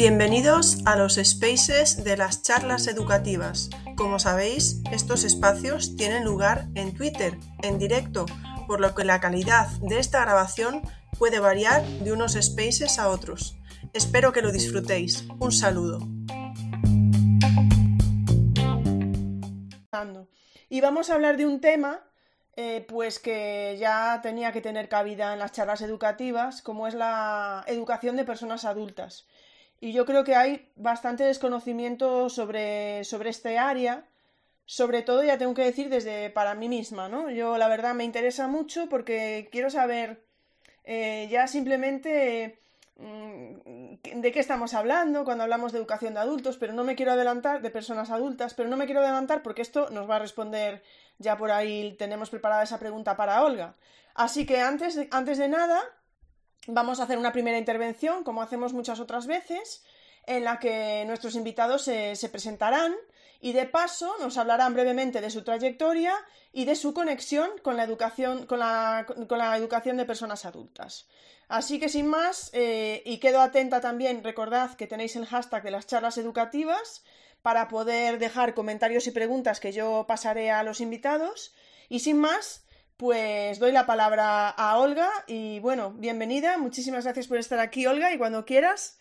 Bienvenidos a los spaces de las charlas educativas. Como sabéis, estos espacios tienen lugar en Twitter, en directo, por lo que la calidad de esta grabación puede variar de unos spaces a otros. Espero que lo disfrutéis. Un saludo. Y vamos a hablar de un tema eh, pues que ya tenía que tener cabida en las charlas educativas, como es la educación de personas adultas. Y yo creo que hay bastante desconocimiento sobre, sobre este área, sobre todo, ya tengo que decir, desde para mí misma, ¿no? Yo la verdad me interesa mucho porque quiero saber eh, ya simplemente mm, de qué estamos hablando cuando hablamos de educación de adultos, pero no me quiero adelantar, de personas adultas, pero no me quiero adelantar porque esto nos va a responder ya por ahí tenemos preparada esa pregunta para Olga. Así que antes antes de nada, vamos a hacer una primera intervención, como hacemos muchas otras veces, en la que nuestros invitados se, presentarán y de paso nos hablarán brevemente de su trayectoria y de su conexión con la educación, con la, educación de personas adultas. Así que sin más, eh, y quedo atenta también, recordad que tenéis el hashtag de las charlas educativas para poder dejar comentarios y preguntas que yo pasaré a los invitados. Y sin más, pues doy la palabra a Olga y bueno, bienvenida, muchísimas gracias por estar aquí Olga y cuando quieras,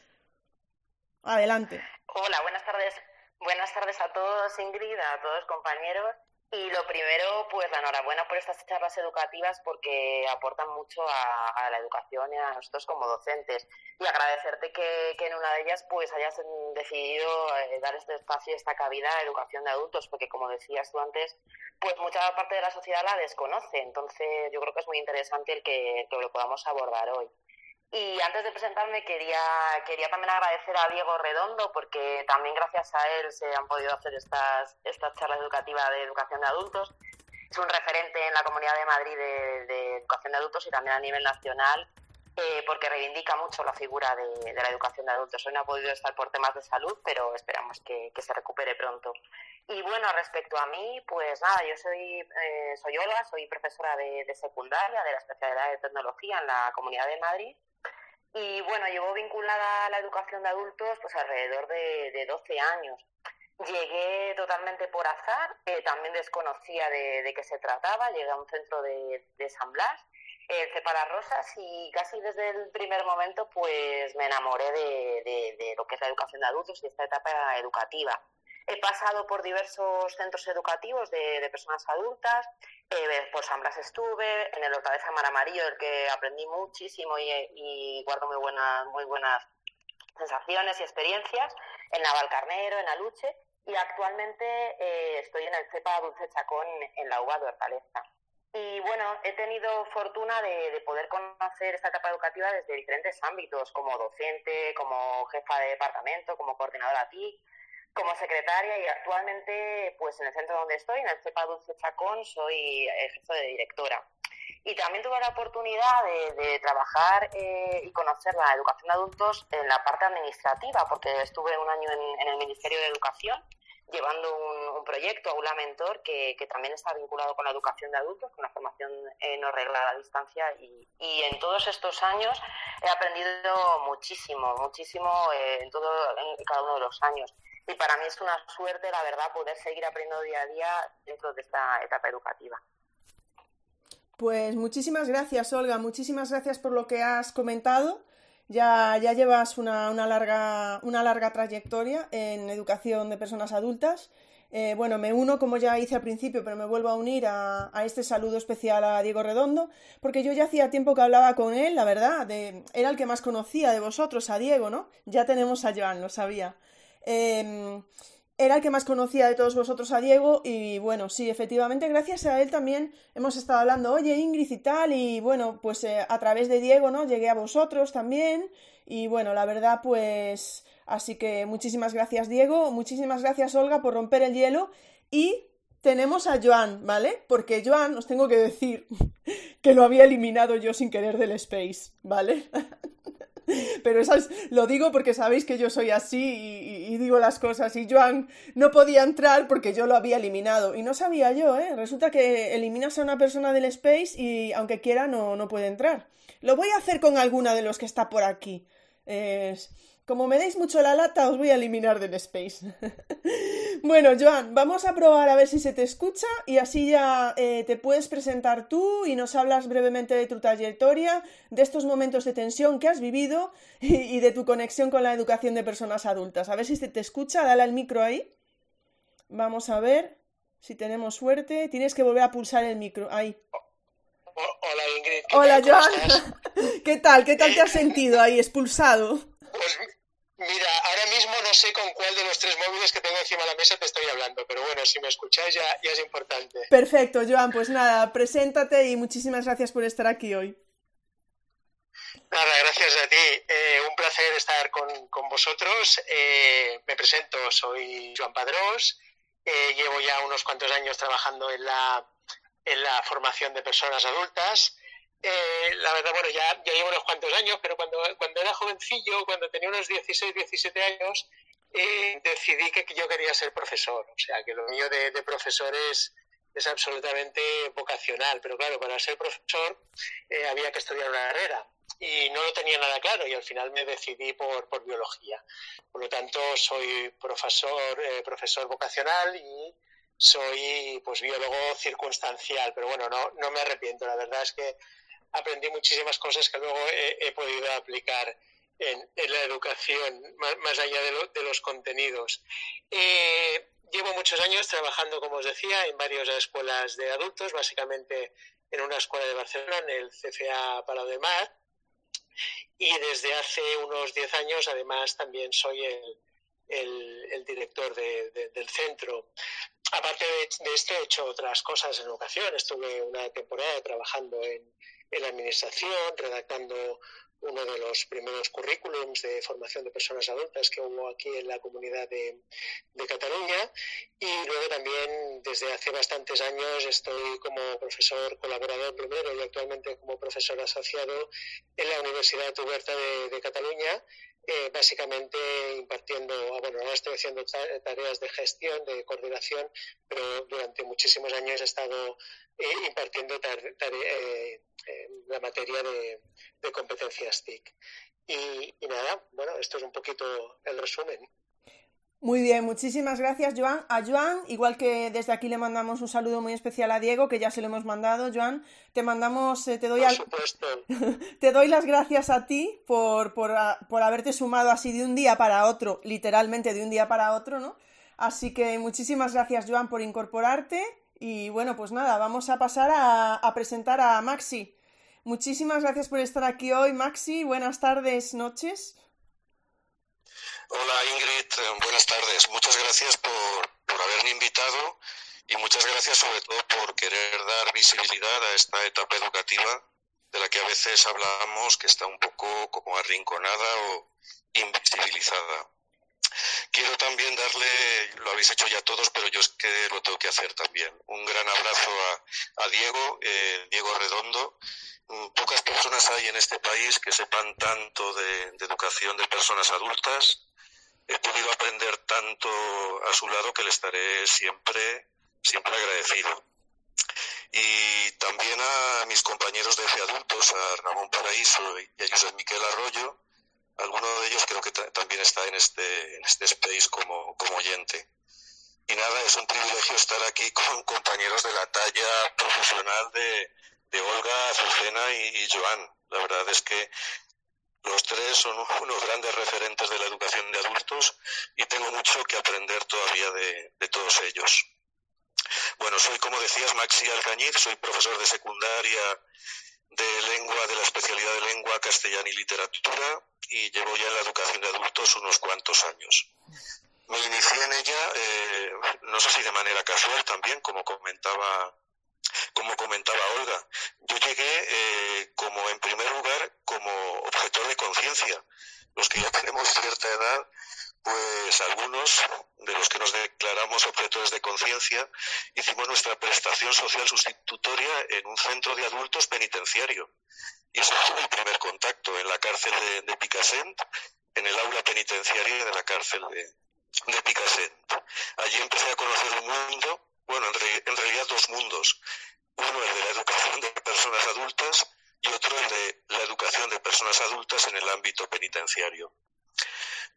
adelante. Hola, buenas tardes. Buenas tardes a todos, Ingrid, a todos compañeros. Y lo primero, pues la enhorabuena por estas charlas educativas porque aportan mucho a, la educación y a nosotros como docentes. Y agradecerte que, en una de ellas pues hayas decidido eh, dar este espacio, esta cabida a educación de adultos, porque como decías tú antes, pues mucha parte de la sociedad la desconoce. Entonces yo creo que es muy interesante el que lo podamos abordar hoy. Y antes de presentarme quería, quería también agradecer a Diego Redondo porque también gracias a él se han podido hacer estas, estas charlas educativas de educación de adultos. Es un referente en la Comunidad de Madrid de, educación de adultos y también a nivel nacional eh, porque reivindica mucho la figura de, la educación de adultos. Hoy no ha podido estar por temas de salud, pero esperamos que, se recupere pronto. Y bueno, respecto a mí, pues nada, yo soy, eh, soy Olga, soy profesora de, de secundaria de la especialidad de tecnología en la Comunidad de Madrid y bueno, llevo vinculada a la educación de adultos pues alrededor de, de 12 años. Llegué totalmente por azar, eh, también desconocía de, qué se trataba, llegué a un centro de, de San Blas, el Cepara Rosas, y casi desde el primer momento pues me enamoré de, de lo que es la educación de adultos y esta etapa educativa. He pasado por diversos centros educativos de, personas adultas, eh, por San Blas estuve, en el Horta de San Amarillo, del que aprendí muchísimo y, guardo muy buenas, muy buenas sensaciones y experiencias, en Navalcarnero, en Aluche, y actualmente eh, estoy en el CEPA Dulce Chacón en la UBA de Hortaleza. Y bueno, he tenido fortuna de, de, poder conocer esta etapa educativa desde diferentes ámbitos, como docente, como jefa de departamento, como coordinadora TIC, como secretaria y actualmente pues en el centro donde estoy, en el CEPA Dulce Chacón, soy jefe de directora. Y también tuve la oportunidad de, trabajar eh, y conocer la educación de adultos en la parte administrativa, porque estuve un año en, el Ministerio de Educación llevando un, proyecto, Aula Mentor, que, que, también está vinculado con la educación de adultos, con la formación eh, no reglada a distancia. Y, y, en todos estos años he aprendido muchísimo, muchísimo eh, en, todo, en cada uno de los años y para mí es una suerte, la verdad, poder seguir aprendiendo día a día dentro de esta etapa educativa. Pues muchísimas gracias, Olga, muchísimas gracias por lo que has comentado. Ya, ya llevas una, larga, una larga trayectoria en educación de personas adultas. Eh, bueno, me uno, como ya hice al principio, pero me vuelvo a unir a, este saludo especial a Diego Redondo, porque yo ya hacía tiempo que hablaba con él, la verdad, de, era el que más conocía de vosotros, a Diego, ¿no? Ya tenemos a Joan, lo sabía. Em, era el que más conocía de todos vosotros a Diego y bueno, sí, efectivamente, gracias a él también hemos estado hablando, oye Ingrid y tal, y bueno, pues eh, a través de Diego, ¿no? Llegué a vosotros también y bueno, la verdad, pues así que muchísimas gracias Diego, muchísimas gracias Olga por romper el hielo y tenemos a Joan, ¿vale? Porque Joan, os tengo que decir que lo había eliminado yo sin querer del Space, ¿vale? Pero esas, lo digo porque sabéis que yo soy así y, digo las cosas. Y Joan no podía entrar porque yo lo había eliminado. Y no sabía yo, ¿eh? Resulta que eliminas a una persona del space y aunque quiera no, no puede entrar. Lo voy a hacer con alguna de los que está por aquí. Como me deis mucho la lata, os voy a eliminar del space. bueno, Joan, vamos a probar a ver si se te escucha y así ya eh, te puedes presentar tú y nos hablas brevemente de tu trayectoria, de estos momentos de tensión que has vivido y, de tu conexión con la educación de personas adultas. A ver si se te escucha, dale al micro ahí. Vamos a ver si tenemos suerte. Tienes que volver a pulsar el micro. Ahí. Hola Ingrid. Hola Joan. ¿Qué tal? ¿Qué tal te has sentido ahí expulsado? Pues Mira, ahora mismo no sé con cuál de los tres móviles que tengo encima de la mesa te estoy hablando, pero bueno, si me escucháis ya, es importante. Perfecto, Joan, pues nada, preséntate y muchísimas gracias por estar aquí hoy. Nada, gracias a ti. Eh, un placer estar con, vosotros. Eh, me presento, soy Joan Padrós. Eh, llevo ya unos cuantos años trabajando en la, en la formación de personas adultas. Eh, la verdad, bueno, ya, ya, llevo unos cuantos años, pero cuando, cuando era jovencillo, cuando tenía unos 16, 17 años, eh, decidí que yo quería ser profesor. O sea, que lo mío de, profesor es, absolutamente vocacional. Pero claro, para ser profesor eh, había que estudiar una carrera y no lo tenía nada claro y al final me decidí por, por biología. Por lo tanto, soy profesor, profesor vocacional y soy pues biólogo circunstancial, pero bueno, no, no me arrepiento. La verdad es que aprendí muchísimas cosas que luego he, podido aplicar en, la educación, más, allá de, los contenidos. Eh, llevo muchos años trabajando, como os decía, en varias escuelas de adultos, básicamente en una escuela de Barcelona, en el CFA Palau de Mar, y desde hace unos 10 años, además, también soy el, director del centro. Aparte de, esto, he hecho otras cosas en educación. Estuve una temporada trabajando en, en la administración, redactando uno de los primeros currículums de formación de personas adultas que hubo aquí en la comunidad de, Cataluña. Y luego también desde hace bastantes años estoy como profesor colaborador primero y actualmente como profesor asociado en la Universidad Huberta de Cataluña eh, básicamente impartiendo, ah, bueno, ahora estoy haciendo tareas de gestión, de coordinación, pero durante muchísimos años he estado eh, impartiendo eh, la materia de, competencias TIC. Y, y nada, bueno, esto es un poquito el resumen. Muy bien, muchísimas gracias, Joan. A Joan, igual que desde aquí le mandamos un saludo muy especial a Diego, que ya se lo hemos mandado, Joan, te mandamos, eh, te doy te doy las gracias a ti por, por, por, haberte sumado así de un día para otro, literalmente de un día para otro, ¿no? Así que muchísimas gracias, Joan, por incorporarte. Y bueno, pues nada, vamos a pasar a, presentar a Maxi. Muchísimas gracias por estar aquí hoy, Maxi. Buenas tardes, noches. Hola Ingrid, buenas tardes. Muchas gracias por, por haberme invitado y muchas gracias sobre todo por querer dar visibilidad a esta etapa educativa de la que a veces hablamos que está un poco como arrinconada o invisibilizada. Quiero también darle, lo habéis hecho ya todos, pero yo es que lo tengo que hacer también. Un gran abrazo a, Diego, eh, Diego Redondo. Mm, pocas personas hay en este país que sepan tanto de educación de personas adultas, he podido aprender tanto a su lado que le estaré siempre, siempre agradecido. Y también a mis compañeros de F Adultos, a Ramón Paraíso y a José Miquel Arroyo, alguno de ellos creo que también está en este, en este space como, como oyente. Y nada, es un privilegio estar aquí con compañeros de la talla profesional de, de Olga, Azucena y, y Joan. La verdad es que los tres son unos grandes referentes de la educación de adultos y tengo mucho que aprender todavía de, todos ellos. Bueno, soy, como decías, Maxi Alcañiz, soy profesor de secundaria de lengua, de la especialidad de lengua castellana y literatura y llevo ya en la educación de adultos unos cuantos años. Me inicié en ella, eh, no sé si de manera casual también, como comentaba como comentaba Olga, yo llegué eh, como en primer lugar como objetor de conciencia. Los que ya tenemos cierta edad, pues algunos de los que nos declaramos objetores de conciencia hicimos nuestra prestación social sustitutoria en un centro de adultos penitenciario. Y ese fue el primer contacto en la cárcel de, de Picassent, en el aula penitenciaria de la cárcel de, de Picassent. Allí empecé a conocer un mundo bueno, en, realidad dos mundos. Uno, el de la educación de personas adultas, y otro el de la educación de personas adultas en el ámbito penitenciario.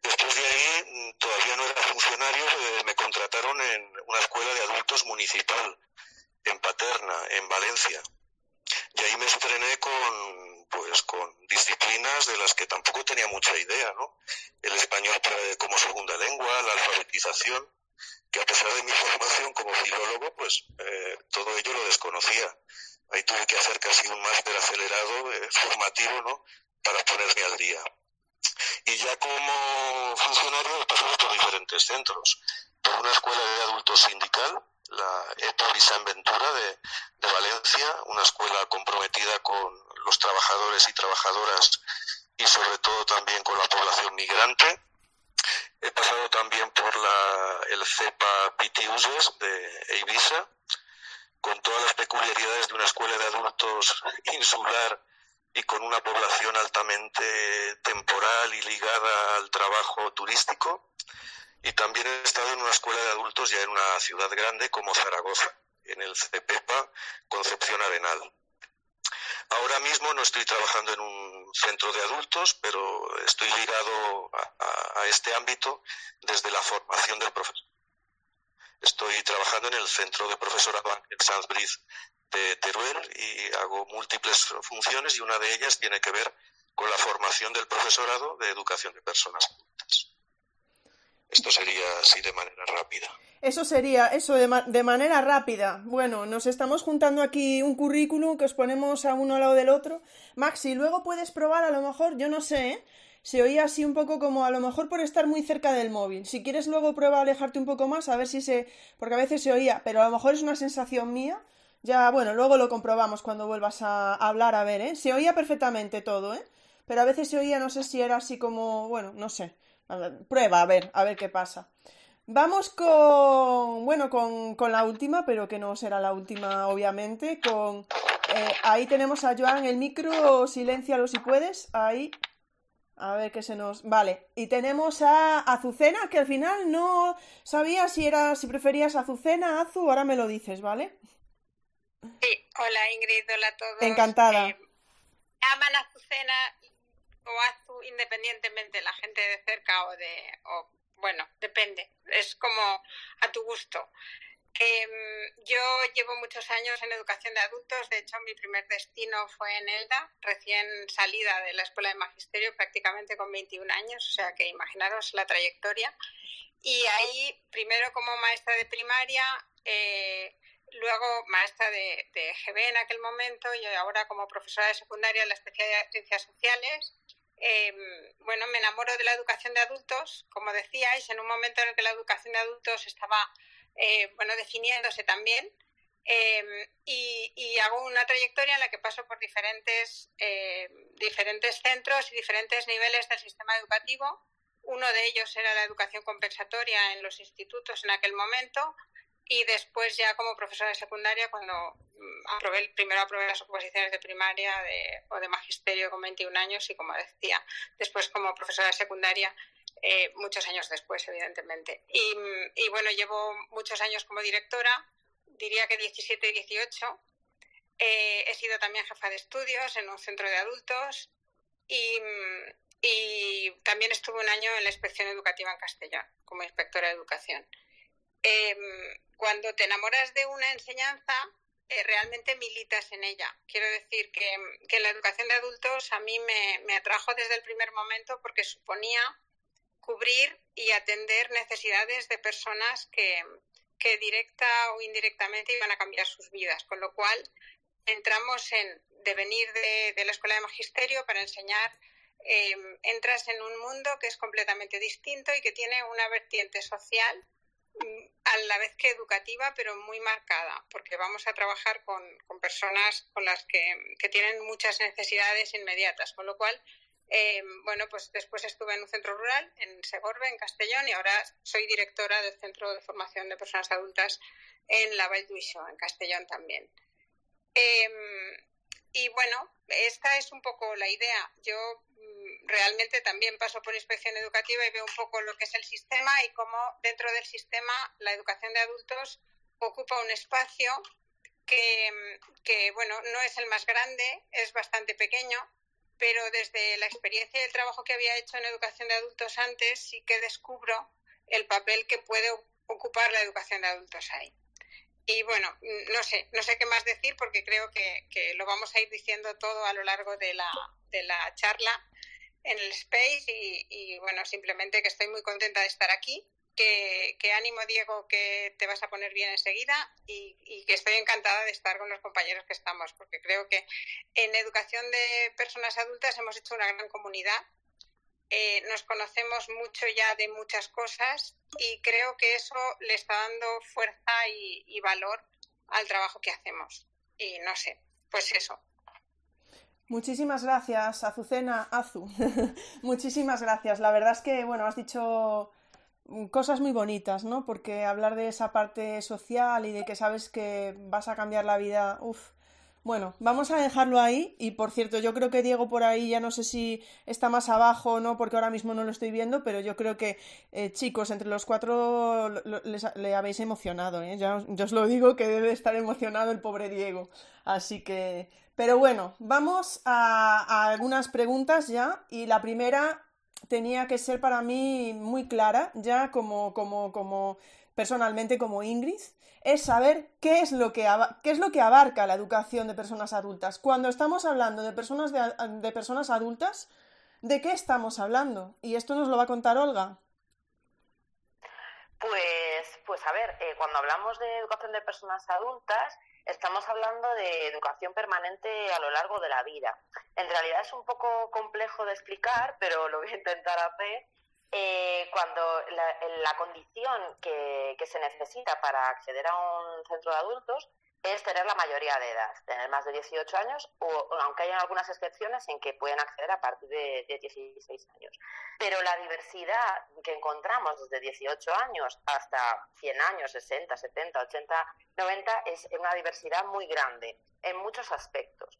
Después de ahí, mm, todavía no era funcionario, eh, me contrataron en una escuela de adultos municipal, en Paterna, en Valencia. Y ahí me estrené con, pues, con disciplinas de las que tampoco tenía mucha idea, ¿no? El español como segunda lengua, la alfabetización, que a pesar de mi formación como filólogo, pues eh, todo ello lo desconocía. Ahí tuve que hacer casi un máster acelerado, eh, formativo, ¿no? Para ponerme al día. Y ya como funcionario he pasado por diferentes centros. Por una escuela de adultos sindical, la EPA San Ventura de, de Valencia, una escuela comprometida con los trabajadores y trabajadoras y sobre todo también con la población migrante. He pasado también por la, el CEPA Pitiuses de Ibiza, con todas las peculiaridades de una escuela de adultos insular y con una población altamente temporal y ligada al trabajo turístico. Y también he estado en una escuela de adultos ya en una ciudad grande como Zaragoza, en el CEPEPA Concepción Arenal. Ahora mismo no estoy trabajando en un centro de adultos, pero estoy ligado a, este ámbito desde la formación del profesor. Estoy trabajando en el centro de profesorado en Sanz de Teruel y hago múltiples funciones y una de ellas tiene que ver con la formación del profesorado de educación de personas adultas. Esto sería así de manera rápida. Eso sería, eso de, de, manera rápida. Bueno, nos estamos juntando aquí un currículum que os ponemos a uno al lado del otro. Maxi, luego puedes probar, a lo mejor, yo no sé, ¿eh? Se oía así un poco como a lo mejor por estar muy cerca del móvil. Si quieres luego prueba a alejarte un poco más a ver si se... porque a veces se oía, pero a lo mejor es una sensación mía. Ya, bueno, luego lo comprobamos cuando vuelvas a hablar, a ver, ¿eh? Se oía perfectamente todo, ¿eh? Pero a veces se oía, no sé si era así como, bueno, no sé. prueba, a ver, a ver qué pasa. Vamos con, bueno, con, con, la última, pero que no será la última, obviamente. Con, eh, ahí tenemos a Joan, el micro, silencialo si puedes, ahí, a ver qué se nos. Vale. Y tenemos a Azucena, que al final no sabía si era, si preferías Azucena, Azu, ahora me lo dices, ¿vale? Sí, hola Ingrid, hola a todos. Encantada. Eh, aman Azucena o Azu independientemente la gente de cerca o de. O, bueno, depende. Es como a tu gusto. Eh, yo llevo muchos años en educación de adultos, de hecho mi primer destino fue en ELDA, recién salida de la escuela de magisterio, prácticamente con 21 años, o sea que imaginaros la trayectoria. Y ahí, primero como maestra de primaria, eh, luego maestra de, de, GB en aquel momento y ahora como profesora de secundaria en la especialidad de ciencias sociales. Eh, bueno, me enamoro de la educación de adultos, como decíais, en un momento en el que la educación de adultos estaba eh, bueno, definiéndose también. Eh, y, hago una trayectoria en la que paso por diferentes, eh, diferentes centros y diferentes niveles del sistema educativo. Uno de ellos era la educación compensatoria en los institutos en aquel momento y después ya como profesora de secundaria cuando mm, aprobé, primero aprobé las oposiciones de primaria o de magisterio con 21 años y como decía, después como profesora de secundaria eh, muchos años después, evidentemente. Y, bueno, llevo muchos años como directora, diría que 17 y 18. Eh, he sido también jefa de estudios en un centro de adultos y, también estuve un año en la inspección educativa en Castellón como inspectora de educación. Em, cuando te enamoras de una enseñanza, eh, realmente militas en ella. Quiero decir que, que, la educación de adultos a mí me, me atrajo desde el primer momento porque suponía cubrir y atender necesidades de personas que, que directa o indirectamente iban a cambiar sus vidas, con lo cual entramos en devenir de, de la escuela de magisterio para enseñar eh, entras en un mundo que es completamente distinto y que tiene una vertiente social mm, a la vez que educativa, pero muy marcada, porque vamos a trabajar con, con personas con las que, que, tienen muchas necesidades inmediatas, con lo cual eh, bueno, pues después estuve en un centro rural, en Segorbe, en Castellón, y ahora soy directora del Centro de Formación de Personas Adultas en la Vall en Castellón también. Em, y bueno, esta es un poco la idea. Yo mm, realmente también paso por inspección educativa y veo un poco lo que es el sistema y cómo dentro del sistema la educación de adultos ocupa un espacio que, que, bueno, no es el más grande, es bastante pequeño, pero desde la experiencia y el trabajo que había hecho en educación de adultos antes, sí que descubro el papel que puede ocupar la educación de adultos ahí. Y bueno, no sé, no sé qué más decir porque creo que, que lo vamos a ir diciendo todo a lo largo de la, de la charla en el Space y, y, bueno, simplemente que estoy muy contenta de estar aquí que, ánimo, Diego, que te vas a poner bien enseguida y, que estoy encantada de estar con los compañeros que estamos, porque creo que en educación de personas adultas hemos hecho una gran comunidad. Eh, nos conocemos mucho ya de muchas cosas y creo que eso le está dando fuerza y, valor al trabajo que hacemos. Y no sé, pues eso. Muchísimas gracias, Azucena, Azu. Muchísimas gracias. La verdad es que, bueno, has dicho cosas muy bonitas, ¿no? Porque hablar de esa parte social y de que sabes que vas a cambiar la vida, uff. Bueno, vamos a dejarlo ahí y por cierto, yo creo que Diego por ahí ya no sé si está más abajo o no, porque ahora mismo no lo estoy viendo, pero yo creo que eh, chicos, entre los cuatro le habéis emocionado, ¿eh? Ya, os lo digo que debe estar emocionado el pobre Diego. Así que, pero bueno, vamos a algunas preguntas ya y la primera tenía que ser para mí muy clara, ya como, como, como personalmente como Ingrid, es saber qué es, lo que, qué es lo que abarca la educación de personas adultas. Cuando estamos hablando de personas, de, personas adultas, ¿de qué estamos hablando? Y esto nos lo va a contar Olga. Pues, pues a ver, eh, cuando hablamos de educación de personas adultas, estamos hablando de educación permanente a lo largo de la vida. En realidad es un poco complejo de explicar, pero lo voy a intentar hacer. Eh, cuando la, condición que, se necesita para acceder a un centro de adultos es tener la mayoría de edad, tener más de 18 años, o aunque haya algunas excepciones en que pueden acceder a partir de, 16 años. Pero la diversidad que encontramos desde 18 años hasta 100 años, 60, 70, 80, 90, es una diversidad muy grande en muchos aspectos.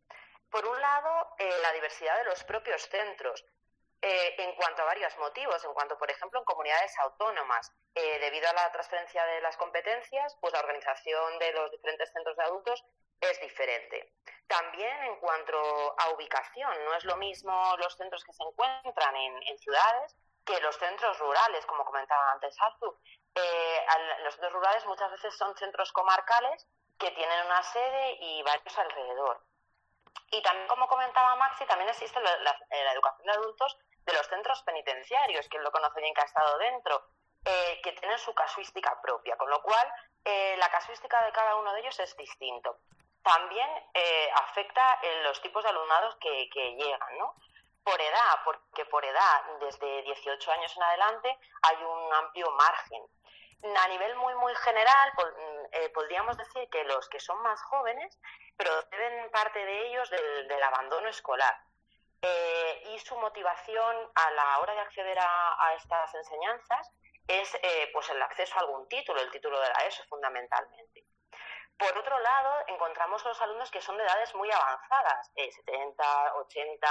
Por un lado, eh, la diversidad de los propios centros. Eh, en cuanto a varios motivos, en cuanto, por ejemplo, en comunidades autónomas, eh, debido a la transferencia de las competencias, pues la organización de los diferentes centros de adultos es diferente. También en cuanto a ubicación, no es lo mismo los centros que se encuentran en, ciudades que los centros rurales, como comentaba antes Azu. Eh, los centros rurales muchas veces son centros comarcales que tienen una sede y varios alrededor. Y también, como comentaba Maxi, también existe la educación de adultos de los centros penitenciarios, quien lo conoce bien que ha estado dentro, eh, que tienen su casuística propia, con lo cual eh, la casuística de cada uno de ellos es distinto. También eh, afecta en los tipos de alumnados que, llegan, ¿no? Por edad, porque por edad, desde 18 años en adelante, hay un amplio margen. A nivel muy, muy general, mm, podríamos decir que los que son más jóvenes proceden parte de ellos del abandono escolar eh, y su motivación a la hora de acceder a, estas enseñanzas es eh, pues el acceso a algún título, el título de la ESO fundamentalmente. Por otro lado, encontramos los alumnos que son de edades muy avanzadas, 70, eh, 80,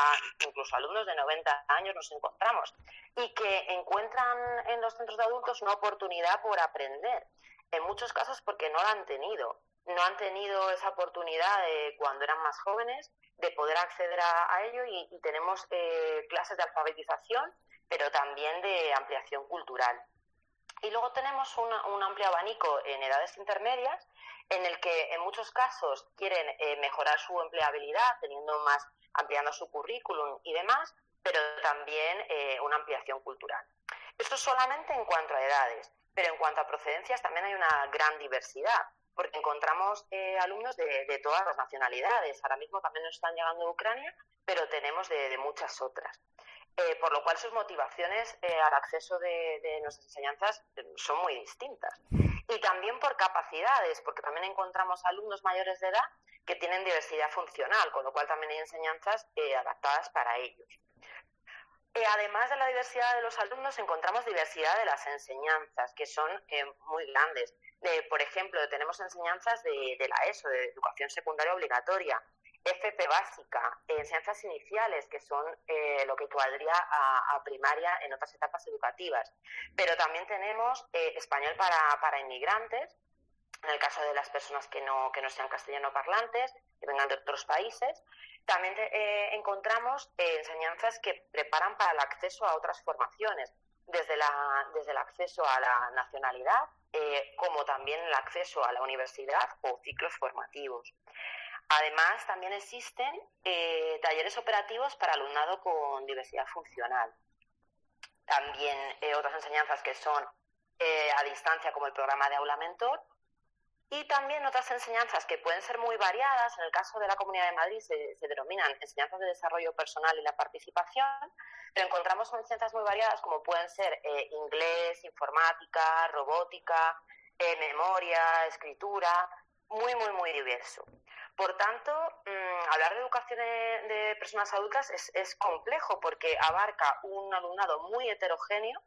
incluso alumnos de 90 años nos encontramos, y que encuentran en los centros de adultos una oportunidad por aprender, en muchos casos porque no la han tenido. No han tenido esa oportunidad cuando eran más jóvenes de poder acceder a, ello y, tenemos eh, clases de alfabetización, pero también de ampliación cultural. Y luego tenemos un amplio abanico en edades intermedias en el que en muchos casos quieren eh, mejorar su empleabilidad, teniendo más, ampliando su currículum y demás, pero también eh, una ampliación cultural. Esto solamente en cuanto a edades, pero en cuanto a procedencias también hay una gran diversidad porque encontramos eh, alumnos de, todas las nacionalidades. Ahora mismo también nos están llegando de Ucrania, pero tenemos de, muchas otras. Eh, por lo cual sus motivaciones eh, al acceso de, nuestras enseñanzas son muy distintas. Y también por capacidades, porque también encontramos alumnos mayores de edad que tienen diversidad funcional, con lo cual también hay enseñanzas adaptadas para ellos. Además de la diversidad de los alumnos, encontramos diversidad de las enseñanzas, que son muy grandes por ejemplo, tenemos enseñanzas de, la ESO, de educación secundaria obligatoria, FP básica, enseñanzas iniciales, que son eh, lo que equivaldría a, primaria en otras etapas educativas. Pero también tenemos eh, español para, inmigrantes en el caso de las personas que no, que no sean castellano parlantes, que vengan de otros países. También eh, encontramos eh, enseñanzas que preparan para el acceso a otras formaciones, desde, la, desde el acceso a la nacionalidad, eh, como también el acceso a la universidad o ciclos formativos. Además, también existen talleres operativos para alumnado con diversidad funcional. También otras enseñanzas que son a distancia, como el programa de aula mentor, y también otras enseñanzas que pueden ser muy variadas. En el caso de la Comunidad de Madrid se, denominan enseñanzas de desarrollo personal y la participación, pero encontramos enseñanzas muy variadas como pueden ser eh, inglés, informática, robótica, eh, memoria, escritura, muy, muy, muy diverso. Por tanto, mm, hablar de educación de, personas adultas es complejo porque abarca un alumnado muy heterogéneo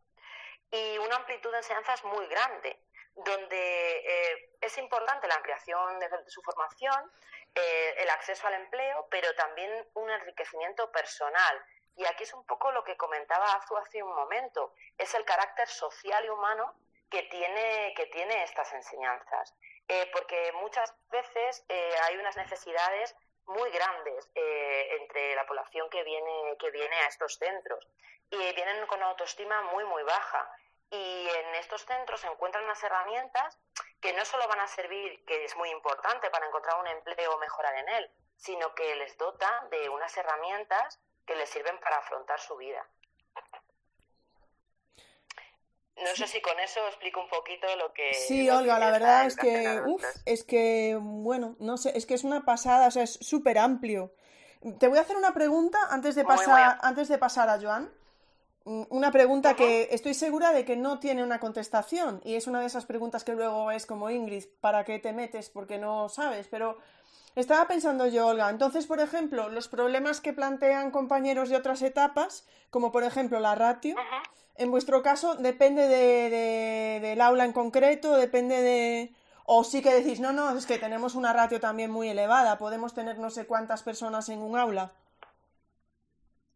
y una amplitud de enseñanzas muy grande donde eh, es importante la ampliación de, su formación, eh, el acceso al empleo, pero también un enriquecimiento personal. Y aquí es un poco lo que comentaba Azu hace un momento, es el carácter social y humano que tiene, que tiene estas enseñanzas. Eh, porque muchas veces hay unas necesidades muy grandes entre la población que viene, que viene a estos centros y vienen con autoestima muy, muy baja y en estos centros se encuentran unas herramientas que no solo van a servir, que es muy importante para encontrar un empleo o mejorar en él, sino que les dota de unas herramientas que les sirven para afrontar su vida. No sé si con eso explico un poquito lo que... Sí, Olga, la verdad es que, uf, es que, bueno, no sé, es que es una pasada, o sea, es súper amplio. Te voy a hacer una pregunta antes de pasar, antes de pasar a Joan. Mm, una pregunta que estoy segura de que no tiene una contestación y es una de esas preguntas que luego es como Ingrid, ¿para qué te metes? Porque no sabes, pero estaba pensando yo, Olga, entonces, por ejemplo, los problemas que plantean compañeros de otras etapas, como por ejemplo la ratio, en vuestro caso depende de, del aula en concreto, depende de... O sí que decís, no, no, es que tenemos una ratio también muy elevada, podemos tener no sé cuántas personas en un aula.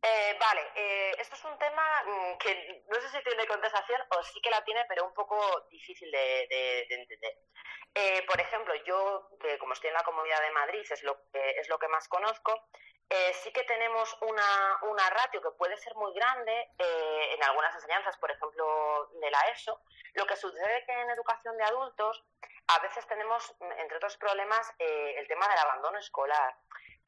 Eh, vale, eh, esto es un tema mm, que no sé si tiene contestación o sí que la tiene, pero un poco difícil de, entender. Eh, por ejemplo, yo, que como estoy en la Comunidad de Madrid, es lo que, es lo que más conozco, sí que tenemos una, una ratio que puede ser muy grande en algunas enseñanzas, por ejemplo, de la ESO. Lo que sucede que en educación de adultos a veces tenemos, entre otros problemas, el tema del abandono escolar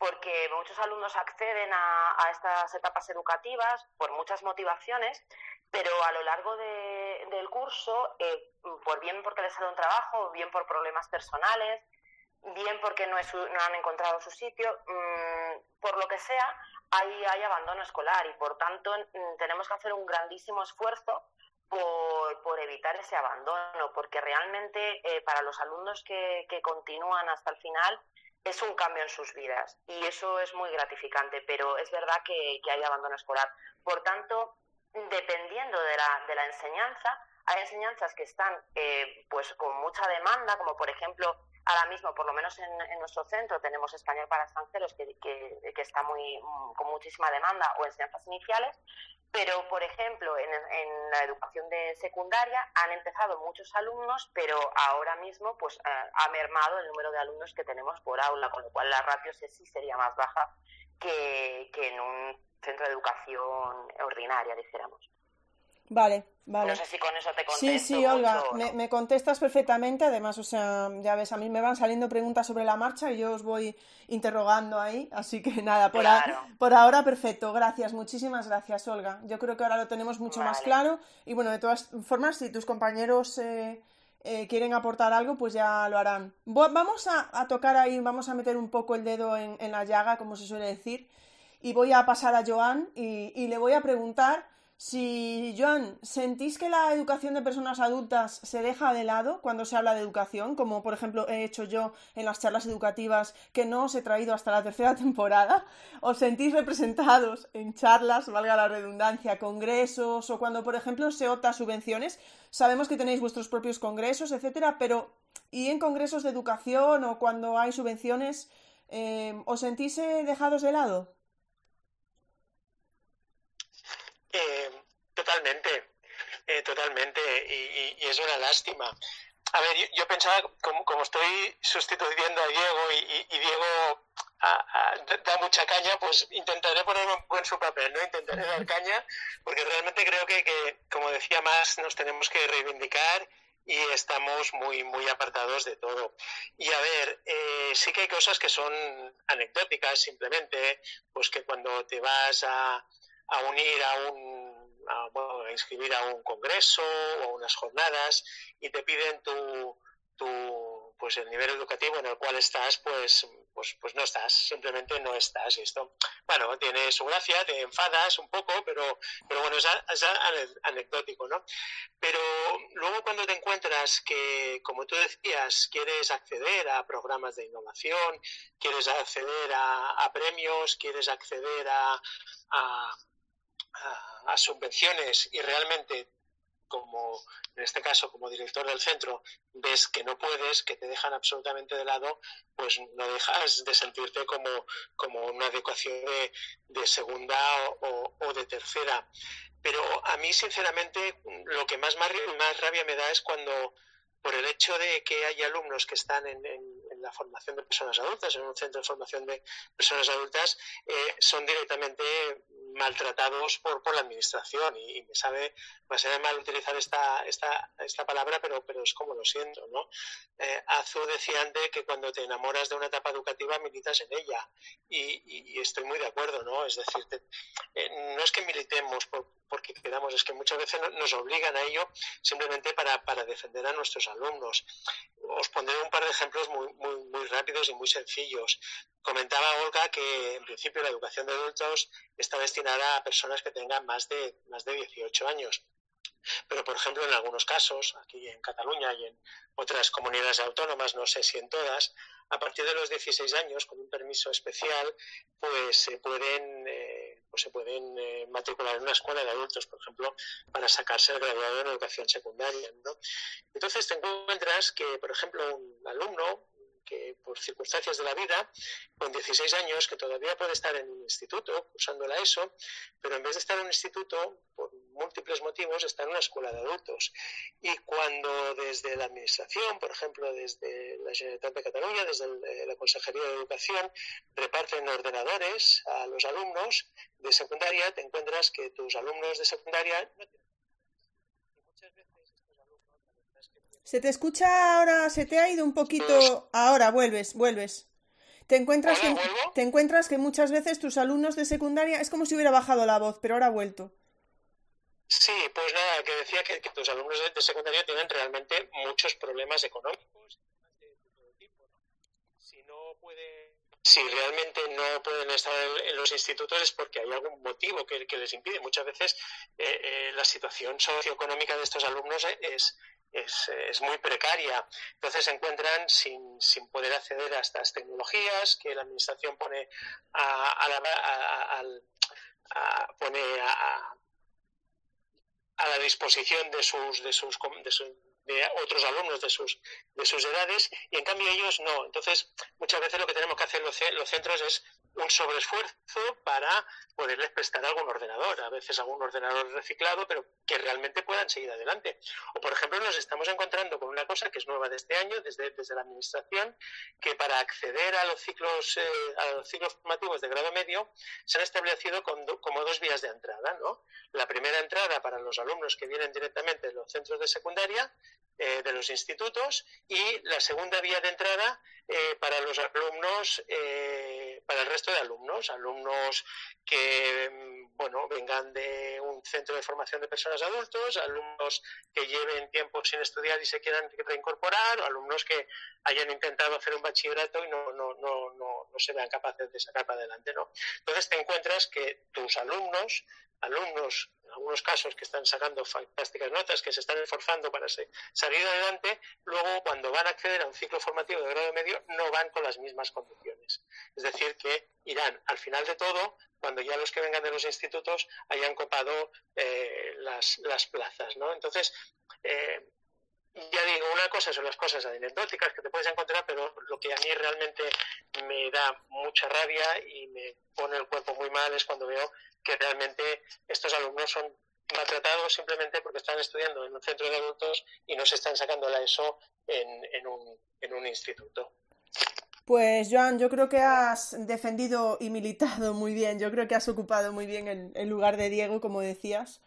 porque muchos alumnos acceden a, estas etapas educativas por muchas motivaciones, pero a lo largo del curso, eh, por bien porque les sale un trabajo, bien por problemas personales, bien porque no, han encontrado su sitio, mm, por lo que sea, hay, hay abandono escolar y por tanto mm, tenemos que hacer un grandísimo esfuerzo por, evitar ese abandono, porque realmente eh, para los alumnos que, que continúan hasta el final, es un cambio en sus vidas y eso es muy gratificante, pero es verdad que, hay abandono escolar. Por tanto, dependiendo de la, de la enseñanza, hay enseñanzas que están eh, pues con mucha demanda, como por ejemplo, ahora mismo, por lo menos en, nuestro centro, tenemos español para extranjeros que, que, está muy, con muchísima demanda o enseñanzas iniciales, pero, por ejemplo, en, la educación de secundaria han empezado muchos alumnos, pero ahora mismo pues eh, ha mermado el número de alumnos que tenemos por aula, con lo cual la ratio sí sería más baja que, que en un centro de educación ordinaria, dijéramos. Vale, vale. No sé si con eso te contesto. Sí, sí, Olga, me, contestas perfectamente. Además, o sea, ya ves, a mí me van saliendo preguntas sobre la marcha y yo os voy interrogando ahí. Así que nada, por, por ahora perfecto. Gracias, muchísimas gracias, Olga. Yo creo que ahora lo tenemos mucho más claro. Y bueno, de todas formas, si tus compañeros eh, eh, quieren aportar algo, pues ya lo harán. Vamos a, tocar ahí, vamos a meter un poco el dedo en, la llaga, como se suele decir. Y voy a pasar a Joan y le voy a preguntar si, Joan, ¿sentís que la educación de personas adultas se deja de lado cuando se habla de educación? Como por ejemplo he hecho yo en las charlas educativas que no os he traído hasta la tercera temporada. ¿Os sentís representados en charlas, valga la redundancia, congresos o cuando por ejemplo se opta subvenciones? Sabemos que tenéis vuestros propios congresos, etcétera, pero ¿y en congresos de educación o cuando hay subvenciones? Eh, ¿Os sentís eh, dejados de lado? Totalmente, totalmente, y, es una lástima. a ver, yo, pensaba, como, como, estoy sustituyendo a Diego y, Diego da mucha caña, pues intentaré ponerme en su papel, ¿no? Intentaré dar caña, porque realmente creo que, que, como decía más, nos tenemos que reivindicar y estamos muy, muy apartados de todo. Y a ver, eh, sí que hay cosas que son anecdóticas, simplemente, pues que cuando te vas a, a unir a un, a, bueno, a inscribir a un congreso o a unas jornadas y te piden tu, tu, pues el nivel educativo en el cual estás, pues pues, pues no estás, simplemente no estás. Y esto, bueno, tiene su gracia, te enfadas un poco, pero, pero bueno, es, anecdótico, ¿no? Pero luego cuando te encuentras que, como tú decías, quieres acceder a programas de innovación, quieres acceder a, premios, quieres acceder a, a subvenciones y realmente como en este caso como director del centro ves que no puedes, que te dejan absolutamente de lado, pues no dejas de sentirte como, como una adecuación de, segunda o, de tercera. Pero a mí, sinceramente, lo que más, más rabia me da es cuando, por el hecho de que hay alumnos que están en, la formación de personas adultas, en un centro de formación de personas adultas, eh, son directamente maltratados por, por la administración. Y, me sabe me sabe mal utilizar esta, esta, esta palabra pero pero es como lo siento no eh, Azu decía antes que cuando te enamoras de una etapa educativa militas en ella. Y, estoy muy de acuerdo no es decir eh, no es que militemos porque quedamos es que muchas veces nos obligan a ello simplemente para, para defender a nuestros alumnos. Os pondré un par de ejemplos muy, muy, muy rápidos y muy sencillos Comentaba Olga que en principio la educación de adultos está destinada a personas que tengan más de, más de 18 años. Pero, por ejemplo, en algunos casos, aquí en Cataluña y en otras comunidades autónomas, no sé si en todas, a partir de los 16 años, con un permiso especial, pues se pueden, eh, pues se pueden eh, matricular en una escuela de adultos, por ejemplo, para sacarse el graduado en educación secundaria. Entonces te encuentras que, por ejemplo, un alumno que por circunstancias de la vida, con 16 años, que todavía puede estar en un instituto, cursando la ESO, pero en vez de estar en un instituto, por múltiples motivos, está en una escuela de adultos. Y cuando desde la Administración, por ejemplo, desde la Generalitat de Cataluña, desde eh, la Consejería de Educación, reparten ordenadores a los alumnos de secundaria, te encuentras que tus alumnos de secundaria no Se te escucha ahora, se te ha ido un poquito. Ahora vuelves, vuelves. Te encuentras, que, te encuentras que muchas veces tus alumnos de secundaria es como si hubiera bajado la voz, pero ahora ha vuelto. Sí, pues nada, que decía que, tus alumnos de, secundaria tienen realmente muchos problemas económicos de todo tipo. Si no pueden si realmente no pueden estar en, los institutos es porque hay algún motivo que, les impide. Muchas veces eh, eh, la situación socioeconómica de estos alumnos es, es, muy precaria. Entonces se encuentran sin, sin, poder acceder a estas tecnologías que la Administración pone a, la, pone a, la disposición de sus, de sus, de otros alumnos de sus, de sus edades y en cambio ellos no. Entonces, muchas veces lo que tenemos que hacer los, centros es un sobreesfuerzo para poderles prestar algún ordenador, a veces algún ordenador reciclado, pero que realmente puedan seguir adelante. O, por ejemplo, nos estamos encontrando con una cosa que es nueva de este año, desde, desde la Administración, que para acceder a los ciclos, eh, a los ciclos formativos de grado medio se han establecido como dos vías de entrada. ¿no? La primera entrada para los alumnos que vienen directamente de los centros de secundaria, eh, de los institutos, y la segunda vía de entrada eh, para los alumnos, para el resto de alumnos, alumnos que mm, bueno, vengan de un centro de formación de personas adultos, alumnos que lleven tiempo sin estudiar y se quieran reincorporar, o alumnos que hayan intentado hacer un bachillerato y no, no, no, no, no se vean capaces de sacar para adelante. ¿no? Entonces te encuentras que tus alumnos, alumnos algunos casos que están sacando fantásticas notas, que se están esforzando para salir adelante, luego cuando van a acceder a un ciclo formativo de grado medio no van con las mismas condiciones. Es decir, que irán al final de todo cuando ya los que vengan de los institutos hayan copado eh, las, las, plazas. ¿no? Entonces, eh, ya digo, una cosa son las cosas anecdóticas que te puedes encontrar, pero lo que a mí realmente me da mucha rabia y me pone el cuerpo muy mal es cuando veo que realmente estos alumnos son maltratados simplemente porque están estudiando en un centro de adultos y no se están sacando la ESO en, en un instituto. Pues Joan, yo creo que has defendido y militado muy bien, yo creo que has ocupado muy bien el, lugar de Diego, como decías.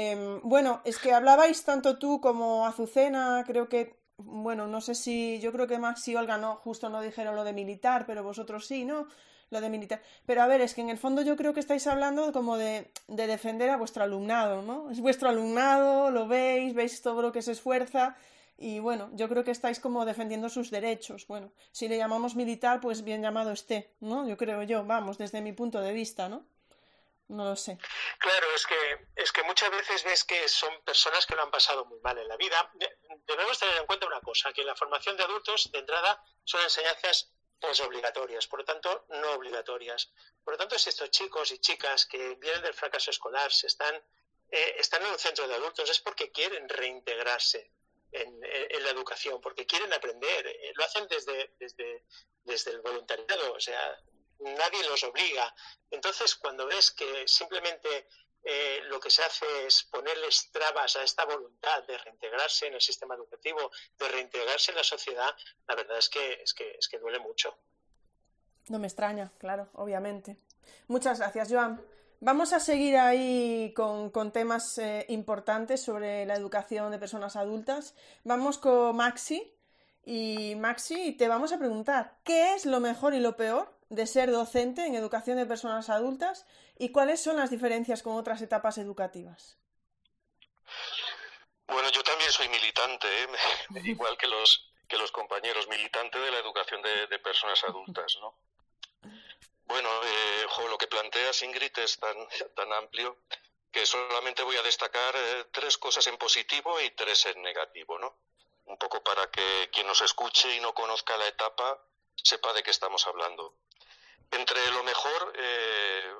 Em, bueno, es que hablabais tanto tú como Azucena, creo que, bueno, no sé si, yo creo que Max y Olga no, justo no dijeron lo de militar, pero vosotros sí, ¿no? Lo de militar. Pero a ver, es que en el fondo yo creo que estáis hablando como de, de defender a vuestro alumnado, ¿no? Es vuestro alumnado, lo veis, veis todo lo que se esfuerza y bueno, yo creo que estáis como defendiendo sus derechos. Bueno, si le llamamos militar, pues bien llamado esté, ¿no? Yo creo yo, vamos, desde mi punto de vista, ¿no? No lo sé. Claro, es que, es que muchas veces ves que son personas que lo han pasado muy mal en la vida. Debemos tener en cuenta una cosa, que la formación de adultos, de entrada, son enseñanzas obligatorias, por lo tanto, no obligatorias. Por lo tanto, si estos chicos y chicas que vienen del fracaso escolar se están, eh, están en un centro de adultos, es porque quieren reintegrarse en, la educación, porque quieren aprender, eh, lo hacen desde, desde, desde el voluntariado, o sea, nadie los obliga. Entonces, cuando ves que simplemente eh, lo que se hace es ponerles trabas a esta voluntad de reintegrarse en el sistema educativo, de reintegrarse en la sociedad, la verdad es que, es que, es que duele mucho. No me extraña, claro, obviamente. Muchas gracias, Joan. Vamos a seguir ahí con, temas eh, importantes sobre la educación de personas adultas. Vamos con Maxi. Y Maxi, te vamos a preguntar, ¿qué es lo mejor y lo peor de ser docente en educación de personas adultas y cuáles son las diferencias con otras etapas educativas? Bueno, yo también soy militante, ¿eh? igual que los, que los compañeros, militante de la educación de, de personas adultas, ¿no? Bueno, eh, lo que planteas, Ingrid, es tan, tan amplio que solamente voy a destacar eh, tres cosas en positivo y tres en negativo, ¿no? Un poco para que quien nos escuche y no conozca la etapa sepa de qué estamos hablando. Entre lo mejor, eh,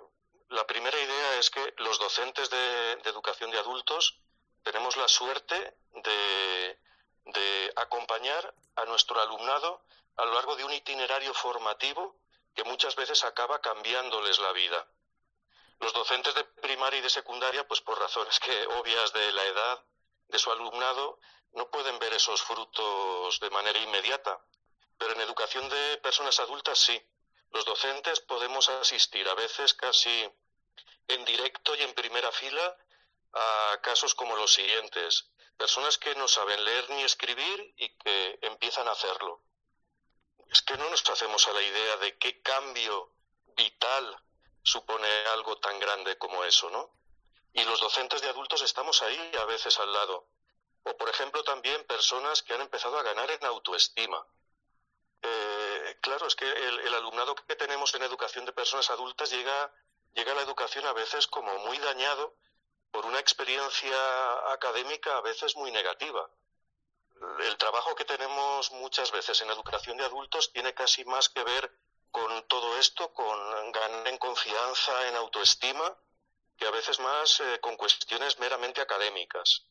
la primera idea es que los docentes de, educación de adultos tenemos la suerte de, de acompañar a nuestro alumnado a lo largo de un itinerario formativo que muchas veces acaba cambiándoles la vida. Los docentes de primaria y de secundaria, pues por razones que obvias de la edad de su alumnado, no pueden ver esos frutos de manera inmediata. Pero en educación de personas adultas sí. Los docentes podemos asistir a veces casi en directo y en primera fila a casos como los siguientes. Personas que no saben leer ni escribir y que empiezan a hacerlo es que no nos hacemos a la idea de qué cambio vital supone algo tan grande como eso, ¿no? Y los docentes de adultos estamos ahí a veces al lado. O, por ejemplo, también personas que han empezado a ganar en autoestima. Eh, claro, es que el, alumnado que tenemos en educación de personas adultas llega, llega a la educación a veces como muy dañado por una experiencia académica a veces muy negativa el trabajo que tenemos muchas veces en educación de adultos tiene casi más que ver con todo esto, con ganar en confianza, en autoestima, que a veces más eh, con cuestiones meramente académicas.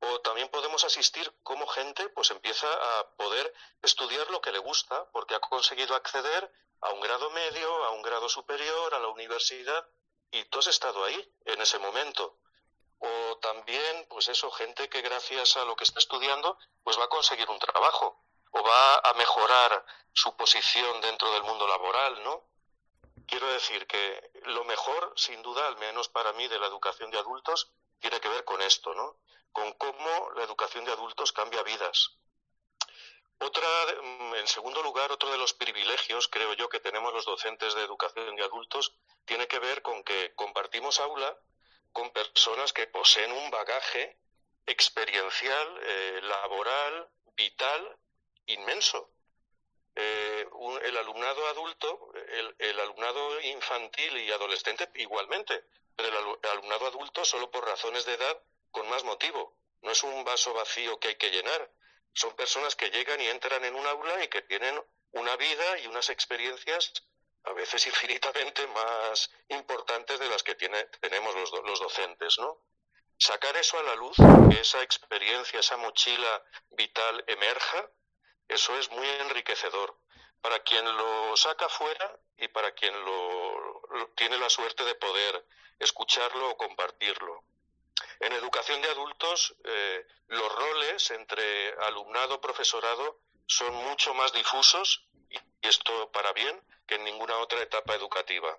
O también podemos asistir como gente pues empieza a poder estudiar lo que le gusta, porque ha conseguido acceder a un grado medio, a un grado superior, a la universidad, y tú has estado ahí en ese momento o también, pues eso, gente que gracias a lo que está estudiando, pues va a conseguir un trabajo o va a mejorar su posición dentro del mundo laboral, ¿no? Quiero decir que lo mejor, sin duda, al menos para mí, de la educación de adultos, tiene que ver con esto, ¿no? Con cómo la educación de adultos cambia vidas. Otra, en segundo lugar, otro de los privilegios, creo yo, que tenemos los docentes de educación de adultos, tiene que ver con que compartimos aula con personas que poseen un bagaje experiencial, eh, laboral, vital, inmenso. Eh, el alumnado adulto, el, alumnado infantil y adolescente igualmente, pero el, alumnado adulto solo por razones de edad con más motivo. No es un vaso vacío que hay que llenar. Son personas que llegan y entran en un aula y que tienen una vida y unas experiencias a veces infinitamente más importantes de las que tiene, tenemos los, los docentes, ¿no? Sacar eso a la luz, que esa experiencia, esa mochila vital emerja, eso es muy enriquecedor para quien lo saca fuera y para quien lo, tiene la suerte de poder escucharlo o compartirlo. En educación de adultos, eh, los roles entre alumnado-profesorado son mucho más difusos, y esto para bien, que en ninguna otra etapa educativa.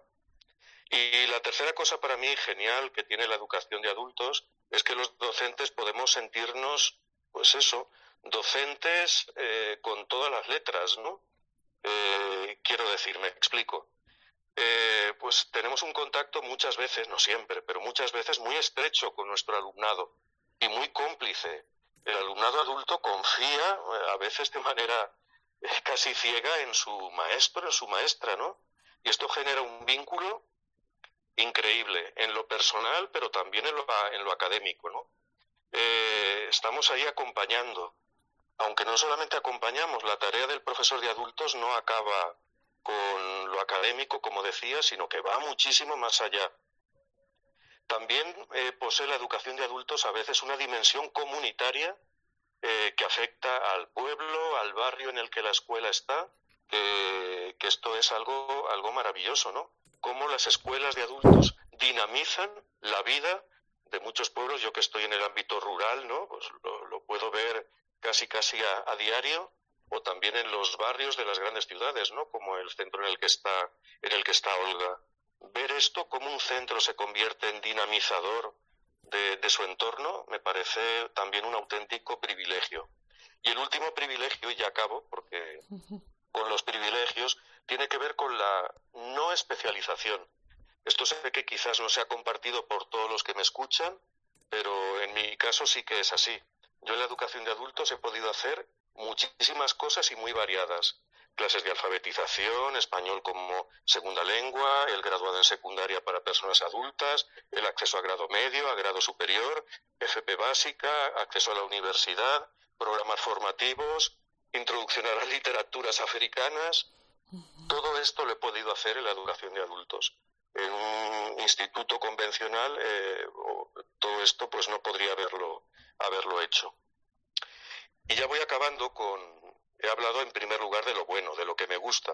Y la tercera cosa para mí genial que tiene la educación de adultos es que los docentes podemos sentirnos, pues eso, docentes eh, con todas las letras, ¿no? Eh, quiero decir, me explico. Eh, pues tenemos un contacto muchas veces, no siempre, pero muchas veces muy estrecho con nuestro alumnado y muy cómplice. El alumnado adulto confía, a veces de manera casi ciega, en su maestro, en su maestra, ¿no? Y esto genera un vínculo increíble en lo personal, pero también en lo, en lo académico, ¿no? Eh, estamos ahí acompañando. Aunque no solamente acompañamos, la tarea del profesor de adultos no acaba con lo académico, como decía, sino que va muchísimo más allá. También eh, posee la educación de adultos a veces una dimensión comunitaria eh, que afecta al pueblo, al barrio en el que la escuela está, que esto es algo, algo maravilloso, ¿no? cómo las escuelas de adultos dinamizan la vida de muchos pueblos. Yo que estoy en el ámbito rural, ¿no? Pues lo, puedo ver casi casi a, diario o también en los barrios de las grandes ciudades, ¿no? Como el centro en el que está en el que está Olga. Ver esto como un centro se convierte en dinamizador de, de su entorno me parece también un auténtico privilegio. Y el último privilegio, y ya acabo, porque con los privilegios tiene que ver con la no especialización. Esto sé que quizás no se ha compartido por todos los que me escuchan, pero en mi caso sí que es así. Yo en la educación de adultos he podido hacer muchísimas cosas y muy variadas. Clases de alfabetización, español como segunda lengua, el graduado en secundaria para personas adultas, el acceso a grado medio, a grado superior, FP básica, acceso a la universidad, programas formativos, introducción a las literaturas africanas, todo esto lo he podido hacer en la educación de adultos. En un instituto convencional eh, todo esto pues no podría haberlo, haberlo hecho. Y ya voy acabando con... He hablado en primer lugar de lo bueno, de lo que me gusta.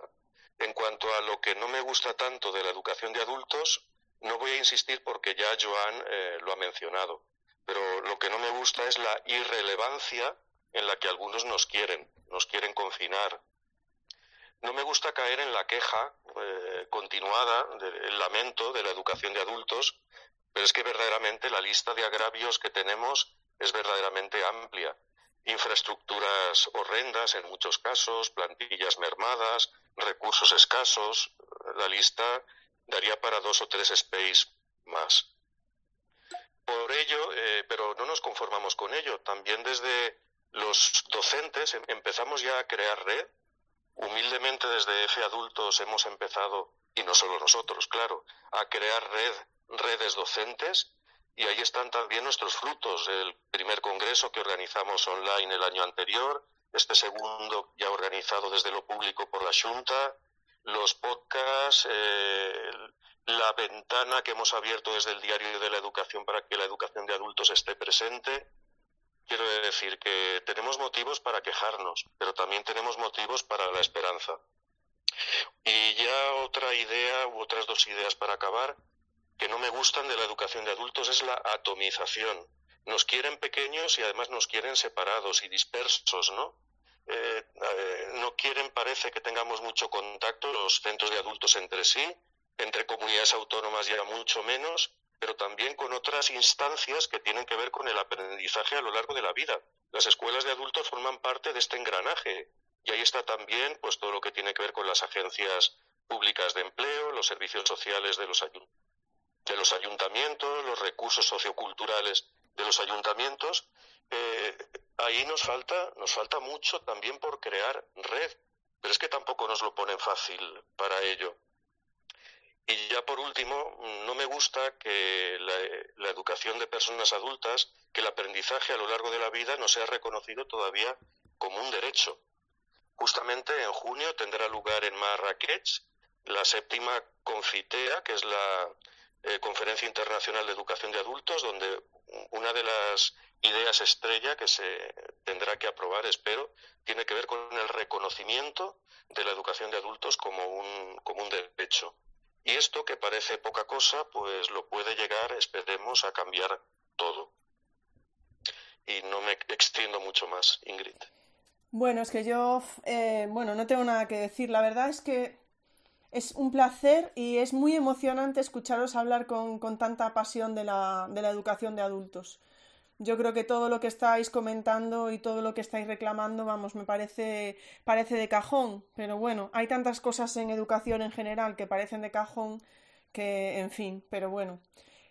En cuanto a lo que no me gusta tanto de la educación de adultos, no voy a insistir porque ya Joan eh, lo ha mencionado. Pero lo que no me gusta es la irrelevancia en la que algunos nos quieren, nos quieren confinar, no me gusta caer en la queja eh, continuada, del lamento de la educación de adultos, pero es que verdaderamente la lista de agravios que tenemos es verdaderamente amplia. Infraestructuras horrendas en muchos casos, plantillas mermadas, recursos escasos. La lista daría para dos o tres space más. Por ello, eh, pero no nos conformamos con ello. También desde los docentes em, empezamos ya a crear red Humildemente desde EFE Adultos hemos empezado, y no solo nosotros, claro, a crear red, redes docentes y ahí están también nuestros frutos. El primer congreso que organizamos online el año anterior, este segundo ya organizado desde lo público por la Junta, los podcasts, eh, la ventana que hemos abierto desde el Diario de la Educación para que la educación de adultos esté presente Quiero decir que tenemos motivos para quejarnos, pero también tenemos motivos para la esperanza. Y ya otra idea u otras dos ideas para acabar que no me gustan de la educación de adultos es la atomización. Nos quieren pequeños y además nos quieren separados y dispersos, ¿no? Eh, eh, no quieren, parece que tengamos mucho contacto los centros de adultos entre sí, entre comunidades autónomas ya mucho menos, pero también con otras instancias que tienen que ver con el aprendizaje a lo largo de la vida. Las escuelas de adultos forman parte de este engranaje y ahí está también pues todo lo que tiene que ver con las agencias públicas de empleo, los servicios sociales de los, de los ayuntamientos, los recursos socioculturales de los ayuntamientos. Eh, ahí nos falta, nos falta mucho también por crear red, pero es que tampoco nos lo ponen fácil para ello. Y ya por último, no me gusta que la, educación de personas adultas, que el aprendizaje a lo largo de la vida no sea reconocido todavía como un derecho. Justamente en junio tendrá lugar en Marrakech la séptima Confitea, que es la eh, Conferencia Internacional de Educación de Adultos, donde una de las ideas estrella que se tendrá que aprobar, espero, tiene que ver con el reconocimiento de la educación de adultos como un, como un derecho. Y esto, que parece poca cosa, pues lo puede llegar, esperemos, a cambiar todo. y no me extiendo mucho más, Ingrid. Bueno, es que yo, eh, bueno, no tengo nada que decir. La verdad es que es un placer y es muy emocionante escucharos hablar con, con tanta pasión de la, de la educación de adultos. Yo creo que todo lo que estáis comentando y todo lo que estáis reclamando, vamos, me parece, parece de cajón. Pero bueno, hay tantas cosas en educación en general que parecen de cajón que, en fin, pero bueno.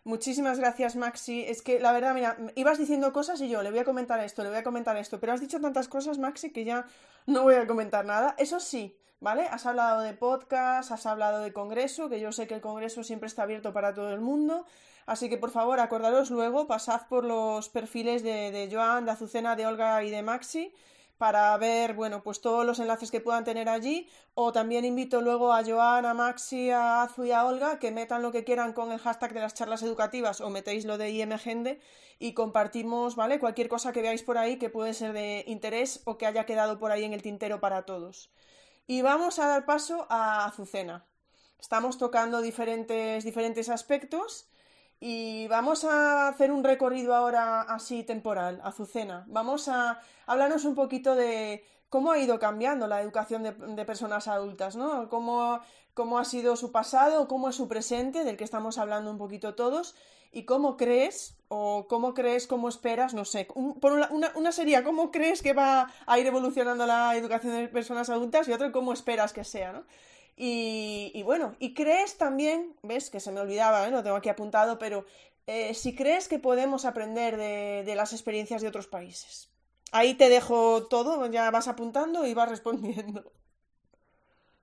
Muchísimas gracias, Maxi. Es que la verdad, mira, ibas diciendo cosas y yo le voy a comentar esto, le voy a comentar esto, pero has dicho tantas cosas, Maxi, que ya no voy a comentar nada. Eso sí, ¿vale? Has hablado de podcast, has hablado de congreso, que yo sé que el congreso siempre está abierto para todo el mundo. Así que por favor, acordaros luego, pasad por los perfiles de, Joan, de Azucena, de Olga y de Maxi para ver, bueno, pues todos los enlaces que puedan tener allí. O también invito luego a Joan, a Maxi, a Azu y a Olga que metan lo que quieran con el hashtag de las charlas educativas o metéis lo de IMGende y compartimos, ¿vale? Cualquier cosa que veáis por ahí que puede ser de interés o que haya quedado por ahí en el tintero para todos. Y vamos a dar paso a Azucena. Estamos tocando diferentes, diferentes aspectos y vamos a hacer un recorrido ahora así temporal, Azucena. Vamos a hablarnos un poquito de cómo ha ido cambiando la educación de, personas adultas, ¿no? Cómo, cómo, ha sido su pasado, cómo es su presente, del que estamos hablando un poquito todos, y cómo crees, o cómo crees, cómo esperas, no sé. por una, una, sería cómo crees que va a ir evolucionando la educación de personas adultas y otra cómo esperas que sea, ¿no? Y, bueno, y crees también, ves que se me olvidaba, ¿eh? lo tengo aquí apuntado, pero eh, si crees que podemos aprender de, las experiencias de otros países. Ahí te dejo todo, ya vas apuntando y vas respondiendo.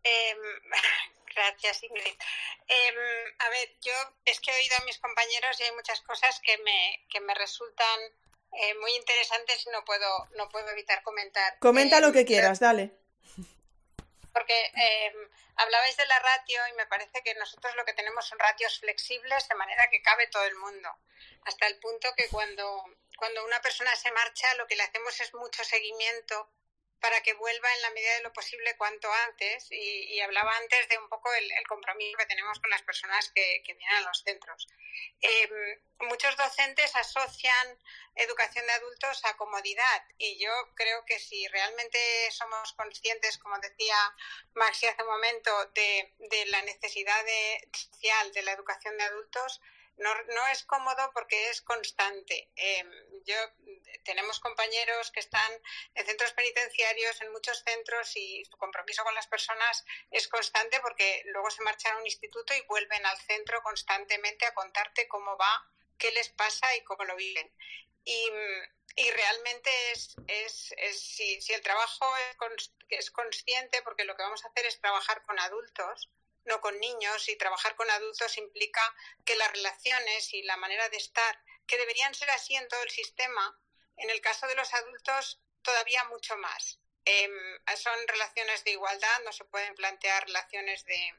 Em, gracias, Ingrid. Em, a ver, yo es que he oído a mis compañeros y hay muchas cosas que me, que me resultan eh, muy interesantes y no puedo, no puedo evitar comentar. Comenta lo que quieras, dale porque eh, hablabais de la ratio y me parece que nosotros lo que tenemos son ratios flexibles de manera que cabe todo el mundo. Hasta el punto que cuando, cuando una persona se marcha lo que le hacemos es mucho seguimiento para que vuelva en la medida de lo posible cuanto antes y, hablaba antes de un poco el, compromiso que tenemos con las personas que, vienen a los centros. Eh, muchos docentes asocian educación de adultos a comodidad y yo creo que si realmente somos conscientes, como decía Maxi hace un momento, de, la necesidad social de la educación de adultos, no, es cómodo porque es constante. Em, yo tenemos compañeros que están en centros penitenciarios, en muchos centros y su compromiso con las personas es constante porque luego se marchan a un instituto y vuelven al centro constantemente a contarte cómo va, qué les pasa y cómo lo viven. Y, realmente es, si, el trabajo es, es consciente, porque lo que vamos a hacer es trabajar con adultos, no con niños y trabajar con adultos implica que las relaciones y la manera de estar, que deberían ser así en todo el sistema, en el caso de los adultos todavía mucho más. Em, son relaciones de igualdad, no se pueden plantear relaciones de,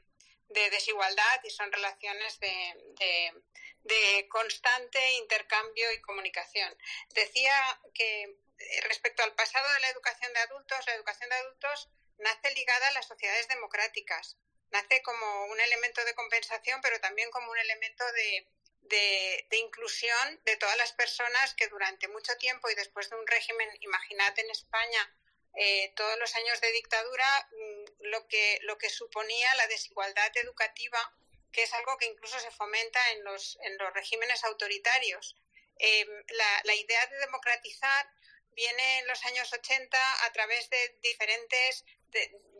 desigualdad y son relaciones de, constante intercambio y comunicación. Decía que eh, respecto al pasado de la educación de adultos, la educación de adultos nace ligada a las sociedades democráticas nace como un elemento de compensación, pero también como un elemento de, de, inclusión de todas las personas que durante mucho tiempo y después de un régimen, imaginad en España, eh, todos los años de dictadura, mm, lo que, lo que suponía la desigualdad educativa, que es algo que incluso se fomenta en los, en los regímenes autoritarios. Eh, la, la idea de democratizar viene en los años 80 a través de diferentes,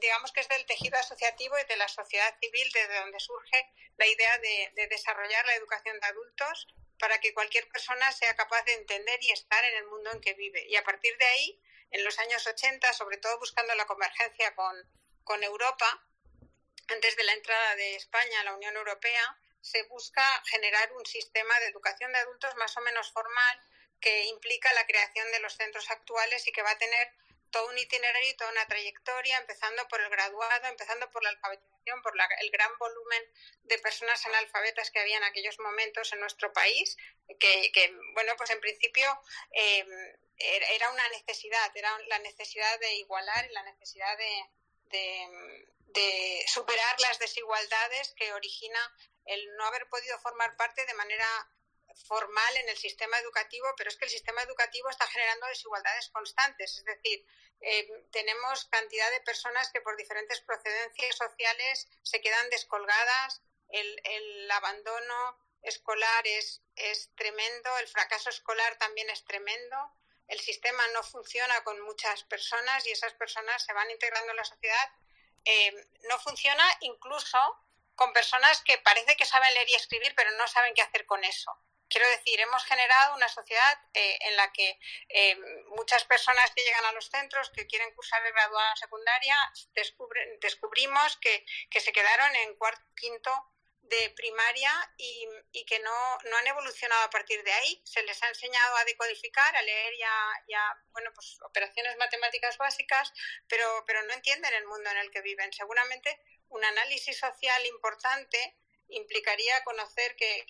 digamos que es del tejido asociativo y de la sociedad civil, desde donde surge la idea de, desarrollar la educación de adultos para que cualquier persona sea capaz de entender y estar en el mundo en que vive. Y a partir de ahí, en los años 80, sobre todo buscando la convergencia con, con Europa, antes de la entrada de España a la Unión Europea, se busca generar un sistema de educación de adultos más o menos formal que implica la creación de los centros actuales y que va a tener todo un itinerario y toda una trayectoria, empezando por el graduado, empezando por la alfabetización, por el gran volumen de personas analfabetas que había en aquellos momentos en nuestro país, que, bueno, pues en principio em, era una necesidad, era la necesidad de igualar y la necesidad de, de superar las desigualdades que origina el no haber podido formar parte de manera formal en el sistema educativo, pero es que el sistema educativo está generando desigualdades constantes. Es decir, eh, tenemos cantidad de personas que por diferentes procedencias sociales se quedan descolgadas, el, abandono escolar es, es tremendo, el fracaso escolar también es tremendo, el sistema no funciona con muchas personas y esas personas se van integrando en la sociedad. Eh, no funciona incluso con personas que parece que saben leer y escribir, pero no saben qué hacer con eso. Quiero decir, hemos generado una sociedad eh, en la que eh, muchas personas que llegan a los centros, que quieren cursar el graduado en secundaria, descubren, descubrimos que, que se quedaron en cuarto, quinto de primaria y, que no, no, han evolucionado a partir de ahí. Se les ha enseñado a decodificar, a leer ya, bueno, pues operaciones matemáticas básicas, pero, pero no entienden el mundo en el que viven. Seguramente un análisis social importante implicaría conocer que,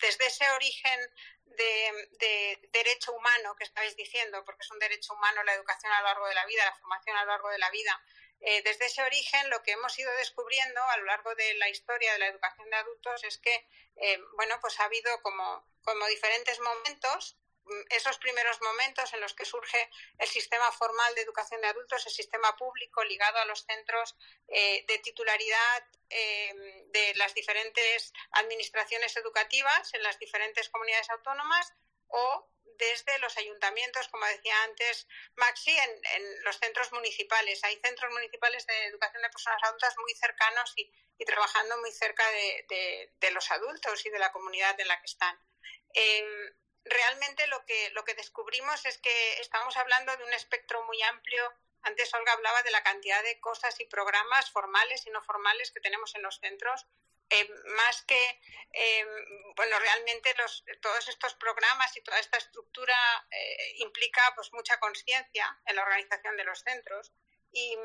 desde ese origen de, de, derecho humano que estáis diciendo, porque es un derecho humano la educación a lo largo de la vida, la formación a lo largo de la vida, eh, desde ese origen, lo que hemos ido descubriendo a lo largo de la historia de la educación de adultos es que, eh, bueno, pues ha habido como, como diferentes momentos esos primeros momentos en los que surge el sistema formal de educación de adultos, el sistema público ligado a los centros eh, de titularidad de las diferentes administraciones educativas en las diferentes comunidades autónomas o desde los ayuntamientos, como decía antes Maxi, en, los centros municipales. Hay centros municipales de educación de personas adultas muy cercanos y, trabajando muy cerca de, los adultos y de la comunidad en la que están. Em, realmente lo que, lo que descubrimos es que estamos hablando de un espectro muy amplio. Antes Olga hablaba de la cantidad de cosas y programas formales y no formales que tenemos en los centros eh, más que, eh, bueno, realmente los, todos estos programas y toda esta estructura eh, implica pues mucha conciencia en la organización de los centros y,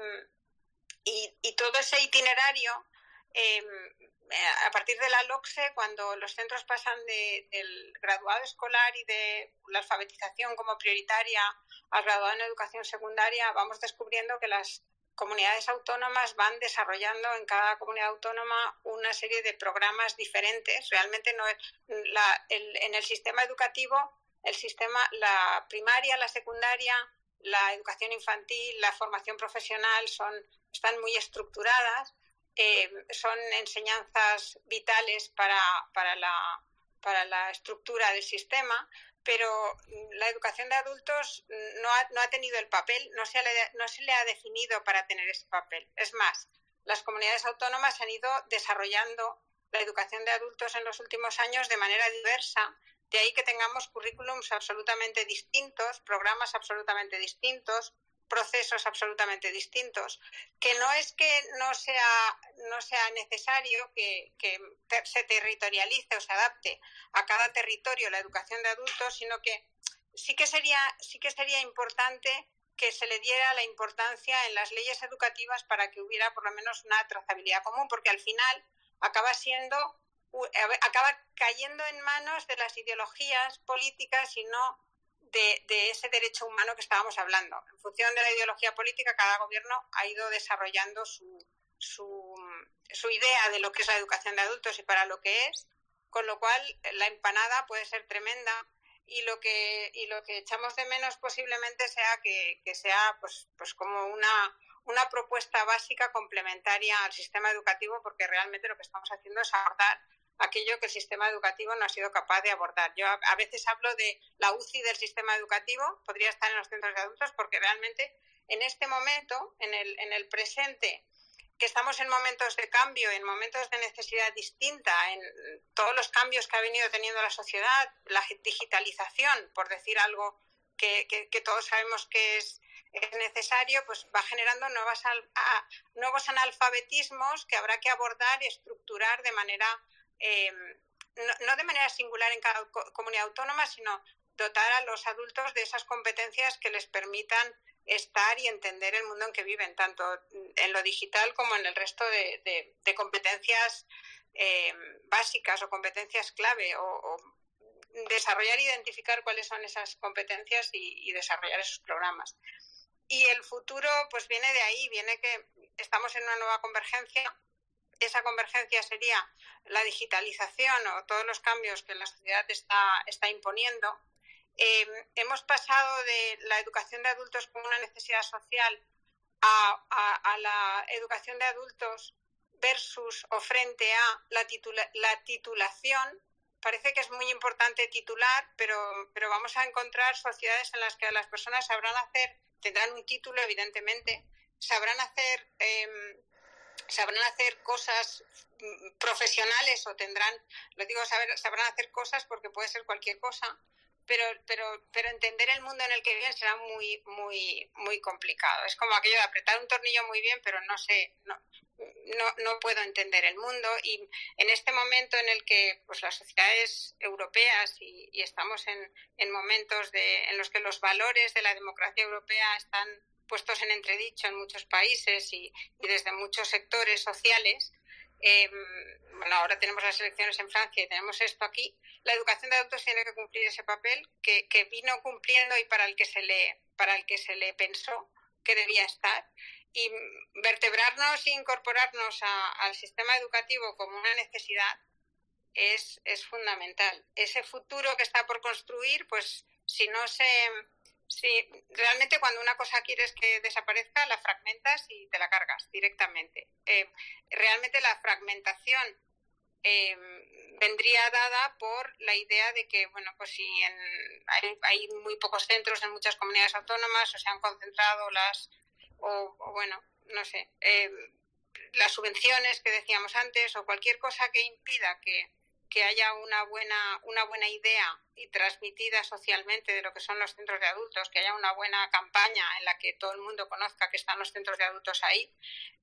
y, todo ese itinerario a partir de la LOCSE, cuando los centros pasan del graduado escolar y de la alfabetización como prioritaria al graduado en educación secundaria, vamos descubriendo que las comunidades autónomas van desarrollando en cada comunidad autónoma una serie de programas diferentes. Realmente no es en el sistema educativo, el sistema, la primaria, la secundaria, la educación infantil, la formación profesional son, están muy estructuradas, eh, son enseñanzas vitales para, para, la, para la estructura del sistema, pero la educación de adultos no ha, no ha tenido el papel, no se, le, no se le ha definido para tener ese papel. Es más, las comunidades autónomas han ido desarrollando la educación de adultos en los últimos años de manera diversa, de ahí que tengamos currículums absolutamente distintos, programas absolutamente distintos, procesos absolutamente distintos, que no es que no sea, no sea necesario que, se territorialice o se adapte a cada territorio la educación de adultos, sino que sí que sería, sí que sería importante que se le diera la importancia en las leyes educativas para que hubiera por lo menos una trazabilidad común, porque al final acaba siendo acaba cayendo en manos de las ideologías políticas y no de, ese derecho humano que estábamos hablando. En función de la ideología política, cada gobierno ha ido desarrollando su, su, idea de lo que es la educación de adultos y para lo que es, con lo cual la empanada puede ser tremenda y lo que y lo que echamos de menos posiblemente sea que, que sea pues pues como una una propuesta básica complementaria al sistema educativo porque realmente lo que estamos haciendo es abordar aquello que el sistema educativo no ha sido capaz de abordar. Yo a, veces hablo de la UCI del sistema educativo, podría estar en los centros de adultos, porque realmente en este momento, en el, en el presente, que estamos en momentos de cambio, en momentos de necesidad distinta, en todos los cambios que ha venido teniendo la sociedad, la digitalización, por decir algo que, que, todos sabemos que es, es, necesario, pues va generando nuevas, nuevos analfabetismos que habrá que abordar y estructurar de manera Em, no, de manera singular en cada comunidad autónoma, sino dotar a los adultos de esas competencias que les permitan estar y entender el mundo en que viven, tanto en lo digital como en el resto de, competencias em, básicas o competencias clave, o, desarrollar e identificar cuáles son esas competencias y, y, desarrollar esos programas. Y el futuro, pues viene de ahí, viene que estamos en una nueva convergencia esa convergencia sería la digitalización o todos los cambios que la sociedad está, está imponiendo, eh, hemos pasado de la educación de adultos como una necesidad social a, la educación de adultos versus o frente a la, la titulación. Parece que es muy importante titular, pero, pero vamos a encontrar sociedades en las que las personas sabrán hacer, tendrán un título, evidentemente, sabrán hacer em, sabrán hacer cosas mm, profesionales o tendrán, lo digo, saber, sabrán hacer cosas porque puede ser cualquier cosa, pero, pero, pero entender el mundo en el que viven será muy, muy, muy complicado. Es como aquello de apretar un tornillo muy bien, pero no sé, no, no, no puedo entender el mundo. Y en este momento en el que pues, las sociedades europeas y, y estamos en, en momentos de, en los que los valores de la democracia europea están puestos en entredicho en muchos países y, desde muchos sectores sociales, eh, bueno, ahora tenemos las elecciones en Francia y tenemos esto aquí, la educación de adultos tiene que cumplir ese papel que, vino cumpliendo y para el que se le, para el que se le pensó que debía estar. Y vertebrarnos e incorporarnos al sistema educativo como una necesidad es, es fundamental. Ese futuro que está por construir, pues si no se Sí, realmente cuando una cosa quieres que desaparezca, la fragmentas y te la cargas directamente. Eh, realmente la fragmentación eh, vendría dada por la idea de que, bueno, pues si hay, muy pocos centros en muchas comunidades autónomas o se han concentrado las, o, bueno, no sé, eh, las subvenciones que decíamos antes o cualquier cosa que impida que que haya una buena, una buena idea y transmitida socialmente de lo que son los centros de adultos, que haya una buena campaña en la que todo el mundo conozca que están los centros de adultos ahí,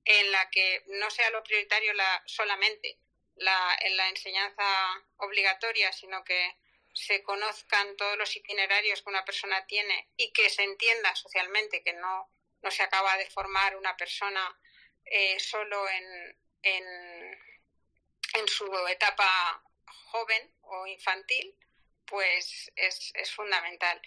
en la que no sea lo prioritario la, solamente la, en la enseñanza obligatoria, sino que se conozcan todos los itinerarios que una persona tiene y que se entienda socialmente que no, no se acaba de formar una persona eh, solo en, en, en su etapa joven o infantil, pues es, es fundamental.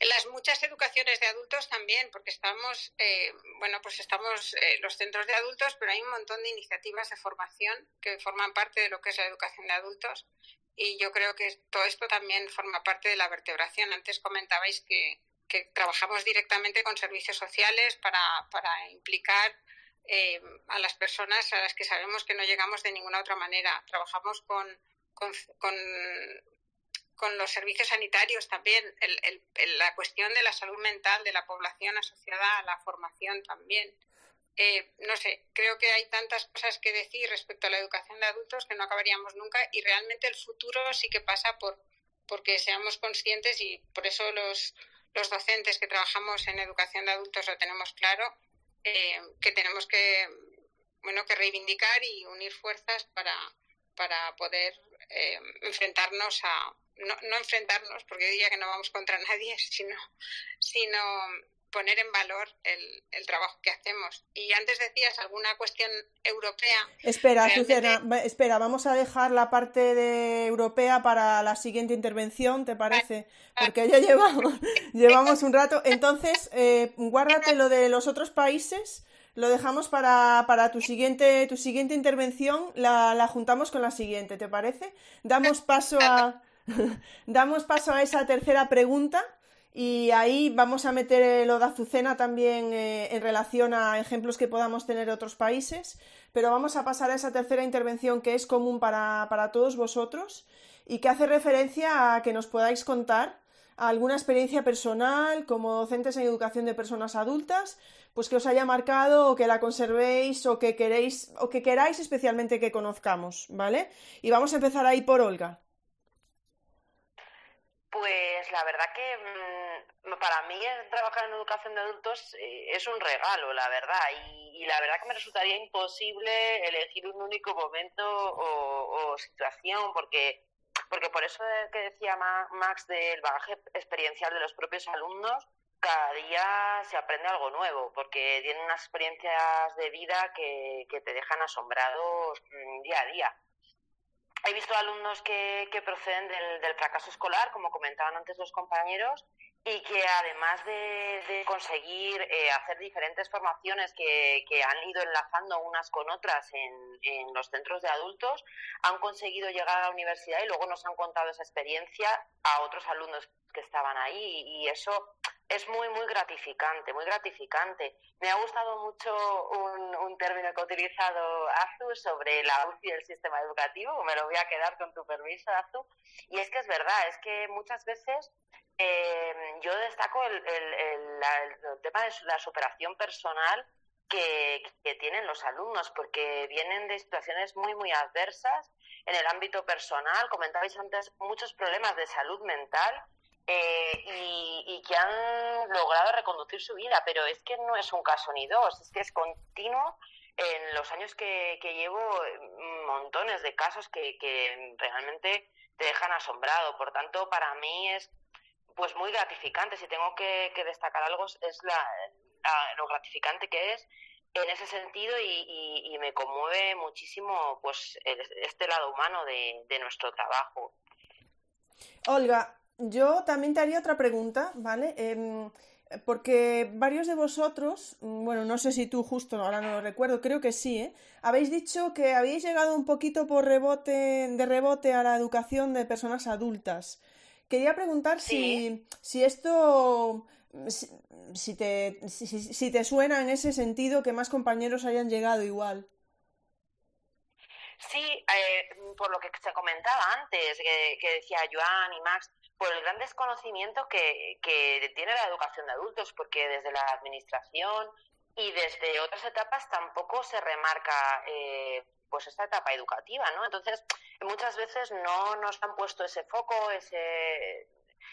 Las muchas educaciones de adultos también, porque estamos, eh, bueno, pues estamos eh, los centros de adultos, pero hay un montón de iniciativas de formación que forman parte de lo que es la educación de adultos y yo creo que todo esto también forma parte de la vertebración. Antes comentabais que, que trabajamos directamente con servicios sociales para, para implicar eh, a las personas a las que sabemos que no llegamos de ninguna otra manera. Trabajamos con con, con, los servicios sanitarios también, la cuestión de la salud mental de la población asociada a la formación también. Eh, no sé, creo que hay tantas cosas que decir respecto a la educación de adultos que no acabaríamos nunca y realmente el futuro sí que pasa por porque seamos conscientes y por eso los, los docentes que trabajamos en educación de adultos lo tenemos claro, eh, que tenemos que, bueno, que reivindicar y unir fuerzas para, para poder eh, enfrentarnos a, no, no, enfrentarnos, porque diría que no vamos contra nadie, sino, sino poner en valor el, el, trabajo que hacemos. Y antes decías alguna cuestión europea. Espera, espera, vamos a dejar la parte de europea para la siguiente intervención, ¿te parece? Porque ya llevamos, llevamos un rato. Entonces, eh, guárdate lo de los otros países lo dejamos para, para tu, siguiente, tu siguiente intervención, la, la, juntamos con la siguiente, ¿te parece? Damos paso a, damos paso a esa tercera pregunta y ahí vamos a meter lo de Azucena también eh, en relación a ejemplos que podamos tener de otros países, pero vamos a pasar a esa tercera intervención que es común para, para todos vosotros y que hace referencia a que nos podáis contar alguna experiencia personal como docentes en educación de personas adultas pues que os haya marcado o que la conservéis o que queréis o que queráis especialmente que conozcamos, ¿vale? Y vamos a empezar ahí por Olga. Pues la verdad que mm, para mí trabajar en educación de adultos eh, es un regalo, la verdad, y, la verdad que me resultaría imposible elegir un único momento o, situación, porque porque por eso que decía Max del bagaje experiencial de los propios alumnos, cada día se aprende algo nuevo, porque tienen unas experiencias de vida que, te dejan asombrados mm, día a día. He visto alumnos que, proceden del, fracaso escolar, como comentaban antes los compañeros, y que además de, conseguir eh, hacer diferentes formaciones que, han ido enlazando unas con otras en, en, los centros de adultos, han conseguido llegar a la universidad y luego nos han contado esa experiencia a otros alumnos que estaban ahí y eso es muy, muy gratificante, muy gratificante. Me ha gustado mucho un, un término que ha utilizado Azu sobre la UCI del sistema educativo, me lo voy a quedar con tu permiso, Azu, y es que es verdad, es que muchas veces eh, yo destaco el, tema de la superación personal que, tienen los alumnos, porque vienen de situaciones muy, muy adversas en el ámbito personal. Comentabais antes muchos problemas de salud mental eh, y, que han logrado reconducir su vida, pero es que no es un caso ni dos, es que es continuo. En los años que, llevo, montones de casos que, que realmente te dejan asombrado. Por tanto, para mí es pues muy gratificante. Si tengo que, destacar algo es lo gratificante que es en ese sentido y, me conmueve muchísimo pues este lado humano de, nuestro trabajo. Olga, yo también te haría otra pregunta, ¿vale? Em, porque varios de vosotros, bueno, no sé si tú justo, ahora no lo recuerdo, creo que sí, ¿eh? Habéis dicho que habéis llegado un poquito por rebote, de rebote a la educación de personas adultas. Quería preguntar si, si esto, si, te, si, te suena en ese sentido que más compañeros hayan llegado igual. Sí, eh, por lo que se comentaba antes, que, decía Joan y Max, por el gran desconocimiento que, que, tiene la educación de adultos, porque desde la administración y desde otras etapas tampoco se remarca eh, pues esta etapa educativa, ¿no? Entonces, muchas veces no nos han puesto ese foco, ese,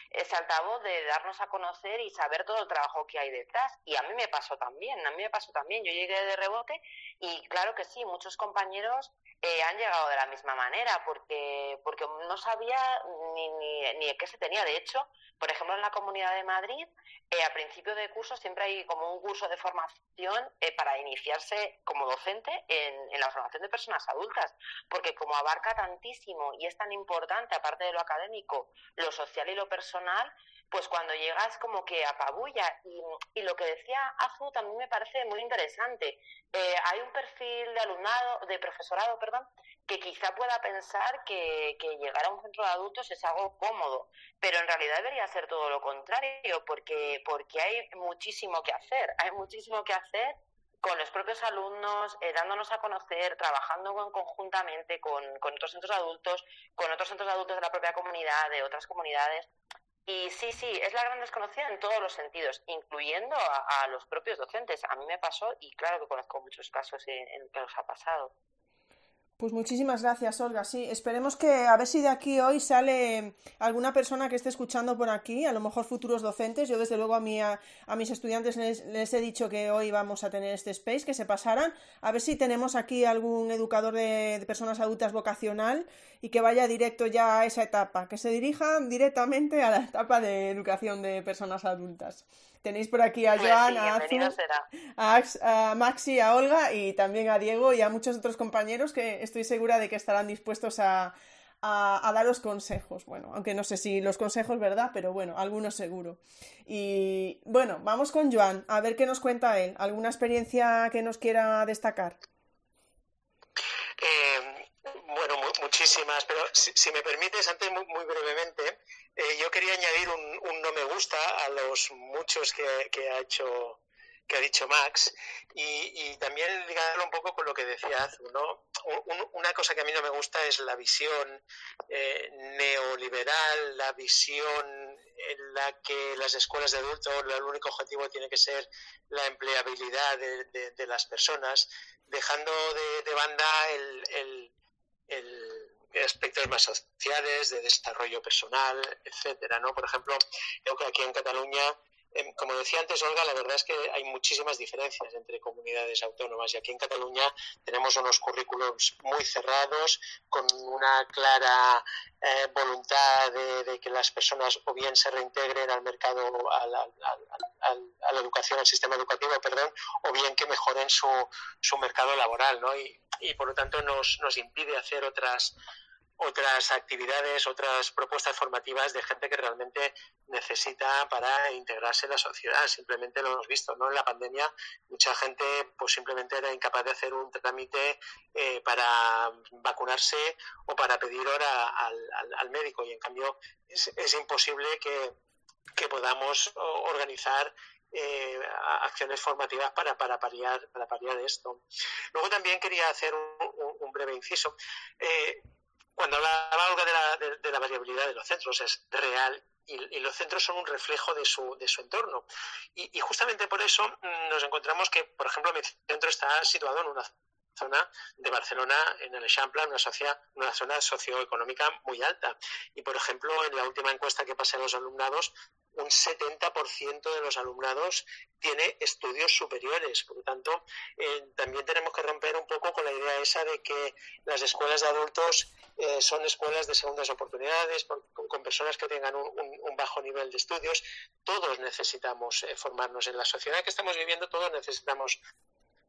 ese altavoz de darnos a conocer y saber todo el trabajo que hay detrás. Y a mí me pasó también, a mí me pasó también. Yo llegué de rebote y claro que sí, muchos compañeros eh, han llegado de la misma manera porque, porque no sabía ni, ni, ni qué se tenía. De hecho, por ejemplo, en la Comunidad de Madrid, eh, a principio de curso siempre hay como un curso de formación eh, para iniciarse como docente en, en, la formación de personas adultas, porque como abarca tantísimo y es tan importante, aparte de lo académico, lo social y lo personal, pues cuando llegas como que apabulla. Y, y lo que decía Azu también me parece muy interesante. Eh, hay un perfil de alumnado, de profesorado, que quizá pueda pensar que, que, llegar a un centro de adultos es algo cómodo, pero en realidad debería ser todo lo contrario, porque, porque hay muchísimo que hacer, hay muchísimo que hacer con los propios alumnos, eh, dándonos a conocer, trabajando conjuntamente con, con otros centros adultos, con otros centros adultos de la propia comunidad, de otras comunidades. Y sí, sí, es la gran desconocida en todos los sentidos, incluyendo a, los propios docentes. A mí me pasó y claro que conozco muchos casos en, en que los ha pasado. Pues muchísimas gracias, Olga. Sí, esperemos que a ver si de aquí hoy sale alguna persona que esté escuchando por aquí, a lo mejor futuros docentes. Yo desde luego a, mí, a, mis estudiantes les, he dicho que hoy vamos a tener este space, que se pasaran. A ver si tenemos aquí algún educador de, de personas adultas vocacional y que vaya directo ya a esa etapa, que se dirija directamente a la etapa de educación de personas adultas. Tenéis por aquí a pues Joan, a, Azu, a, Maxi, a Olga y también a Diego y a muchos otros compañeros que estoy segura de que estarán dispuestos a, a, daros consejos. Bueno, aunque no sé si los consejos, ¿verdad? Pero bueno, algunos seguro. Y bueno, vamos con Joan, a ver qué nos cuenta él. ¿Alguna experiencia que nos quiera destacar? Eh, bueno, muchísimas, pero si, me permites, antes muy, muy brevemente, eh, yo quería añadir un, no me gusta a los muchos que, ha hecho que ha dicho Max y, también ligarlo un poco con lo que decía Azu, ¿no? una cosa que a mí no me gusta es la visión eh, neoliberal, la visión en la que las escuelas de adultos el único objetivo tiene que ser la empleabilidad de, las personas, dejando de, banda el aspectos más sociales, de desarrollo personal, etcétera, ¿no? Por ejemplo, creo que aquí en Cataluña, em, como decía antes Olga, la verdad es que hay muchísimas diferencias entre comunidades autónomas y aquí en Cataluña tenemos unos currículums muy cerrados, con una clara eh, voluntad de, que las personas o bien se reintegren al mercado, a la, educación, al sistema educativo, perdón, o bien que mejoren su, su mercado laboral, ¿no? Y, y por lo tanto nos, nos impide hacer otras otras actividades, otras propuestas formativas de gente que realmente necesita para integrarse en la sociedad. Simplemente lo hemos visto, ¿no? En la pandemia mucha gente pues simplemente era incapaz de hacer un trámite eh, para vacunarse o para pedir hora al, médico y en cambio es, imposible que, podamos organizar eh, acciones formativas para, para, paliar, para paliar esto. Luego también quería hacer un, breve inciso. Eh, cuando hablaba de la, de, la, variabilidad de los centros, es real y, los centros son un reflejo de su, de su entorno. Y, justamente por eso mm, nos encontramos que, por ejemplo, mi centro está situado en una zona de Barcelona, en el Eixample, una, una zona socioeconómica muy alta. Y, por ejemplo, en la última encuesta que pasé a los alumnados, un 70% de los alumnados tiene estudios superiores. Por lo tanto, eh, también tenemos que romper un poco con la idea esa de que las escuelas de adultos eh, son escuelas de segundas oportunidades, con, personas que tengan un, bajo nivel de estudios. Todos necesitamos eh, formarnos en la sociedad que estamos viviendo, todos necesitamos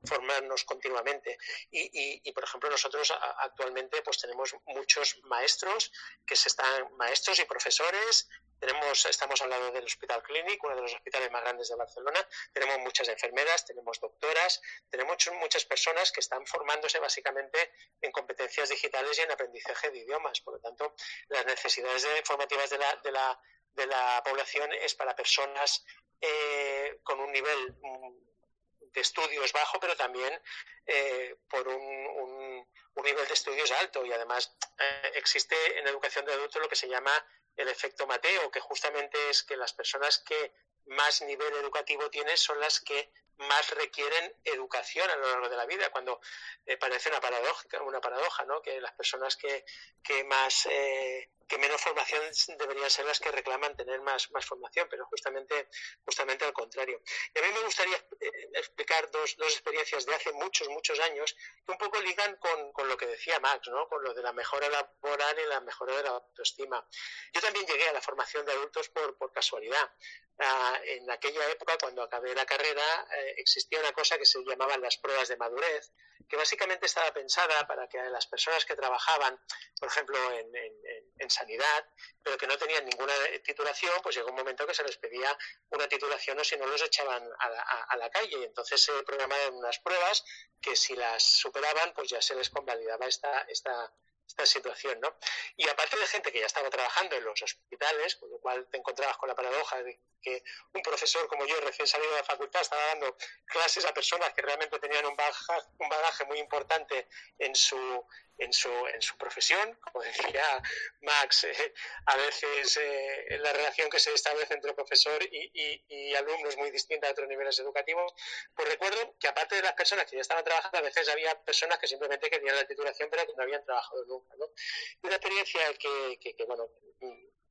formarnos continuamente. Y, y, por ejemplo, nosotros actualmente pues tenemos muchos maestros que se están, maestros y profesores. Tenemos, estamos hablando del Hospital Clínic, uno de los hospitales más grandes de Barcelona. Tenemos muchas enfermeras, tenemos doctoras, tenemos muchas personas que están formándose básicamente en competencias digitales y en aprendizaje de idiomas. Por lo tanto, las necesidades formativas de la, de la, de la población es para personas eh, con un nivel mm, de estudios bajo, pero también eh, por un, nivel de estudios alto. Y además eh, existe en educación de adultos lo que se llama el efecto Mateo, que justamente es que las personas que más nivel educativo tienen son las que más requieren educación a lo largo de la vida, cuando eh, parece una paradoja, una paradoja, ¿no? Que las personas que, que más que menos formación deberían ser las que reclaman tener más, más formación, pero justamente, justamente al contrario. Y a mí me gustaría eh, explicar dos, dos experiencias de hace muchos, muchos años que un poco ligan con, con, lo que decía Max, ¿no? con lo de la mejora laboral y la mejora de la autoestima. Yo también llegué a la formación de adultos por, por casualidad. Ah, en aquella época, cuando acabé la carrera, eh, existía una cosa que se llamaban las pruebas de madurez, que básicamente estaba pensada para que las personas que trabajaban, por ejemplo, en, en, sanidad, pero que no tenían ninguna titulación, pues llegó un momento que se les pedía una titulación o si no los echaban a la, calle. Y entonces se programaban unas pruebas que si las superaban, pues ya se les convalidaba esta, esta, esta situación, ¿no? Y aparte de gente que ya estaba trabajando en los hospitales, con lo cual te encontrabas con la paradoja de que un profesor como yo, recién salido de la facultad, estaba dando clases a personas que realmente tenían un bagaje, un bagaje muy importante en su, en su, en su profesión, como decía Max, eh, a veces eh, la relación que se establece entre profesor y, y, alumno es muy distinta a otros niveles educativos, pues recuerdo que aparte de las personas que ya estaban trabajando, a veces había personas que simplemente querían la titulación pero que no habían trabajado nunca. ¿no? Una experiencia que, que, bueno,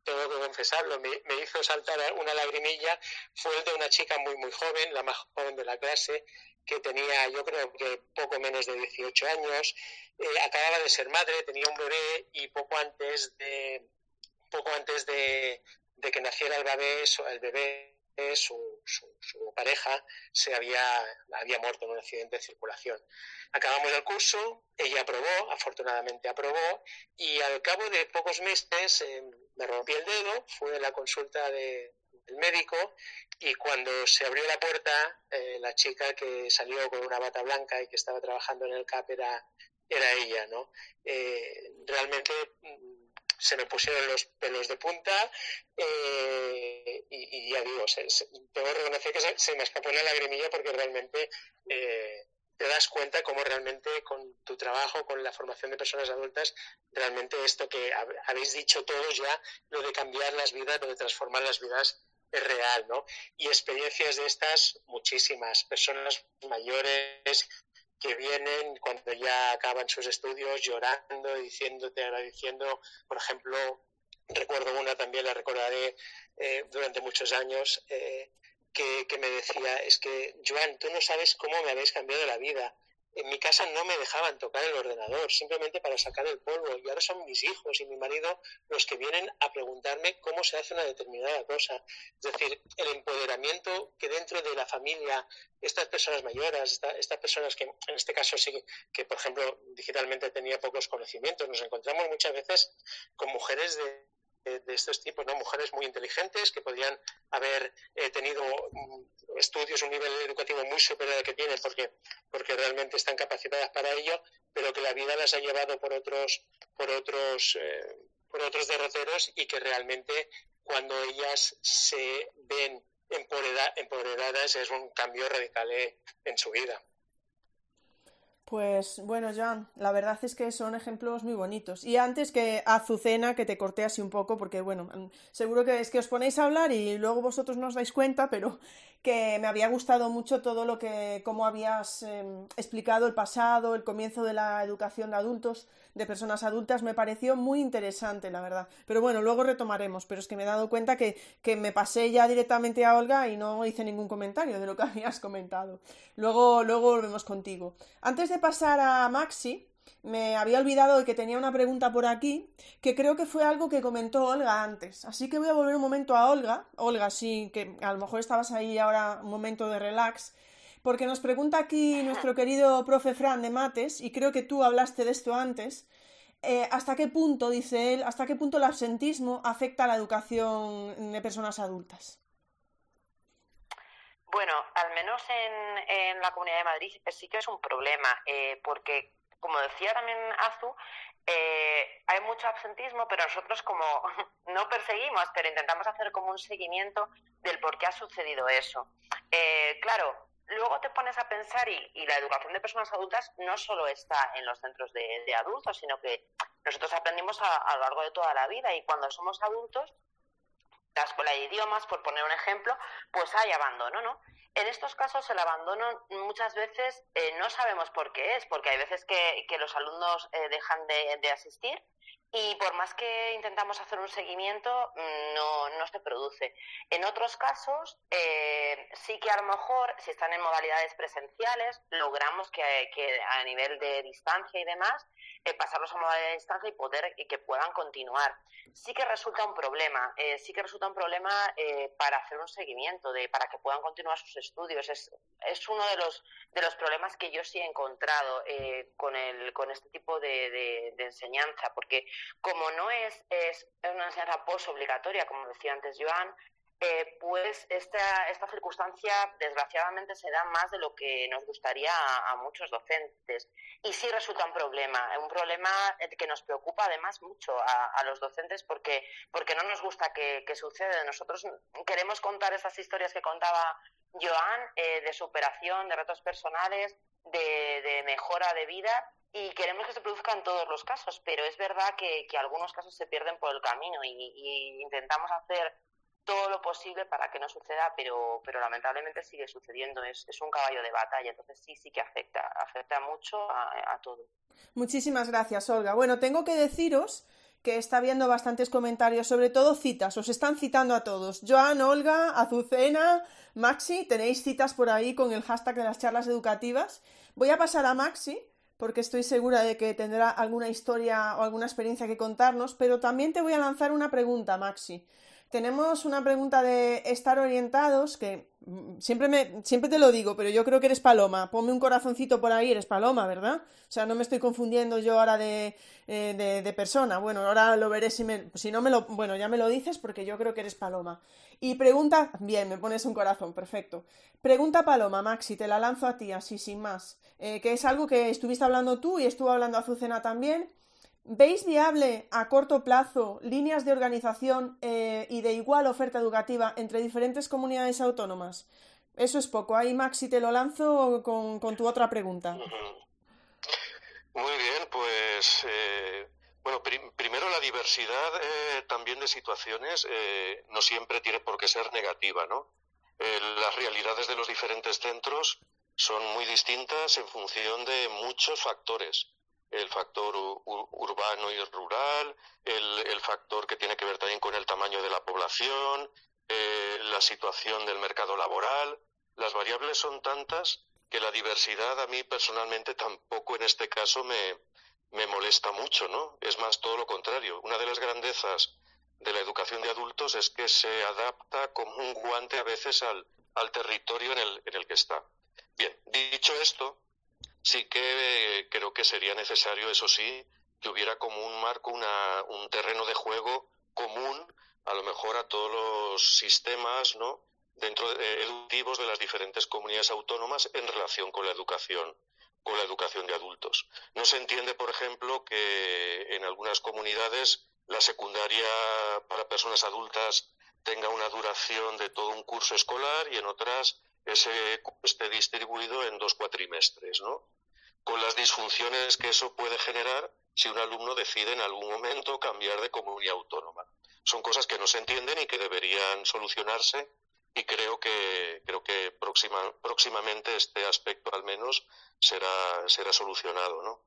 tengo que confesarlo, me, me, hizo saltar una lagrimilla, fue el de una chica muy, muy joven, la más joven de la clase, que tenía yo creo que poco menos de 18 años, eh, acababa de ser madre, tenía un bebé y poco antes de poco antes de, que naciera el bebé, el bebé su, su, pareja se había, había muerto en un accidente de circulación. Acabamos el curso, ella aprobó, afortunadamente aprobó, y al cabo de pocos meses eh, me rompí el dedo, fue la consulta de, del médico y cuando se abrió la puerta, eh, la chica que salió con una bata blanca y que estaba trabajando en el CAP era, era ella, ¿no? Eh, realmente mm, se me pusieron los pelos de punta eh, y, ya digo, se, tengo que reconocer que se, me escapó una lagrimilla porque realmente te das cuenta cómo realmente con tu trabajo, con la formación de personas adultas, realmente esto que habéis dicho todos ya, lo de cambiar las vidas, lo de transformar las vidas, es real, ¿no? Y experiencias de estas, muchísimas. Personas mayores que vienen cuando ya acaban sus estudios llorando, diciéndote, agradeciendo, por ejemplo, recuerdo una también, la recordaré eh, durante muchos años, eh, que, me decía, es que, Joan, tú no sabes cómo me habéis cambiado la vida. En mi casa no me dejaban tocar el ordenador, simplemente para sacar el polvo. Y ahora son mis hijos y mi marido los que vienen a preguntarme cómo se hace una determinada cosa. Es decir, el empoderamiento que dentro de la familia, estas personas mayores, estas personas que en este caso sí, que por ejemplo digitalmente tenía pocos conocimientos, nos encontramos muchas veces con mujeres de de, estos tipos, ¿no? Mujeres muy inteligentes que podrían haber eh, tenido mm, estudios, un nivel educativo muy superior al que tienen porque, porque realmente están capacitadas para ello, pero que la vida las ha llevado por otros, por otros, eh, por otros derroteros y que realmente cuando ellas se ven empoderadas es un cambio radical eh, en su vida. Pues bueno, Joan, la verdad es que son ejemplos muy bonitos. Y antes que Azucena, que te corté así un poco, porque bueno, seguro que es que os ponéis a hablar y luego vosotros no os dais cuenta, pero que me había gustado mucho todo lo que, cómo habías em, explicado el pasado, el comienzo de la educación de adultos, de personas adultas, me pareció muy interesante, la verdad. Pero bueno, luego retomaremos, pero es que me he dado cuenta que, que me pasé ya directamente a Olga y no hice ningún comentario de lo que habías comentado. Luego, luego volvemos contigo. Antes de pasar a Maxi, me había olvidado de que tenía una pregunta por aquí, que creo que fue algo que comentó Olga antes. Así que voy a volver un momento a Olga. Olga, sí, que a lo mejor estabas ahí ahora un momento de relax. Porque nos pregunta aquí nuestro querido profe Fran de Mates, y creo que tú hablaste de esto antes, eh, ¿hasta qué punto, dice él, hasta qué punto el absentismo afecta a la educación de personas adultas? Bueno, al menos en, la Comunidad de Madrid sí que es un problema, eh, porque como decía también Azu, eh, hay mucho absentismo, pero nosotros como no perseguimos, pero intentamos hacer como un seguimiento del por qué ha sucedido eso. Eh, claro, luego te pones a pensar y, la educación de personas adultas no solo está en los centros de, adultos, sino que nosotros aprendimos a, lo largo de toda la vida y cuando somos adultos, la escuela de idiomas, por poner un ejemplo, pues hay abandono, ¿no? En estos casos el abandono muchas veces eh, no sabemos por qué es, porque hay veces que, los alumnos eh, dejan de, asistir y por más que intentamos hacer un seguimiento mm, no, no se produce. En otros casos eh, sí que a lo mejor si están en modalidades presenciales logramos que, que a nivel de distancia y demás eh, pasarlos a modalidad de distancia y poder que puedan continuar. Sí que resulta un problema, eh, sí que resulta un problema eh, para hacer un seguimiento, de, para que puedan continuar sus estudios. Es, es uno de los, de los problemas que yo sí he encontrado con, el, con este tipo de, de, enseñanza, porque como no es, es una enseñanza post-obligatoria, como decía antes Joan, eh, pues esta, esta circunstancia desgraciadamente se da más de lo que nos gustaría a, muchos docentes. Y sí resulta un problema, un problema que nos preocupa además mucho a, los docentes porque, porque no nos gusta que, suceda. Nosotros queremos contar estas historias que contaba Joan eh, de superación, de retos personales, de, mejora de vida y queremos que se produzca en todos los casos, pero es verdad que, algunos casos se pierden por el camino y, intentamos hacer todo lo posible para que no suceda, pero, pero lamentablemente sigue sucediendo. Es, es un caballo de batalla, entonces sí, sí que afecta, afecta mucho a, todo. Muchísimas gracias, Olga. Bueno, tengo que deciros que está habiendo bastantes comentarios, sobre todo citas, os están citando a todos. Joan, Olga, Azucena, Maxi, tenéis citas por ahí con el hashtag de las charlas educativas. Voy a pasar a Maxi, porque estoy segura de que tendrá alguna historia o alguna experiencia que contarnos, pero también te voy a lanzar una pregunta, Maxi. Tenemos una pregunta de estar orientados, que mm, siempre, me, siempre te lo digo, pero yo creo que eres paloma. Ponme un corazoncito por ahí, eres paloma, ¿verdad? O sea, no me estoy confundiendo yo ahora de, eh, de, persona. Bueno, ahora lo veré si, me, si no me lo... Bueno, ya me lo dices porque yo creo que eres paloma. Y pregunta... Bien, me pones un corazón, perfecto. Pregunta paloma, Maxi, te la lanzo a ti, así sin más. Eh, que es algo que estuviste hablando tú y estuvo hablando Azucena también ¿Veis viable a corto plazo líneas de organización eh, y de igual oferta educativa entre diferentes comunidades autónomas? Eso es poco. Ahí, Maxi, te lo lanzo con, tu otra pregunta. Muy bien, pues eh, bueno, primero la diversidad eh, también de situaciones no siempre tiene por qué ser negativa, ¿no? las realidades de los diferentes centros son muy distintas en función de muchos factores el factor urbano y rural, el, factor que tiene que ver también con el tamaño de la población, eh, la situación del mercado laboral. Las variables son tantas que la diversidad a mí personalmente tampoco en este caso me, me molesta mucho, ¿no? Es más todo lo contrario. Una de las grandezas de la educación de adultos es que se adapta como un guante a veces al, al territorio en el, en el que está. Bien, dicho esto, sí que creo que sería necesario, eso sí, que hubiera como un marco, una, un terreno de juego común, a lo mejor a todos los sistemas, ¿no? dentro de, educativos de las diferentes comunidades autónomas en relación con la educación con la educación de adultos. No se entiende, por ejemplo, que en algunas comunidades la secundaria para personas adultas tenga una duración de todo un curso escolar y en otras ese esté distribuido en dos cuatrimestres, ¿no? Con las disfunciones que eso puede generar si un alumno decide en algún momento cambiar de comunidad autónoma. Son cosas que no se entienden y que deberían solucionarse y creo que creo que próximamente este aspecto al menos será será solucionado no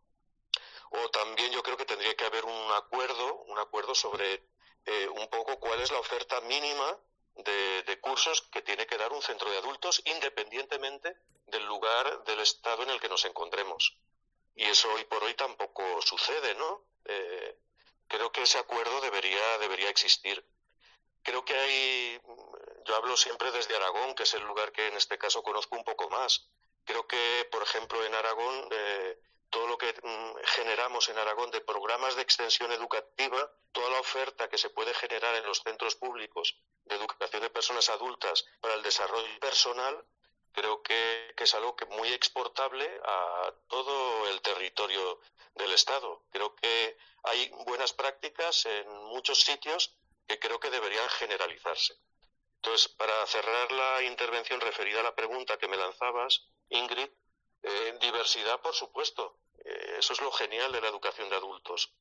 o también yo creo que tendría que haber un acuerdo un acuerdo sobre eh, un poco cuál es la oferta mínima de, cursos que tiene que dar un centro de adultos independientemente del lugar del estado en el que nos encontremos. Y eso hoy por hoy tampoco sucede no eh, creo que ese acuerdo debería debería existir. Creo que hay yo hablo siempre desde Aragón, que es el lugar que en este caso conozco un poco más. Creo que, por ejemplo, en Aragón, eh, todo lo que mm, generamos en Aragón de programas de extensión educativa, toda la oferta que se puede generar en los centros públicos de educación de personas adultas para el desarrollo personal, creo que, es algo que muy exportable a todo el territorio del Estado. Creo que hay buenas prácticas en muchos sitios que creo que deberían generalizarse. Entonces, para cerrar la intervención referida a la pregunta que me lanzabas, Ingrid, eh, diversidad, por supuesto. Eh, eso es lo genial de la educación de adultos.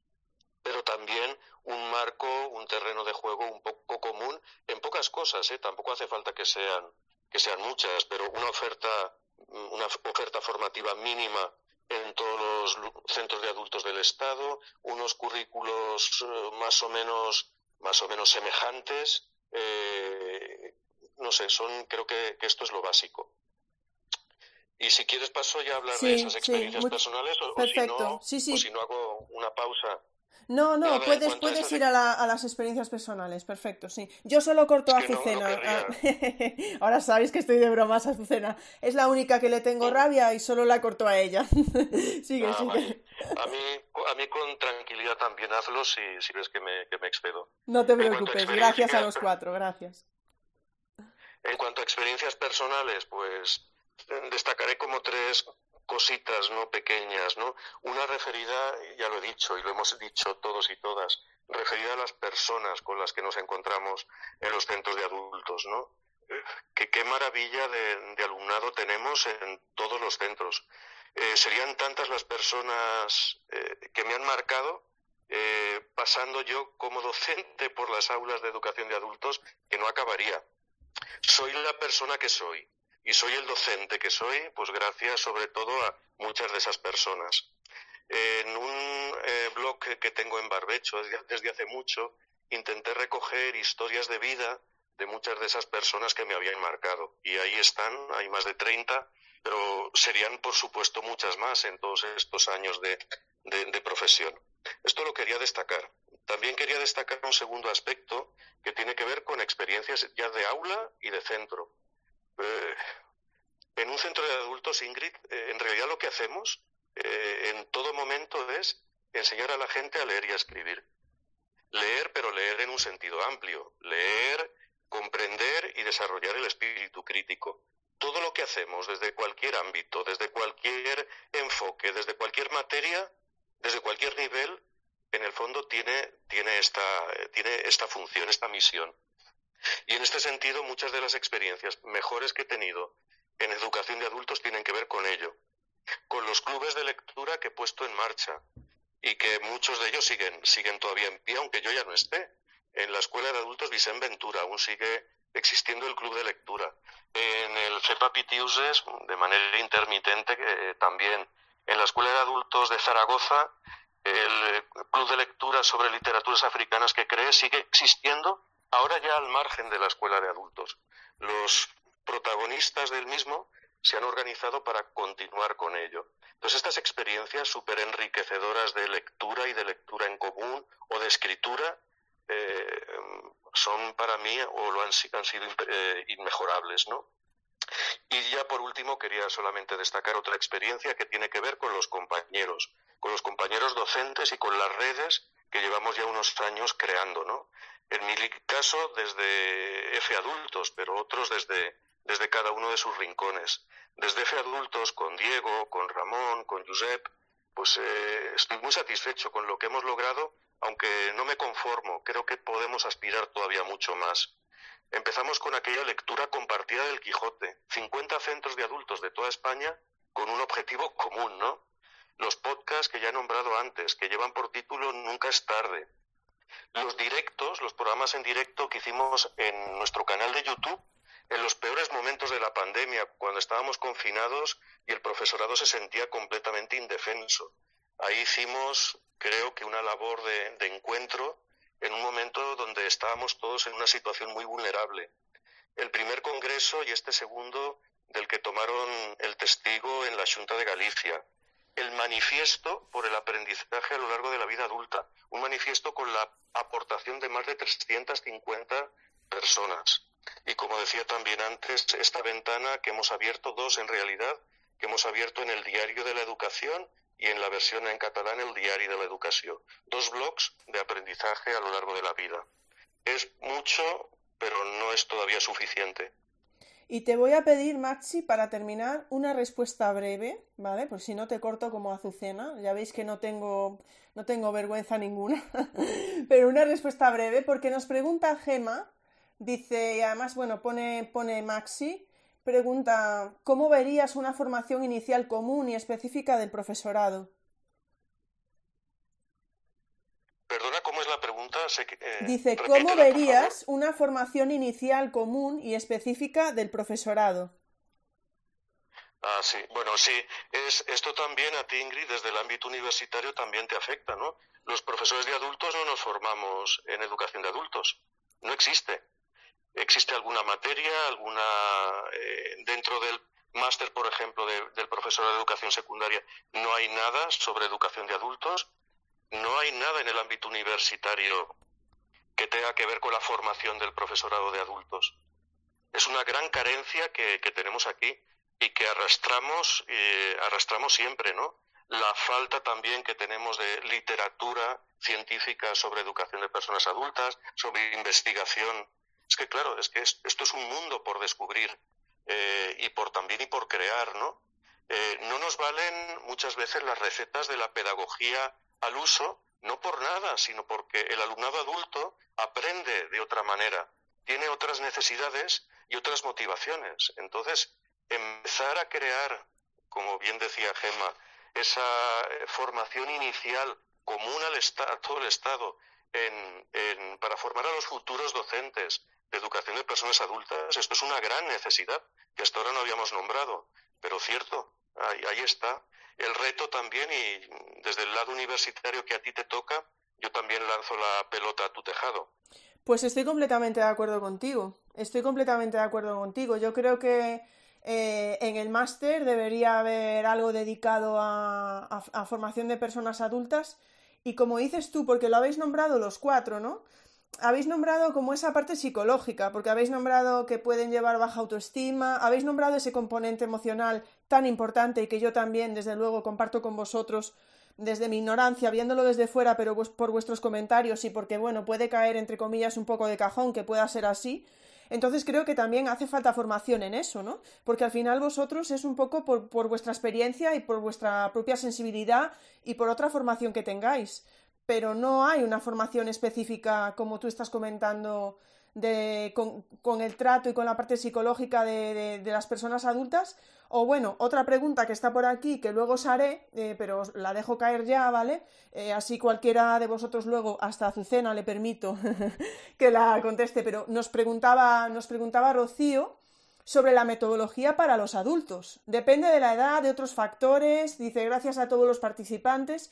Pero también un marco, un terreno de juego un poco común en pocas cosas. ¿eh? Tampoco hace falta que sean, que sean muchas, pero una oferta, una oferta formativa mínima en todos los centros de adultos del Estado, unos currículos más o menos, más o menos semejantes, eh, no sé, son, creo que, esto es lo básico. Y si quieres paso ya a hablar de esas experiencias personales o, Perfecto. si no, si no hago una pausa. No, no, puedes, puedes ir a, las experiencias personales, perfecto, sí. Yo solo corto a Azucena. Ah, ahora sabéis que estoy de bromas, Azucena. Es la única que le tengo rabia y solo la corto a ella. sigue, ah, sigue. A, mí, a mí con tranquilidad también hazlo si, si ves que me, que me excedo. No te preocupes, gracias a los cuatro, gracias. En cuanto a experiencias personales, pues destacaré como tres cositas no pequeñas, ¿no? Una referida, ya lo he dicho y lo hemos dicho todos y todas, referida a las personas con las que nos encontramos en los centros de adultos, ¿no? Que qué maravilla de, alumnado tenemos en todos los centros. Eh, serían tantas las personas eh, que me han marcado eh, pasando yo como docente por las aulas de educación de adultos que no acabaría. Soy la persona que soy y soy el docente que soy, pues gracias sobre todo a muchas de esas personas. En un eh, blog que tengo en Barbecho desde hace mucho, intenté recoger historias de vida de muchas de esas personas que me habían marcado. Y ahí están, hay más de 30, pero serían, por supuesto, muchas más en todos estos años de, de profesión. Esto lo quería destacar. También quería destacar un segundo aspecto que tiene que ver con experiencias ya de aula y de centro. Eh, en un centro de adultos, Ingrid, eh, en realidad lo que hacemos eh, en todo momento es enseñar a la gente a leer y a escribir. Leer, pero leer en un sentido amplio. Leer, comprender y desarrollar el espíritu crítico. Todo lo que hacemos desde cualquier ámbito, desde cualquier enfoque, desde cualquier materia, desde cualquier nivel, en el fondo tiene, tiene, esta, tiene esta función, esta misión. Y en este sentido, muchas de las experiencias mejores que he tenido en educación de adultos tienen que ver con ello, con los clubes de lectura que he puesto en marcha y que muchos de ellos siguen, siguen todavía en pie, aunque yo ya no esté. En la Escuela de Adultos Vicente Ventura aún sigue existiendo el club de lectura. En el CEPA Pitiuses, de manera intermitente, eh, también. En la Escuela de Adultos de Zaragoza, el club de lectura sobre literaturas africanas que cree sigue existiendo ahora ya al margen de la escuela de adultos. Los protagonistas del mismo se han organizado para continuar con ello. Entonces, estas experiencias súper enriquecedoras de lectura y de lectura en común o de escritura eh, son para mí, o lo han, han sido eh, inmejorables, ¿no? Y ya por último quería solamente destacar otra experiencia que tiene que ver con los compañeros, con los compañeros docentes y con las redes que llevamos ya unos años creando, ¿no? En mi caso desde F adultos, pero otros desde, desde cada uno de sus rincones. Desde F adultos con Diego, con Ramón, con Josep, pues eh, estoy muy satisfecho con lo que hemos logrado, aunque no me conformo, creo que podemos aspirar todavía mucho más. Empezamos con aquella lectura compartida del Quijote, 50 centros de adultos de toda España con un objetivo común, ¿no? Los podcasts que ya he nombrado antes, que llevan por título Nunca es tarde. Los directos, los programas en directo que hicimos en nuestro canal de YouTube en los peores momentos de la pandemia, cuando estábamos confinados y el profesorado se sentía completamente indefenso. Ahí hicimos, creo que, una labor de, de encuentro en un momento donde estábamos todos en una situación muy vulnerable. El primer congreso y este segundo del que tomaron el testigo en la Junta de Galicia. El manifiesto por el aprendizaje a lo largo de la vida adulta. Un manifiesto con la aportación de más de 350 personas. Y como decía también antes, esta ventana que hemos abierto, dos en realidad, que hemos abierto en el Diario de la Educación y en la versión en catalán el Diario de la Educación. Dos blogs de aprendizaje a lo largo de la vida. Es mucho, pero no es todavía suficiente. Y te voy a pedir, Maxi, para terminar, una respuesta breve, ¿vale? Por si no te corto como Azucena. Ya veis que no tengo, no tengo vergüenza ninguna. pero una respuesta breve, porque nos pregunta Gema, dice, y además, bueno, pone, pone Maxi, Pregunta, ¿cómo verías una formación inicial común y específica del profesorado? Perdona, ¿cómo es Eh, Dice, ¿cómo verías una formación inicial común y específica del profesorado? Ah, sí. Bueno, sí. Es, esto también a ti, Ingrid, desde el ámbito universitario también te afecta, ¿no? Los profesores de adultos no nos formamos en educación de adultos. No existe. ¿Existe alguna materia, alguna eh, dentro del máster, por ejemplo, del profesor de educación secundaria? No hay nada sobre educación de adultos. No hay nada en el ámbito universitario que tenga que ver con la formación del profesorado de adultos. Es una gran carencia que, tenemos aquí y que arrastramos, eh, arrastramos siempre, ¿no? La falta también que tenemos de literatura científica sobre educación de personas adultas, sobre investigación es que claro, es que esto es un mundo por descubrir eh, y por también y por crear, ¿no? Eh, no nos valen muchas veces las recetas de la pedagogía al uso, no por nada, sino porque el alumnado adulto aprende de otra manera, tiene otras necesidades y otras motivaciones. Entonces, empezar a crear, como bien decía Gemma, esa eh, formación inicial común al a todo el Estado para formar a los futuros docentes, educación de personas adultas. Esto es una gran necesidad que hasta ahora no habíamos nombrado, pero cierto, ahí, está. El reto también, y desde el lado universitario que a ti te toca, yo también lanzo la pelota a tu tejado. Pues estoy completamente de acuerdo contigo. Estoy completamente de acuerdo contigo. Yo creo que eh, en el máster debería haber algo dedicado a formación de personas adultas. Y como dices tú, porque lo habéis nombrado los cuatro, ¿no? Habéis nombrado como esa parte psicológica, porque habéis nombrado que pueden llevar baja autoestima, habéis nombrado ese componente emocional tan importante y que yo también, desde luego, comparto con vosotros desde mi ignorancia, viéndolo desde fuera, pero por vuestros comentarios y porque, bueno, puede caer, entre comillas, un poco de cajón, que pueda ser así. Entonces creo que también hace falta formación en eso, ¿no? Porque al final vosotros es un poco por, por vuestra experiencia y por vuestra propia sensibilidad y por otra formación que tengáis pero no hay una formación específica, como tú estás comentando, de, con, el trato y con la parte psicológica de, las personas adultas. O bueno, otra pregunta que está por aquí, que luego os haré, eh, pero la dejo caer ya, ¿vale? Eh, así cualquiera de vosotros luego, hasta Azucena le permito que la conteste, pero nos preguntaba, nos preguntaba Rocío sobre la metodología para los adultos. Depende de la edad, de otros factores, dice gracias a todos los participantes.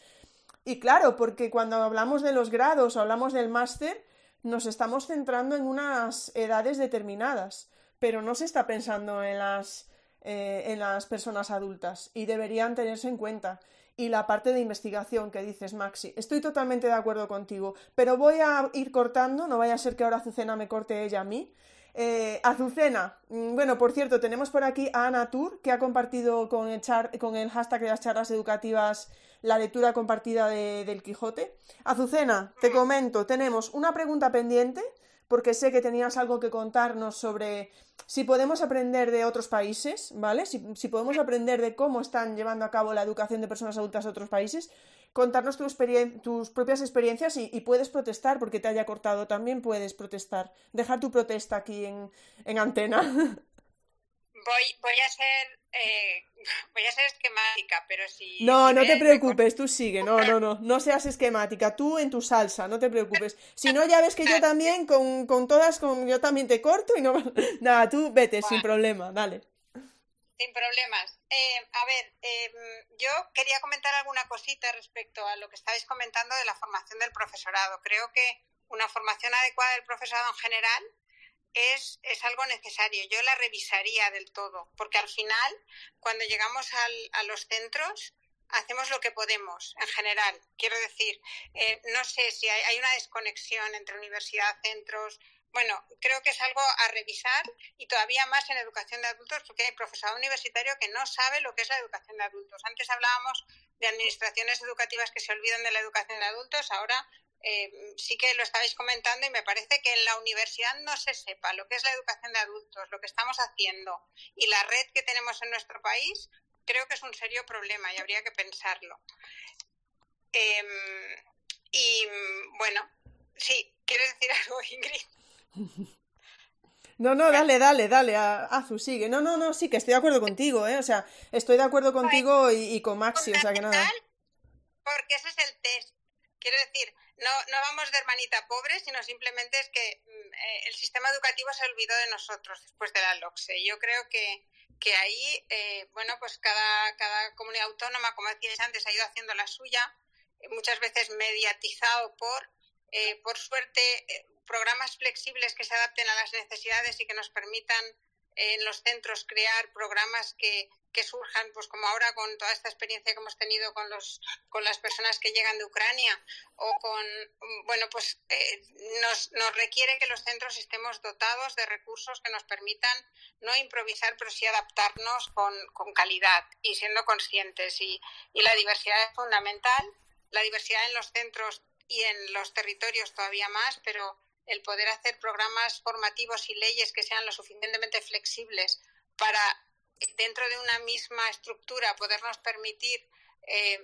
Y claro, porque cuando hablamos de los grados o hablamos del máster, nos estamos centrando en unas edades determinadas, pero no se está pensando en las eh, en las personas adultas y deberían tenerse en cuenta. Y la parte de investigación que dices, Maxi. Estoy totalmente de acuerdo contigo, pero voy a ir cortando, no vaya a ser que ahora Azucena me corte ella a mí. Eh, Azucena, mm, bueno, por cierto, tenemos por aquí a Ana Tour, que ha compartido con el, con el hashtag de las charlas educativas la lectura compartida de, del Quijote. Azucena, te comento, tenemos una pregunta pendiente, porque sé que tenías algo que contarnos sobre si podemos aprender de otros países, ¿vale? Si, si podemos aprender de cómo están llevando a cabo la educación de personas adultas de otros países, contarnos tus propias experiencias y, puedes protestar porque te haya cortado, también puedes protestar. Dejar tu protesta aquí en, en antena. Voy, voy a ser eh, voy a ser esquemática, pero si... No, no te preocupes, tú sigue, no, no, no, no seas esquemática, tú en tu salsa, no te preocupes. Si no, ya ves que yo también, con, con todas, con, yo también te corto y no... Nada, tú vete, sin problema, dale. Sin problemas. Eh, a ver, em, yo quería comentar alguna cosita respecto a lo que estabais comentando de la formación del profesorado. Creo que una formación adecuada del profesorado en general es, es algo necesario. Yo la revisaría del todo, porque al final, cuando llegamos al, a los centros, hacemos lo que podemos en general. Quiero decir, eh, no sé si hay, una desconexión entre universidad, centros, bueno, creo que es algo a revisar y todavía más en educación de adultos porque hay profesorado universitario que no sabe lo que es la educación de adultos. Antes hablábamos de administraciones educativas que se olvidan de la educación de adultos, ahora eh, sí que lo estabais comentando y me parece que en la universidad no se sepa lo que es la educación de adultos, lo que estamos haciendo y la red que tenemos en nuestro país, creo que es un serio problema y habría que pensarlo. Em, y bueno, sí, ¿quieres decir algo, Ingrid? No, no, dale, dale, dale, Azu, sigue. No, no, no, sí, que estoy de acuerdo contigo, ¿eh? O sea, estoy de acuerdo contigo y, con Maxi, o sea que nada. Porque ese es el test. Quiero decir, no, no vamos de hermanita pobre, sino simplemente es que mm, eh, el sistema educativo se olvidó de nosotros después de la LOCSE. Yo creo que, que ahí, eh, bueno, pues cada, cada comunidad autónoma, como decíais antes, ha ido haciendo la suya, eh, muchas veces mediatizado por, por suerte, programas flexibles que se adapten a las necesidades y que nos permitan en los centros crear programas que, que surjan, pues como ahora con toda esta experiencia que hemos tenido con los con las personas que llegan de Ucrania o con bueno pues eh, nos, nos requiere que los centros estemos dotados de recursos que nos permitan no improvisar pero sí adaptarnos con, con calidad y siendo conscientes. Y, y la diversidad es fundamental la diversidad en los centros y en los territorios todavía más pero el poder hacer programas formativos y leyes que sean lo suficientemente flexibles para, dentro de una misma estructura, podernos permitir eh,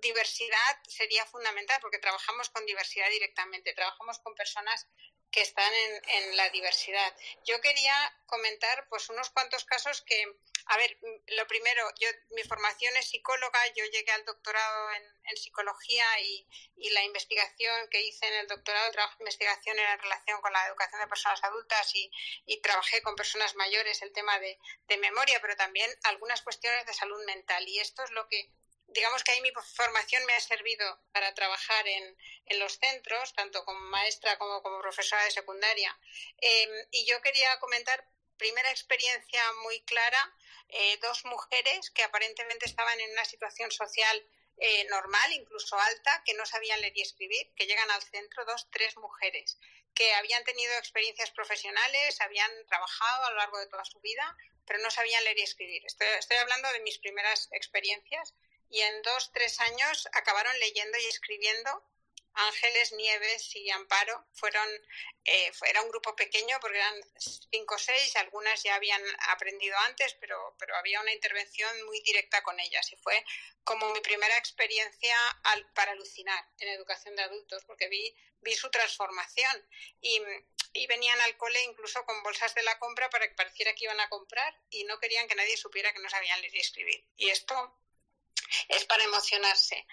diversidad sería fundamental porque trabajamos con diversidad directamente, trabajamos con personas que están en, en, la diversidad. Yo quería comentar pues unos cuantos casos que, a ver, lo primero, yo mi formación es psicóloga, yo llegué al doctorado en, psicología y, y, la investigación que hice en el doctorado, trabajo de investigación en relación con la educación de personas adultas y, y trabajé con personas mayores el tema de, de memoria, pero también algunas cuestiones de salud mental y esto es lo que digamos que ahí mi formación me ha servido para trabajar en, en los centros, tanto como maestra como como profesora de secundaria. Eh, y yo quería comentar primera experiencia muy clara, eh, dos mujeres que aparentemente estaban en una situación social eh, normal, incluso alta, que no sabían leer y escribir, que llegan al centro, dos, tres mujeres, que habían tenido experiencias profesionales, habían trabajado a lo largo de toda su vida, pero no sabían leer y escribir. Estoy, estoy hablando de mis primeras experiencias y en dos, tres años acabaron leyendo y escribiendo. Ángeles, Nieves y Amparo fueron, eh, era un grupo pequeño porque eran cinco o seis, algunas ya habían aprendido antes, pero, pero había una intervención muy directa con ellas y fue como mi primera experiencia al, para alucinar en educación de adultos porque vi, vi su transformación y, y venían al cole incluso con bolsas de la compra para que pareciera que iban a comprar y no querían que nadie supiera que no sabían leer y escribir. Y esto es para emocionarse.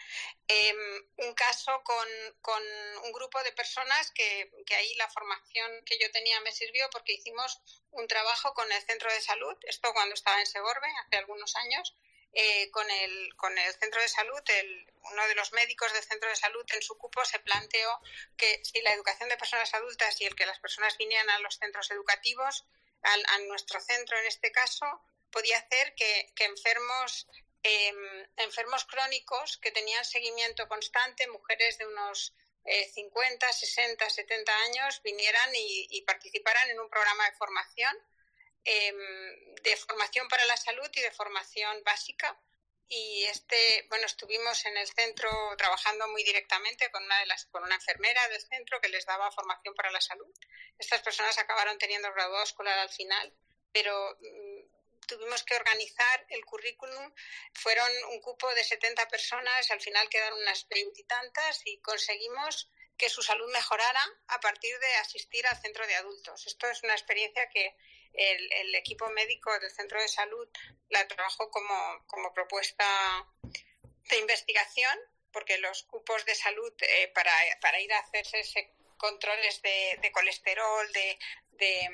Eh, un caso con, con, un grupo de personas que, que, ahí la formación que yo tenía me sirvió porque hicimos un trabajo con el centro de salud, esto cuando estaba en Segorbe, hace algunos años, eh, con, el, con el centro de salud, el, uno de los médicos del centro de salud en su cupo se planteó que si la educación de personas adultas y el que las personas vinieran a los centros educativos, al, a nuestro centro en este caso, podía hacer que, enfermos, em, enfermos crónicos que tenían seguimiento constante, mujeres de unos 50, 60, 70 años, vinieran y, participaran en un programa de formación, em, de formación para la salud y de formación básica. Y este bueno estuvimos en el centro trabajando muy directamente con una de las con una enfermera del centro que les daba formación para la salud. Estas personas acabaron teniendo graduado escolar al final pero mm, tuvimos que organizar el currículum fueron un cupo de 70 personas al final quedaron unas veintitantas y conseguimos que su salud mejorara a partir de asistir al centro de adultos. Esto es una experiencia que el, equipo médico del centro de salud la trabajó como, como propuesta de investigación, porque los cupos de salud eh, para, para, ir a hacerse controles de, colesterol, de, de,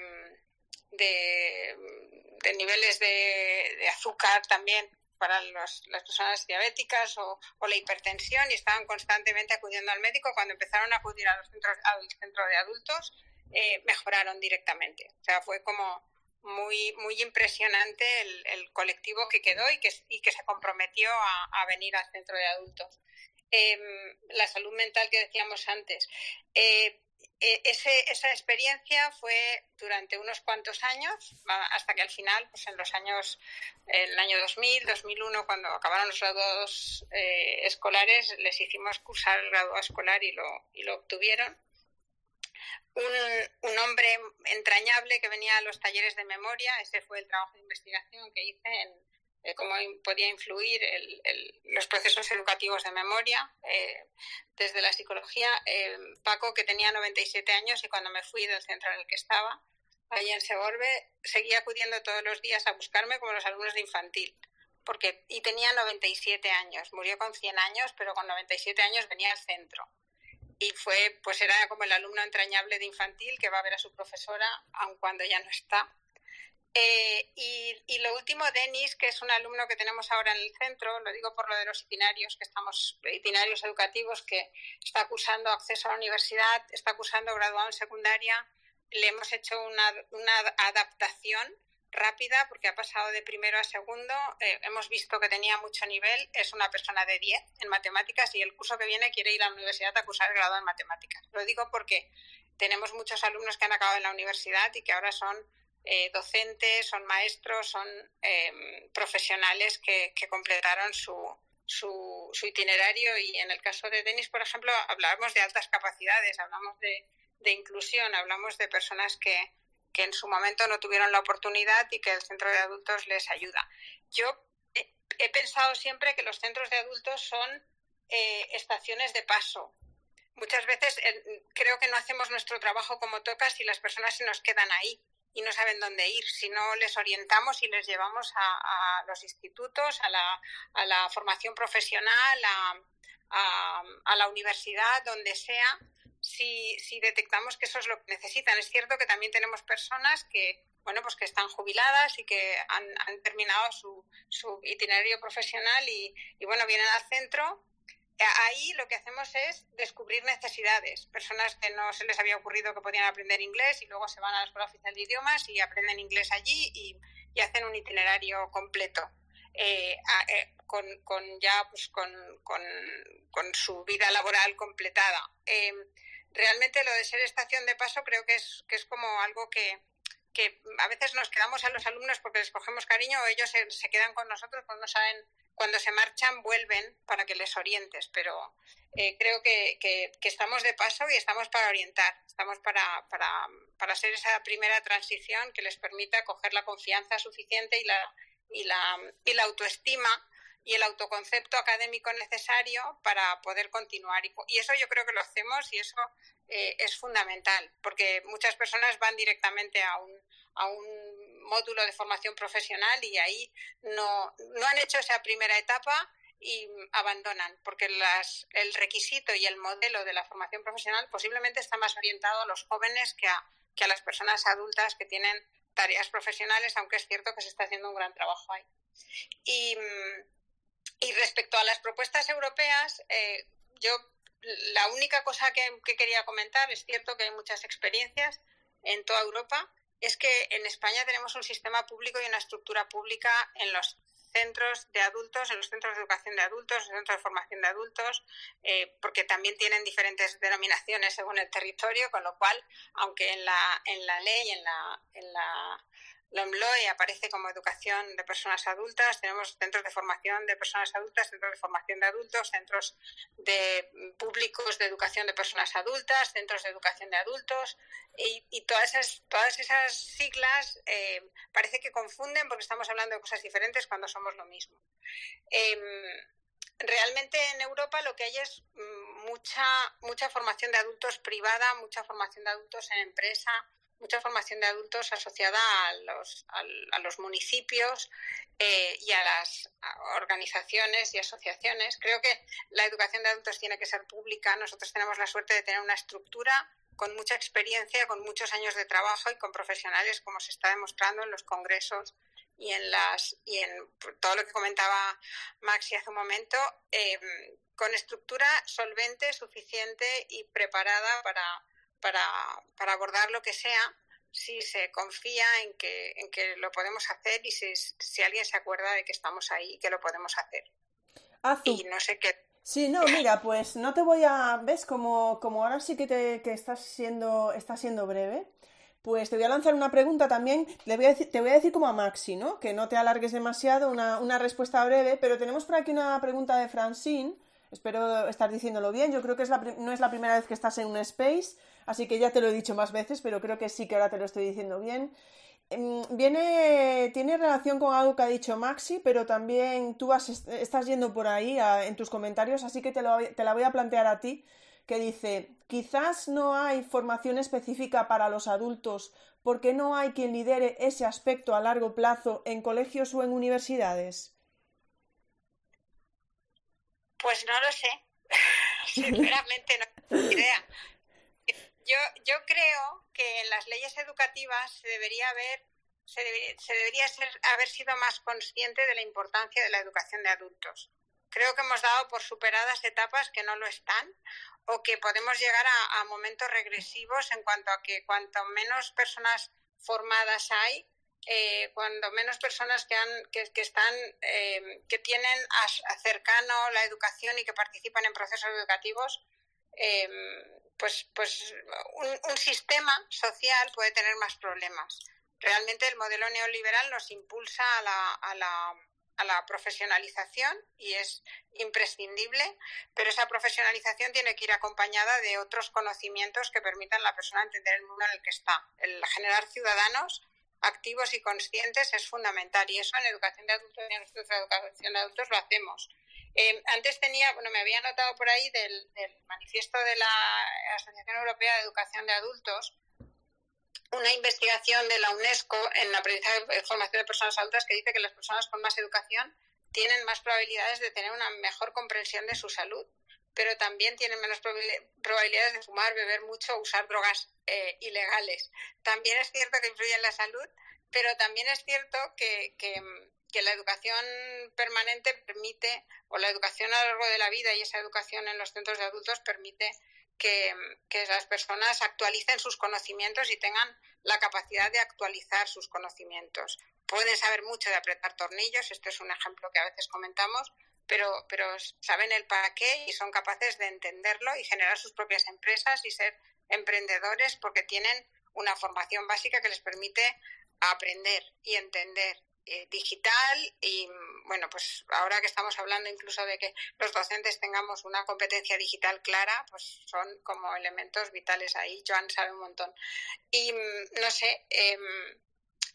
de niveles de, azúcar también para las personas diabéticas o, la hipertensión y estaban constantemente acudiendo al médico. Cuando empezaron a acudir a los centros, al centro de adultos, eh, mejoraron directamente. O sea, fue como muy, muy impresionante el, colectivo que quedó y que, y que se comprometió a, venir al centro de adultos. Em, la salud mental que decíamos antes. Eh, e, esa experiencia fue durante unos cuantos años, hasta que al final, pues en los años, el año 2000, 2001, cuando acabaron los graduados eh, escolares, les hicimos cursar el graduado escolar y lo, y lo obtuvieron. Un, un, hombre entrañable que venía a los talleres de memoria, ese fue el trabajo de investigación que hice en, eh, cómo podía influir los procesos educativos de memoria eh, desde la psicología. Eh, Paco, que tenía 97 años y cuando me fui del centro en el que estaba, ahí en Segorbe, seguía acudiendo todos los días a buscarme como los alumnos de infantil. Porque, y tenía 97 años, murió con 100 años, pero con 97 años venía al centro. Y fue, pues era como el alumno entrañable de infantil que va a ver a su profesora, aun cuando ya no está eh, y, lo último, Denis, que es un alumno que tenemos ahora en el centro, lo digo por lo de los itinerarios, que estamos, itinerarios educativos, que está cursando acceso a la universidad, está cursando graduado en secundaria, le hemos hecho una, adaptación rápida porque ha pasado de primero a segundo, eh, hemos visto que tenía mucho nivel, es una persona de 10 en matemáticas y el curso que viene quiere ir a la universidad a cursar el grado en matemáticas. Lo digo porque tenemos muchos alumnos que han acabado en la universidad y que ahora son eh, docentes, son maestros, son em, profesionales que, completaron su, su, itinerario y en el caso de Denis, por ejemplo, hablamos de altas capacidades, hablamos de, inclusión, hablamos de personas que, en su momento no tuvieron la oportunidad y que el centro de adultos les ayuda. Yo he, pensado siempre que los centros de adultos son eh, estaciones de paso. Muchas veces eh, creo que no hacemos nuestro trabajo como toca si las personas se nos quedan ahí y no saben dónde ir. Si no les orientamos y les llevamos a, los institutos, a la, a la formación profesional, a, a, la universidad, donde sea, si, si detectamos que eso es lo que necesitan. Es cierto que también tenemos personas que bueno, pues que están jubiladas y que han, han terminado su, su itinerario profesional y, y, bueno, vienen al centro ahí lo que hacemos es descubrir necesidades. Personas que no se les había ocurrido que podían aprender inglés y luego se van a la Escuela Oficial de Idiomas y aprenden inglés allí y, hacen un itinerario completo. Eh, eh, con, ya pues, con, su vida laboral completada. Em, realmente lo de ser estación de paso creo que es, que es como algo que, que a veces nos quedamos a los alumnos porque les cogemos cariño o ellos se, se quedan con nosotros no saben cuando se marchan vuelven para que les orientes, pero eh, creo que, que, estamos de paso y estamos para orientar, estamos para, para, para hacer esa primera transición que les permita coger la confianza suficiente y la, y la, y la autoestima y el autoconcepto académico necesario para poder continuar. Y, eso yo creo que lo hacemos y eso eh, es fundamental, porque muchas personas van directamente a un, a un módulo de formación profesional y ahí no, no han hecho esa primera etapa y abandonan, porque las, el requisito y el modelo de la formación profesional posiblemente está más orientado a los jóvenes que a, que a las personas adultas que tienen tareas profesionales, aunque es cierto que se está haciendo un gran trabajo ahí. Y, respecto a las propuestas europeas, eh, yo la única cosa que, quería comentar es cierto que hay muchas experiencias en toda Europa. Es que en España tenemos un sistema público y una estructura pública en los centros de adultos, en los centros de educación de adultos, en los centros de formación de adultos, eh, porque también tienen diferentes denominaciones según el territorio, con lo cual, aunque en la, en la ley, en la, en la LOMLOE aparece como educación de personas adultas, tenemos centros de formación de personas adultas, centros de formación de adultos, centros de públicos de educación de personas adultas, centros de educación de adultos. Y, todas, esas, todas esas siglas eh, parece que confunden porque estamos hablando de cosas diferentes cuando somos lo mismo. Em, realmente en Europa lo que hay es mm, mucha, mucha formación de adultos privada, mucha formación de adultos en empresa, mucha formación de adultos asociada a los, a, los municipios eh, y a las organizaciones y asociaciones. Creo que la educación de adultos tiene que ser pública. Nosotros tenemos la suerte de tener una estructura con mucha experiencia, con muchos años de trabajo y con profesionales, como se está demostrando en los congresos y en las y en todo lo que comentaba Maxi hace un momento, eh, con estructura solvente, suficiente y preparada para para, abordar lo que sea si se confía en que, en que lo podemos hacer y si, si alguien se acuerda de que estamos ahí y que lo podemos hacer. Y no sé qué. Sí, no, mira, pues no te voy a. ¿Ves? Como, como ahora sí que, te, que estás, siendo, estás siendo breve, pues te voy a lanzar una pregunta también. Le voy a decir, te voy a decir como a Maxi, ¿no? Que no te alargues demasiado, una, una respuesta breve, pero tenemos por aquí una pregunta de Francine. Espero estar diciéndolo bien. Yo creo que es la, no es la primera vez que estás en un space. Así que ya te lo he dicho más veces, pero creo que sí que ahora te lo estoy diciendo bien. Em, viene, tiene relación con algo que ha dicho Maxi, pero también tú estás yendo por ahí en tus comentarios, así que te, te la voy a plantear a ti, que dice, quizás no hay formación específica para los adultos porque no hay quien lidere ese aspecto a largo plazo en colegios o en universidades. Pues no lo sé. Sinceramente no tengo idea. Yo, yo creo que en las leyes educativas se debería haber se debería, ser, haber sido más consciente de la importancia de la educación de adultos. Creo que hemos dado por superadas etapas que no lo están o que podemos llegar a, momentos regresivos en cuanto a que cuanto menos personas formadas hay, eh, cuando menos personas que, han, que, están, eh, que tienen a, cercano la educación y que participan en procesos educativos, eh, pues, pues un, sistema social puede tener más problemas. Realmente el modelo neoliberal nos impulsa a la, a la, a la profesionalización y es imprescindible, pero esa profesionalización tiene que ir acompañada de otros conocimientos que permitan a la persona entender el mundo en el que está. El generar ciudadanos activos y conscientes es fundamental y eso en educación de adultos y en educación de adultos lo hacemos. Eh, antes tenía, bueno, me había notado por ahí del, manifiesto de la Asociación Europea de Educación de Adultos, una investigación de la UNESCO en la aprendizaje de formación de personas adultas que dice que las personas con más educación tienen más probabilidades de tener una mejor comprensión de su salud, pero también tienen menos probabilidades de fumar, beber mucho, usar drogas eh, ilegales. También es cierto que influye en la salud, pero también es cierto que, que que la educación permanente permite, o la educación a lo largo de la vida y esa educación en los centros de adultos permite que, las personas actualicen sus conocimientos y tengan la capacidad de actualizar sus conocimientos. Pueden saber mucho de apretar tornillos, este es un ejemplo que a veces comentamos, pero, pero saben el para qué y son capaces de entenderlo y generar sus propias empresas y ser emprendedores porque tienen una formación básica que les permite aprender y entender eh, digital y bueno pues ahora que estamos hablando incluso de que los docentes tengamos una competencia digital clara pues son como elementos vitales ahí Joan sabe un montón. Y mm, no sé em,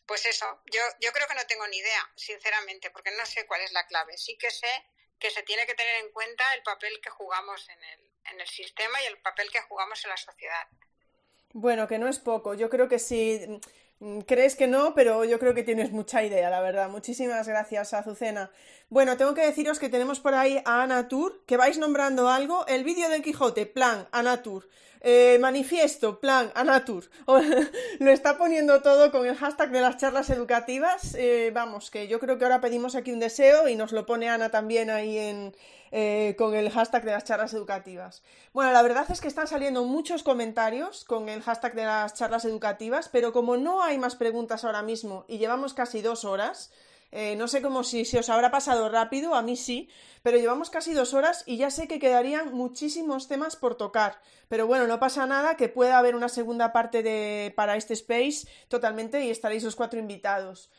pues eso yo yo creo que no tengo ni idea sinceramente porque no sé cuál es la clave. Sí que sé que se tiene que tener en cuenta el papel que jugamos en el, en el sistema y el papel que jugamos en la sociedad. Bueno, que no es poco. Yo creo que sí Mm, crees que no, pero yo creo que tienes mucha idea, la verdad. Muchísimas gracias, Azucena. Bueno, tengo que deciros que tenemos por ahí a Anatur, que vais nombrando algo. El vídeo del Quijote, plan, Anatur. Eh, manifiesto, plan, Anatur. Lo está poniendo todo con el hashtag de las charlas educativas. Eh, vamos, que yo creo que ahora pedimos aquí un deseo y nos lo pone Ana también ahí en, eh, con el hashtag de las charlas educativas. Bueno, la verdad es que están saliendo muchos comentarios con el hashtag de las charlas educativas, pero como no hay más preguntas ahora mismo y llevamos casi dos horas. Eh, no sé cómo si, si os habrá pasado rápido, a mí sí, pero llevamos casi dos horas y ya sé que quedarían muchísimos temas por tocar. Pero bueno, no pasa nada, que pueda haber una segunda parte de, para este space totalmente y estaréis los cuatro invitados.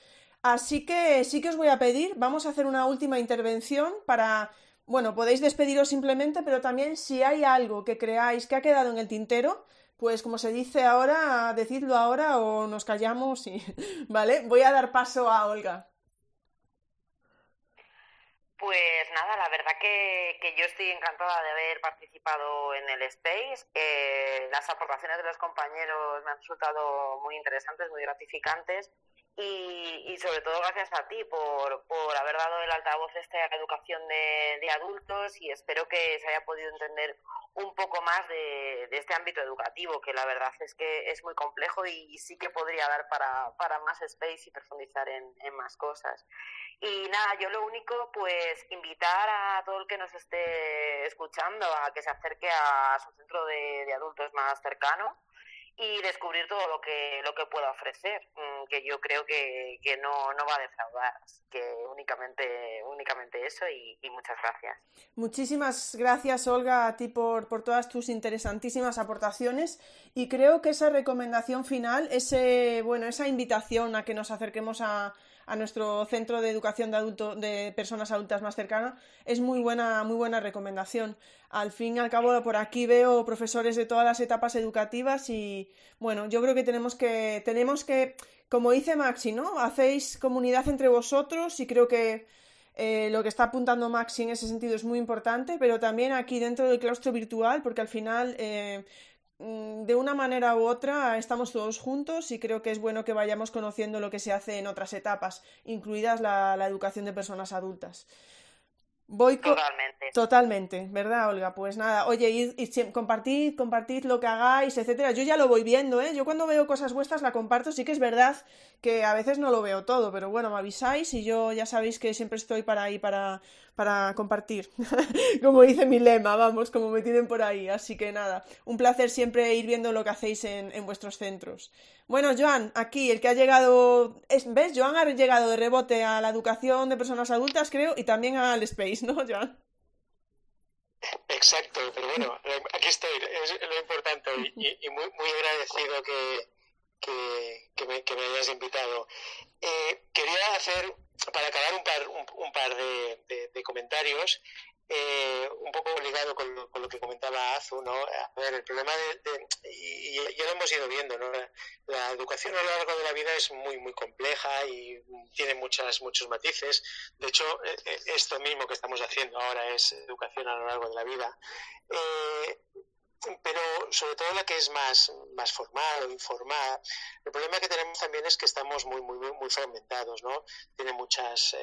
Así que sí que os voy a pedir, vamos a hacer una última intervención para, bueno, podéis despediros simplemente, pero también si hay algo que creáis que ha quedado en el tintero, pues como se dice ahora, decidlo ahora o nos callamos y, ¿vale? Voy a dar paso a Olga. Pues nada, la verdad que, yo estoy encantada de haber participado en el Space. Eh, las aportaciones de los compañeros me han resultado muy interesantes, muy gratificantes y, sobre todo gracias a ti por, por haber dado el altavoz este a la educación de, adultos y espero que se haya podido entender un poco más de, este ámbito educativo, que la verdad es que es muy complejo y, sí que podría dar para, para más space y profundizar en, más cosas. Y nada, yo lo único, pues invitar a todo el que nos esté escuchando a que se acerque a su centro de, de adultos más cercano y descubrir todo lo que lo que pueda ofrecer mm, que yo creo que, que no, no, va a defraudar que únicamente únicamente eso y, muchas gracias muchísimas gracias Olga a ti por, por todas tus interesantísimas aportaciones y creo que esa recomendación final ese bueno esa invitación a que nos acerquemos a a nuestro centro de educación de adultos, de personas adultas más cercana, es muy buena, muy buena recomendación. Al fin y al cabo, por aquí veo profesores de todas las etapas educativas y bueno, yo creo que tenemos que, tenemos que, como dice Maxi, ¿no? Hacéis comunidad entre vosotros y creo que eh, lo que está apuntando Maxi en ese sentido es muy importante, pero también aquí dentro del claustro virtual, porque al final eh, Mm, de una manera u otra estamos todos juntos y creo que es bueno que vayamos conociendo lo que se hace en otras etapas, incluidas la, la educación de personas adultas. Voy Totalmente. Totalmente, ¿verdad, Olga? Pues nada, oye, y, compartid, compartid lo que hagáis, etcétera. Yo ya lo voy viendo, ¿eh? Yo cuando veo cosas vuestras la comparto, sí que es verdad que a veces no lo veo todo, pero bueno, me avisáis y yo ya sabéis que siempre estoy para ahí para, para compartir. como dice mi lema, vamos, como me tienen por ahí. Así que nada, un placer siempre ir viendo lo que hacéis en, en vuestros centros. Bueno, Joan, aquí el que ha llegado, ¿ves? Joan ha llegado de rebote a la educación de personas adultas, creo, y también al Space, ¿no, Joan? Exacto, pero bueno, aquí estoy, es lo importante y, muy, muy agradecido que, que me, hayas invitado. Eh, quería hacer, para acabar, un par, un, par de, comentarios eh, un poco ligado con lo, que comentaba Azu, ¿no? A ver, el problema de, y ya lo hemos ido viendo, ¿no? La educación a lo largo de la vida es muy, muy compleja y tiene muchas, muchos matices. De hecho, eh, eh, esto mismo que estamos haciendo ahora es educación a lo largo de la vida. Pero sobre todo la que es más, más formal o informal, el problema que tenemos también es que estamos muy, muy, muy fragmentados, ¿no? Tiene muchas,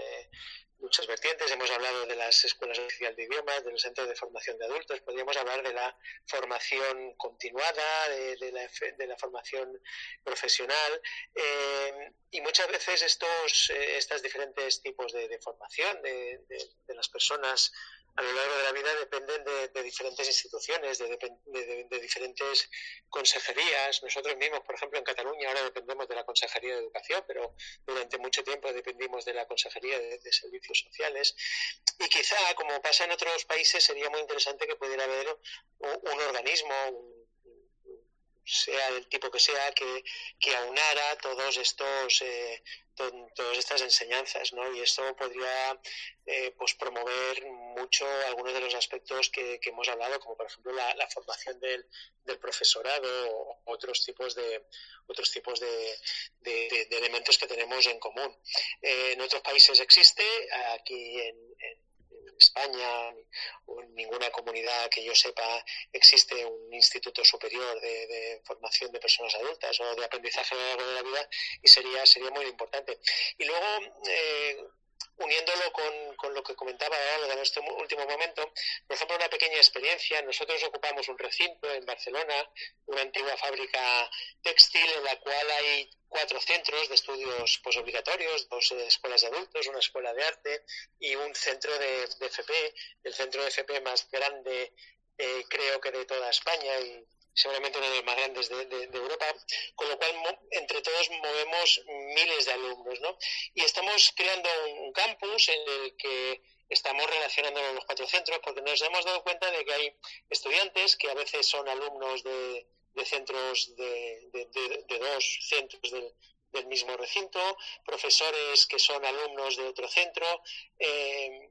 muchas vertientes. Hemos hablado de las escuelas oficiales de idiomas, de los centros de formación de adultos. Podríamos hablar de la formación continuada, de, la, de la, formación profesional. Eh, y muchas veces estos, eh, estos diferentes tipos de, de formación de, de, las personas a lo largo de la vida dependen de, diferentes instituciones, de, diferentes consejerías. Nosotros mismos, por ejemplo, en Cataluña ahora dependemos de la Consejería de Educación, pero durante mucho tiempo dependimos de la Consejería de, Servicios Sociales. Y quizá, como pasa en otros países, sería muy interesante que pudiera haber un, organismo, sea del tipo que sea, que, que aunara todos estos eh, todas estas enseñanzas, ¿no? Y esto podría eh, pues promover mucho algunos de los aspectos que, hemos hablado, como por ejemplo la, formación del, del, profesorado o otros tipos de otros tipos de, de, elementos que tenemos en común. Eh, en otros países existe, aquí en España o en ninguna comunidad que yo sepa existe un instituto superior de, formación de personas adultas o de aprendizaje a lo largo de la vida y sería, sería muy importante. Y luego, eh, uniéndolo con, con, lo que comentaba ahora en este último momento, por ejemplo, una pequeña experiencia. Nosotros ocupamos un recinto en Barcelona, una antigua fábrica textil en la cual hay cuatro centros de estudios posobligatorios, dos escuelas de adultos, una escuela de arte y un centro de, de FP, el centro de FP más grande eh, creo que de toda España y seguramente uno de los más grandes de, Europa, con lo cual entre todos movemos miles de alumnos, ¿no? Y estamos creando un, campus en el que estamos relacionándonos los cuatro centros porque nos hemos dado cuenta de que hay estudiantes que a veces son alumnos de, centros de, dos centros del, mismo recinto, profesores que son alumnos de otro centro, eh,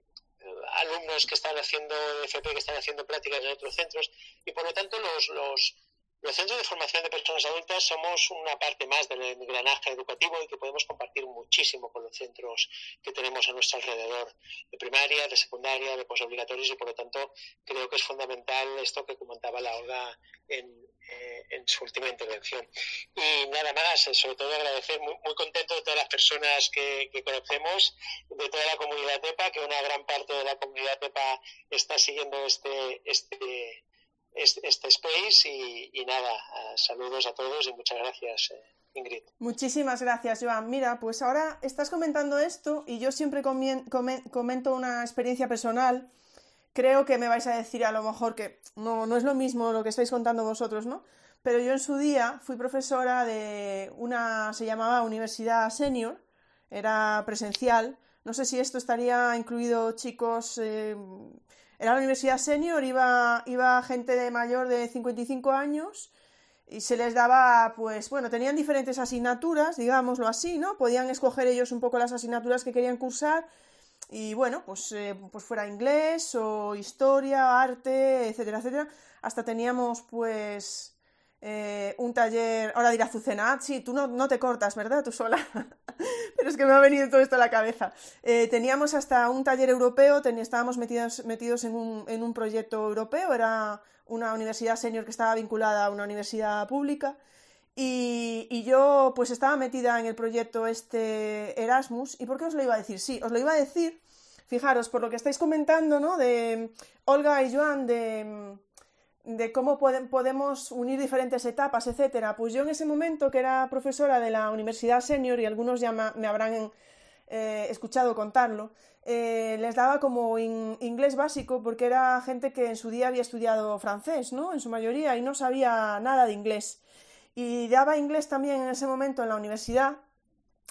alumnos que están haciendo FP, que están haciendo prácticas en otros centros, y por lo tanto los, los, los centros de formación de personas adultas somos una parte más del engranaje educativo y que podemos compartir muchísimo con los centros que tenemos a nuestro alrededor, de primaria, de secundaria, de posobligatorios, y por lo tanto creo que es fundamental esto que comentaba la Olga en, eh, en su última intervención. Y nada más, eh, sobre todo agradecer, muy, muy contento de todas las personas que, conocemos, de toda la comunidad TEPA, que una gran parte de la comunidad TEPA está siguiendo este, este, este, space y, nada, saludos a todos y muchas gracias. Eh, Ingrid. Muchísimas gracias, Joan. Mira, pues ahora estás comentando esto y yo siempre comento una experiencia personal creo que me vais a decir a lo mejor que no, no es lo mismo lo que estáis contando vosotros, ¿no? Pero yo en su día fui profesora de una, se llamaba Universidad Senior, era presencial. No sé si esto estaría incluido chicos. Eh, era la Universidad Senior, iba, iba gente de mayor de 55 años y se les daba, pues bueno, tenían diferentes asignaturas, digámoslo así, ¿no? Podían escoger ellos un poco las asignaturas que querían cursar y bueno, pues, eh, pues fuera inglés o historia, arte, etcétera, etcétera. Hasta teníamos pues eh, un taller, ahora dirá Azucena, sí, tú no, no, te cortas, ¿verdad? Tú sola. Pero es que me ha venido todo esto a la cabeza. Eh, teníamos hasta un taller europeo, estábamos metidos, metidos en, un, en un proyecto europeo, era una universidad senior que estaba vinculada a una universidad pública. Y, yo pues estaba metida en el proyecto este Erasmus. ¿Y por qué os lo iba a decir? Sí, os lo iba a decir, fijaros, por lo que estáis comentando, ¿no? De Olga y Joan, de, de cómo podemos unir diferentes etapas, etcétera. Pues yo en ese momento, que era profesora de la Universidad Senior, y algunos ya me habrán eh, escuchado contarlo, eh, les daba como inglés básico porque era gente que en su día había estudiado francés, ¿no? En su mayoría, y no sabía nada de inglés y daba inglés también en ese momento en la universidad,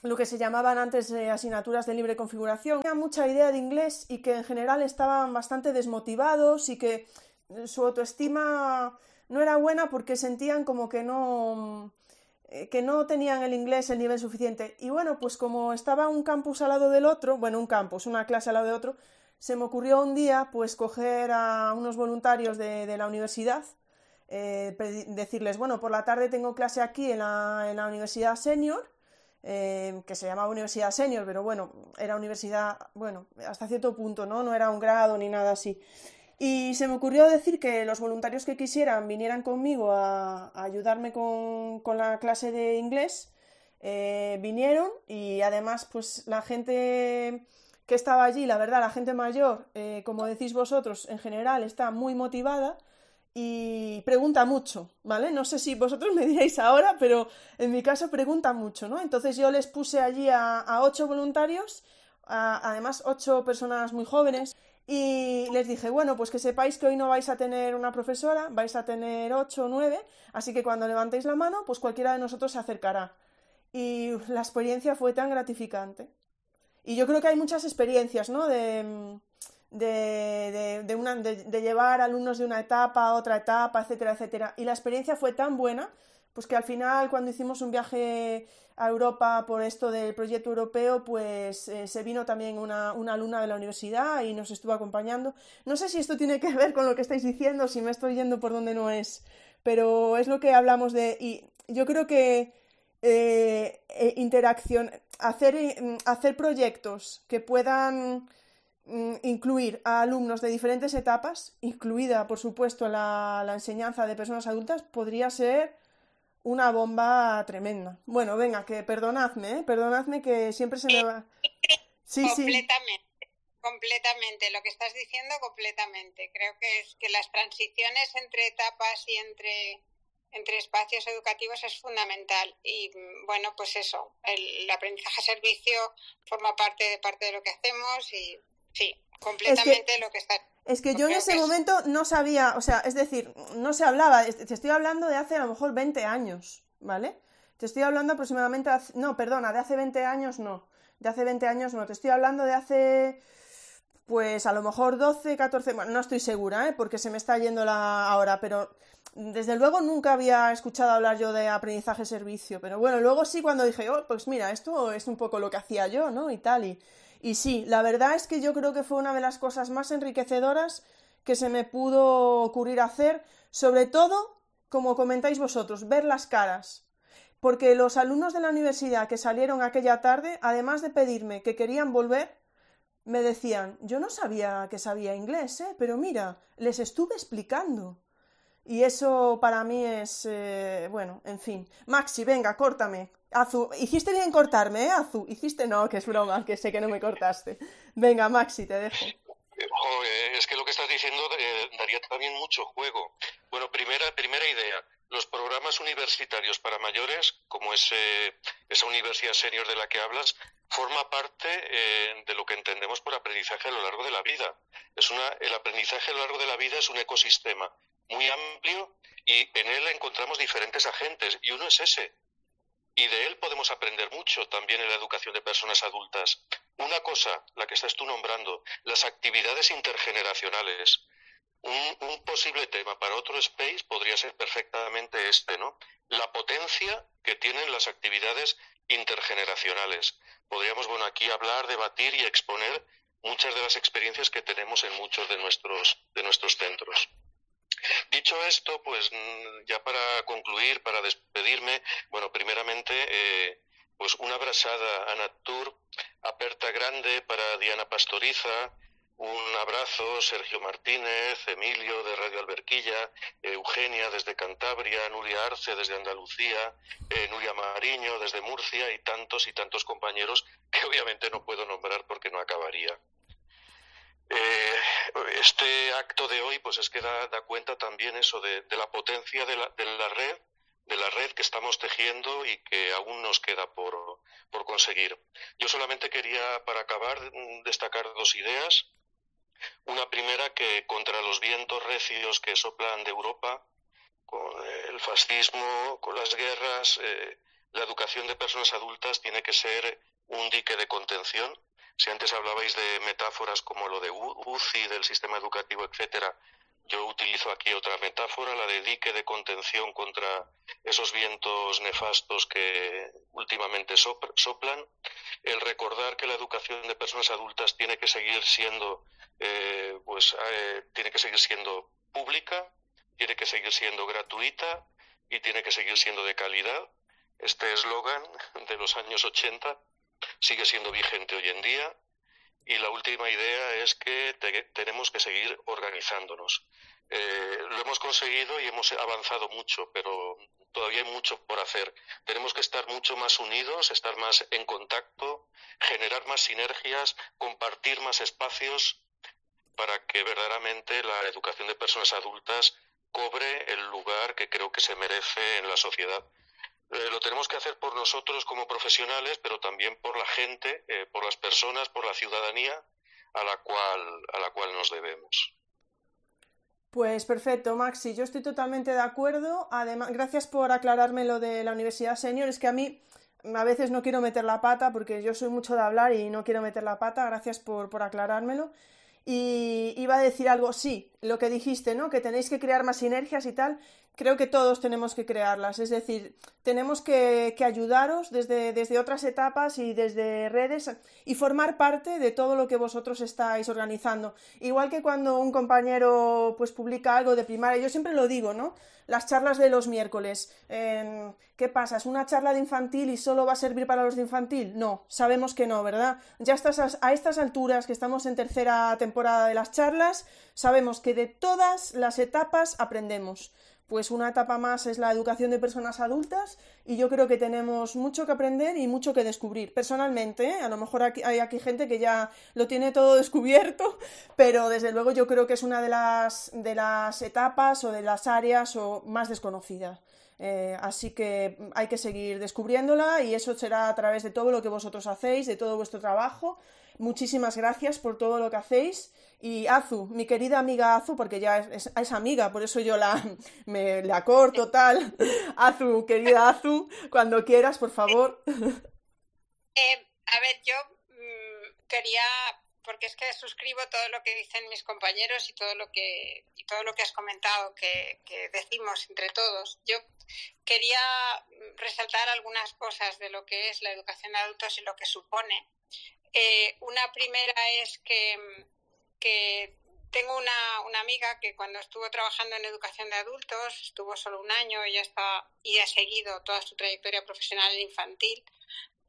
lo que se llamaban antes eh, asignaturas de libre configuración. Tenía mucha idea de inglés y que en general estaban bastante desmotivados y que eh, su autoestima no era buena porque sentían como que no eh, que no tenían el inglés el nivel suficiente. Y bueno, pues como estaba un campus al lado del otro, bueno, un campus, una clase al lado de otro, se me ocurrió un día pues coger a unos voluntarios de la universidad eh, decirles, bueno, por la tarde tengo clase aquí en la, en la Universidad Senior, eh, que se llamaba Universidad Senior, pero bueno, era universidad, bueno, hasta cierto punto, ¿no? No era un grado ni nada así. Y se me ocurrió decir que los voluntarios que quisieran vinieran conmigo a, ayudarme con, con, la clase de inglés, eh, vinieron y además pues la gente que estaba allí, la verdad, la gente mayor, como decís vosotros, en general está muy motivada y pregunta mucho, ¿vale? No sé si vosotros me diréis ahora, pero en mi caso pregunta mucho, ¿no? Entonces yo les puse allí a, ocho voluntarios, además ocho personas muy jóvenes, y les dije, bueno, pues que sepáis que hoy no vais a tener una profesora, vais a tener ocho o nueve, así que cuando levantéis la mano, pues cualquiera de nosotros se acercará. Y la experiencia fue tan gratificante. Y yo creo que hay muchas experiencias, ¿no? De, de, de, una, de, llevar alumnos de una etapa a otra etapa, etcétera, etcétera. Y la experiencia fue tan buena, pues que al final cuando hicimos un viaje a Europa por esto del proyecto europeo, pues eh, se vino también una, una, alumna de la universidad y nos estuvo acompañando. No sé si esto tiene que ver con lo que estáis diciendo, si me estoy yendo por donde no es, pero es lo que hablamos de... Y yo creo que eh, eh, interacción, hacer, hacer proyectos que puedan Mm, incluir a alumnos de diferentes etapas, incluida, por supuesto, la, enseñanza de personas adultas, podría ser una bomba tremenda. Bueno, venga, que perdonadme, ¿eh? perdonadme que siempre se me va. Sí, completamente, completamente. Lo que estás diciendo, completamente. Creo que es que las transiciones entre etapas y entre entre espacios educativos es fundamental y mm, bueno pues eso el, aprendizaje servicio forma parte de parte de lo que hacemos y Sí, completamente lo que está. Es que yo en ese momento no sabía, o sea, es decir, no se hablaba, te estoy hablando de hace a lo mejor 20 años, ¿vale? Te estoy hablando aproximadamente, no, perdona, de hace 20 años no, de hace 20 años no, te estoy hablando de hace, pues a lo mejor 12, 14, bueno, no estoy segura, ¿eh? Porque se me está yendo la ahora, pero desde luego nunca había escuchado hablar yo de aprendizaje servicio, pero bueno, luego sí cuando dije, oh, pues mira, esto es un poco lo que hacía yo, ¿no? Y tal, y y sí, la verdad es que yo creo que fue una de las cosas más enriquecedoras que se me pudo ocurrir hacer, sobre todo, como comentáis vosotros, ver las caras. Porque los alumnos de la universidad que salieron aquella tarde, además de pedirme que querían volver, me decían, yo no sabía que sabía inglés, ¿eh? pero mira, les estuve explicando. Y eso para mí es, eh, bueno, en fin. Maxi, venga, córtame, Azu, hiciste bien cortarme, ¿eh, Azu? Hiciste no, que es broma, que sé que no me cortaste. Venga, Maxi, te dejo. es que lo que estás diciendo eh, daría también mucho juego. Bueno, primera, primera idea. Los programas universitarios para mayores, como ese, esa universidad senior de la que hablas, forma parte eh, de lo que entendemos por aprendizaje a lo largo de la vida. Es una, el aprendizaje a lo largo de la vida es un ecosistema muy amplio y en él encontramos diferentes agentes y uno es ese, y de él podemos aprender mucho también en la educación de personas adultas. Una cosa, la que estás tú nombrando, las actividades intergeneracionales. Un, posible tema para otro space podría ser perfectamente este, ¿no? La potencia que tienen las actividades intergeneracionales. Podríamos, bueno, aquí hablar, debatir y exponer muchas de las experiencias que tenemos en muchos de nuestros, de nuestros centros. Dicho esto, pues mm, ya para concluir, para despedirme, bueno, primeramente, eh, pues una abrazada a Natur, aperta grande para Diana Pastoriza, un abrazo, Sergio Martínez, Emilio de Radio Alberquilla, Eugenia desde Cantabria, Nuria Arce desde Andalucía, eh, Nuria Mariño desde Murcia y tantos y tantos compañeros que obviamente no puedo nombrar porque no acabaría. Eh, este acto de hoy, pues es que da, cuenta también eso de, la potencia de la, red, de la red que estamos tejiendo y que aún nos queda por, por conseguir. Yo solamente quería, para acabar, destacar dos ideas. Una primera que contra los vientos recios que soplan de Europa, con el fascismo, con las guerras, eh, la educación de personas adultas tiene que ser un dique de contención si antes hablabais de metáforas como lo de UCI, del sistema educativo, etcétera, yo utilizo aquí otra metáfora, la de dique de contención contra esos vientos nefastos que últimamente soplan. El recordar que la educación de personas adultas tiene que seguir siendo, eh, pues, eh, tiene que seguir siendo pública, tiene que seguir siendo gratuita y tiene que seguir siendo de calidad. Este eslogan de los años 80 sigue siendo vigente hoy en día. Y la última idea es que tenemos que seguir organizándonos. Eh, lo hemos conseguido y hemos avanzado mucho, pero todavía hay mucho por hacer. Tenemos que estar mucho más unidos, estar más en contacto, generar más sinergias, compartir más espacios para que verdaderamente la educación de personas adultas cobre el lugar que creo que se merece en la sociedad. Eh, lo tenemos que hacer por nosotros como profesionales, pero también por la gente, eh, por las personas, por la ciudadanía a la cual, a la cual nos debemos. Pues perfecto, Maxi, yo estoy totalmente de acuerdo. Además, gracias por aclararme lo de la Universidad Senior. Es que a mí a veces no quiero meter la pata porque yo soy mucho de hablar y no quiero meter la pata. Gracias por, por aclarármelo. Y iba a decir algo, sí, lo que dijiste, ¿no? Que tenéis que crear más sinergias y tal creo que todos tenemos que crearlas. Es decir, tenemos que, ayudaros desde, desde, otras etapas y desde redes y formar parte de todo lo que vosotros estáis organizando. Igual que cuando un compañero pues publica algo de primaria, yo siempre lo digo, ¿no? Las charlas de los miércoles. ¿Qué pasa? ¿Es una charla de infantil y solo va a servir para los de infantil? No, sabemos que no, ¿verdad? Ya estás a estas alturas que estamos en tercera temporada de las charlas, sabemos que de todas las etapas aprendemos pues una etapa más es la educación de personas adultas y yo creo que tenemos mucho que aprender y mucho que descubrir. Personalmente, a lo mejor hay aquí gente que ya lo tiene todo descubierto, pero desde luego yo creo que es una de las, de las etapas o de las áreas o más desconocidas. Eh, así que hay que seguir descubriéndola y eso será a través de todo lo que vosotros hacéis, de todo vuestro trabajo. Muchísimas gracias por todo lo que hacéis. Y Azu, mi querida amiga Azu, porque ya es, amiga, por eso yo la, me, la corto tal. Azu, querida Azu, cuando quieras, por favor. Eh, a ver, yo mm, quería porque es que suscribo todo lo que dicen mis compañeros y todo lo que y todo lo que has comentado que, decimos entre todos. Yo quería resaltar algunas cosas de lo que es la educación de adultos y lo que supone. Eh, una primera es que, que tengo una, una, amiga que cuando estuvo trabajando en educación de adultos, estuvo solo un año, ella está y ha seguido toda su trayectoria profesional infantil,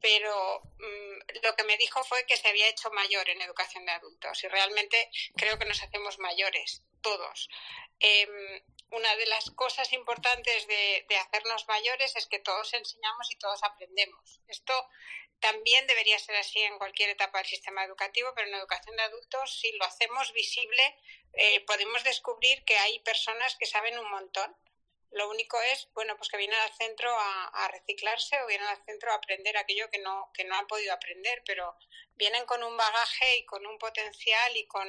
pero mm, lo que me dijo fue que se había hecho mayor en educación de adultos y realmente creo que nos hacemos mayores, todos. Em, una de las cosas importantes de, hacernos mayores es que todos enseñamos y todos aprendemos. Esto también debería ser así en cualquier etapa del sistema educativo, pero en educación de adultos, si lo hacemos visible, eh, podemos descubrir que hay personas que saben un montón lo único es, bueno, pues que vienen al centro a, reciclarse o vienen al centro a aprender aquello que no, que no han podido aprender, pero vienen con un bagaje y con un potencial y con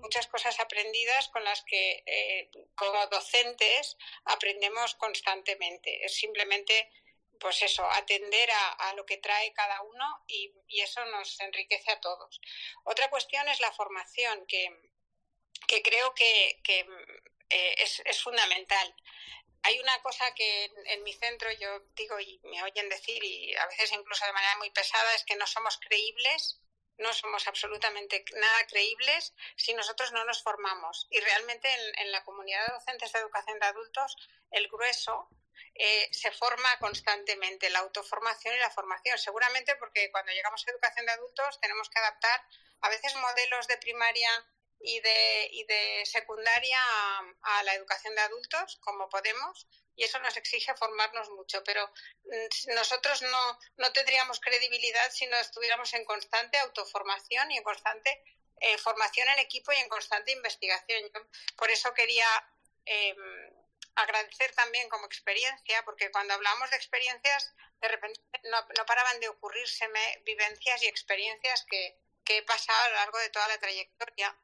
muchas cosas aprendidas con las que eh, como docentes aprendemos constantemente. Es simplemente, pues eso, atender a, lo que trae cada uno y, eso nos enriquece a todos. Otra cuestión es la formación, que, que creo que, eh, es, es fundamental hay una cosa que en, mi centro yo digo y me oyen decir y a veces incluso de manera muy pesada es que no somos creíbles, no somos absolutamente nada creíbles si nosotros no nos formamos. Y realmente en, la comunidad de docentes de educación de adultos el grueso eh, se forma constantemente, la autoformación y la formación. Seguramente porque cuando llegamos a educación de adultos tenemos que adaptar a veces modelos de primaria y de, y de secundaria a, la educación de adultos, como podemos, y eso nos exige formarnos mucho. Pero mm, nosotros no, no tendríamos credibilidad si no estuviéramos en constante autoformación y en constante eh, formación en equipo y en constante investigación. por eso quería em, agradecer también como experiencia, porque cuando hablamos de experiencias, de repente no, no paraban de ocurrírseme vivencias y experiencias que, que he pasado a lo largo de toda la trayectoria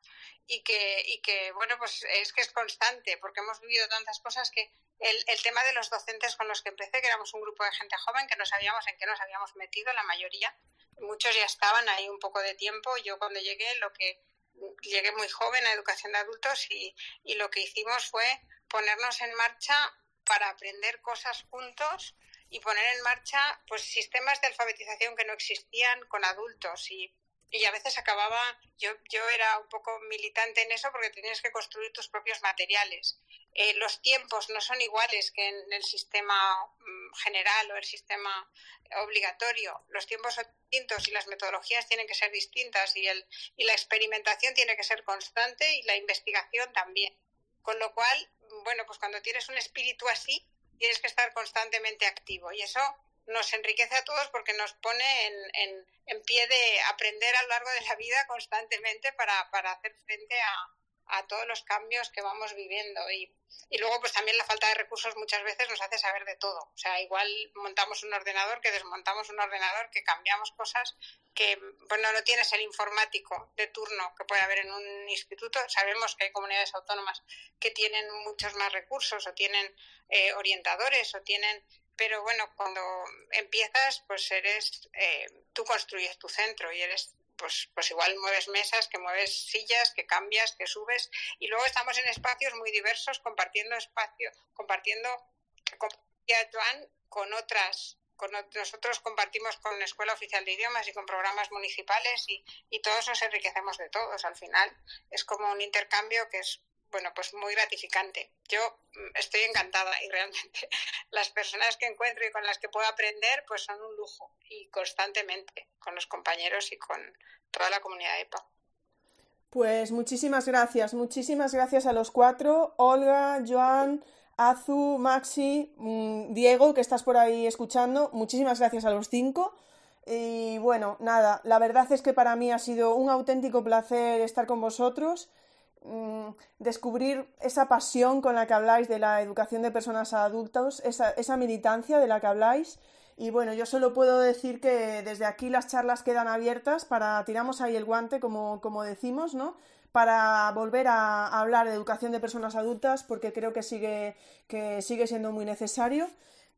y que, y que, bueno, pues es que es constante, porque hemos vivido tantas cosas que el, el tema de los docentes con los que empecé, que éramos un grupo de gente joven, que no sabíamos en qué nos habíamos metido, la mayoría, muchos ya estaban ahí un poco de tiempo, yo cuando llegué, lo que llegué muy joven a educación de adultos y, y lo que hicimos fue ponernos en marcha para aprender cosas juntos y poner en marcha pues sistemas de alfabetización que no existían con adultos y y a veces acababa, yo, yo era un poco militante en eso porque tenías que construir tus propios materiales. Eh, los tiempos no son iguales que en el sistema mm, general o el sistema obligatorio. Los tiempos son distintos y las metodologías tienen que ser distintas y, el, y la experimentación tiene que ser constante y la investigación también. Con lo cual, bueno, pues cuando tienes un espíritu así, tienes que estar constantemente activo y eso nos enriquece a todos porque nos pone en, en, pie de aprender a lo largo de la vida constantemente para, para hacer frente a, a, todos los cambios que vamos viviendo. Y, y, luego, pues también la falta de recursos muchas veces nos hace saber de todo. O sea, igual montamos un ordenador, que desmontamos un ordenador, que cambiamos cosas, que, bueno, no tienes el informático de turno que puede haber en un instituto. Sabemos que hay comunidades autónomas que tienen muchos más recursos o tienen eh, orientadores o tienen pero bueno, cuando empiezas, pues eres, eh, tú construyes tu centro y eres, pues, pues igual mueves mesas, que mueves sillas, que cambias, que subes, y luego estamos en espacios muy diversos, compartiendo espacio, compartiendo, con otras con, nosotros compartimos con la Escuela Oficial de Idiomas y con programas municipales y, y todos nos enriquecemos de todos. Al final es como un intercambio que es bueno, pues muy gratificante. Yo mm, estoy encantada y realmente las personas que encuentro y con las que puedo aprender, pues son un lujo y constantemente con los compañeros y con toda la comunidad EPA. Pues muchísimas gracias, muchísimas gracias a los cuatro, Olga, Joan, Azu, Maxi, mm, Diego, que estás por ahí escuchando, muchísimas gracias a los cinco. Y bueno, nada, la verdad es que para mí ha sido un auténtico placer estar con vosotros mm, descubrir esa pasión con la que habláis de la educación de personas a adultos, esa, esa militancia de la que habláis. Y bueno, yo solo puedo decir que desde aquí las charlas quedan abiertas para tiramos ahí el guante, como, como decimos, ¿no? Para volver a, a hablar de educación de personas adultas, porque creo que sigue, que sigue siendo muy necesario.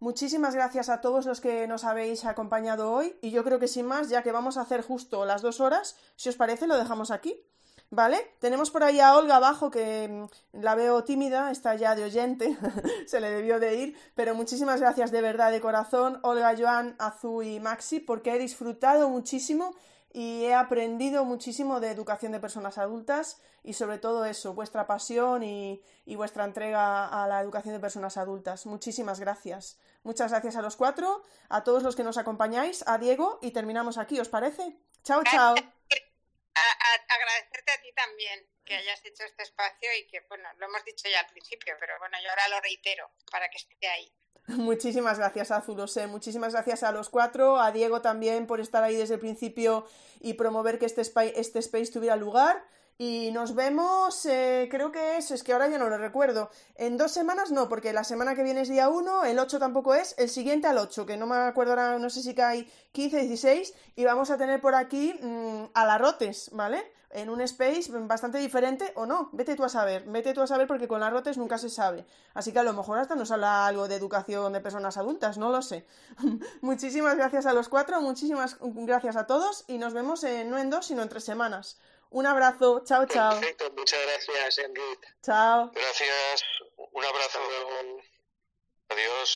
Muchísimas gracias a todos los que nos habéis acompañado hoy y yo creo que sin más, ya que vamos a hacer justo las dos horas, si os parece, lo dejamos aquí. ¿Vale? Tenemos por ahí a Olga abajo que mm, la veo tímida, está ya de oyente, se le debió de ir, pero muchísimas gracias de verdad, de corazón, Olga, Joan, Azú y Maxi, porque he disfrutado muchísimo y he aprendido muchísimo de educación de personas adultas y sobre todo eso, vuestra pasión y, y, vuestra entrega a la educación de personas adultas. Muchísimas gracias. Muchas gracias a los cuatro, a todos los que nos acompañáis, a Diego y terminamos aquí, ¿os parece? Chao, chao a, agradecerte a ti también que hayas hecho este espacio y que, bueno, lo hemos dicho ya al principio, pero bueno, yo ahora lo reitero para que esté ahí. Muchísimas gracias, Azulose. Muchísimas gracias a los cuatro, a Diego también por estar ahí desde el principio y promover que este, este space tuviera lugar. Y nos vemos, eh, creo que es, es que ahora ya no lo recuerdo. En dos semanas no, porque la semana que viene es día 1, el 8 tampoco es, el siguiente al 8, que no me acuerdo ahora, no sé si cae 15, 16, y vamos a tener por aquí mmm, a la Rotes, ¿vale? En un space bastante diferente o no, vete tú a saber, vete tú a saber porque con las rotes nunca se sabe. Así que a lo mejor hasta nos habla algo de educación de personas adultas, no lo sé. muchísimas gracias a los cuatro, muchísimas gracias a todos y nos vemos en, no en dos, sino en tres semanas. Un abrazo, chao, chao. Perfecto, muchas gracias, Enrique. Chao. Gracias, un abrazo. Adiós.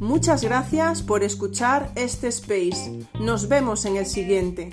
Muchas gracias por escuchar este space. Nos vemos en el siguiente.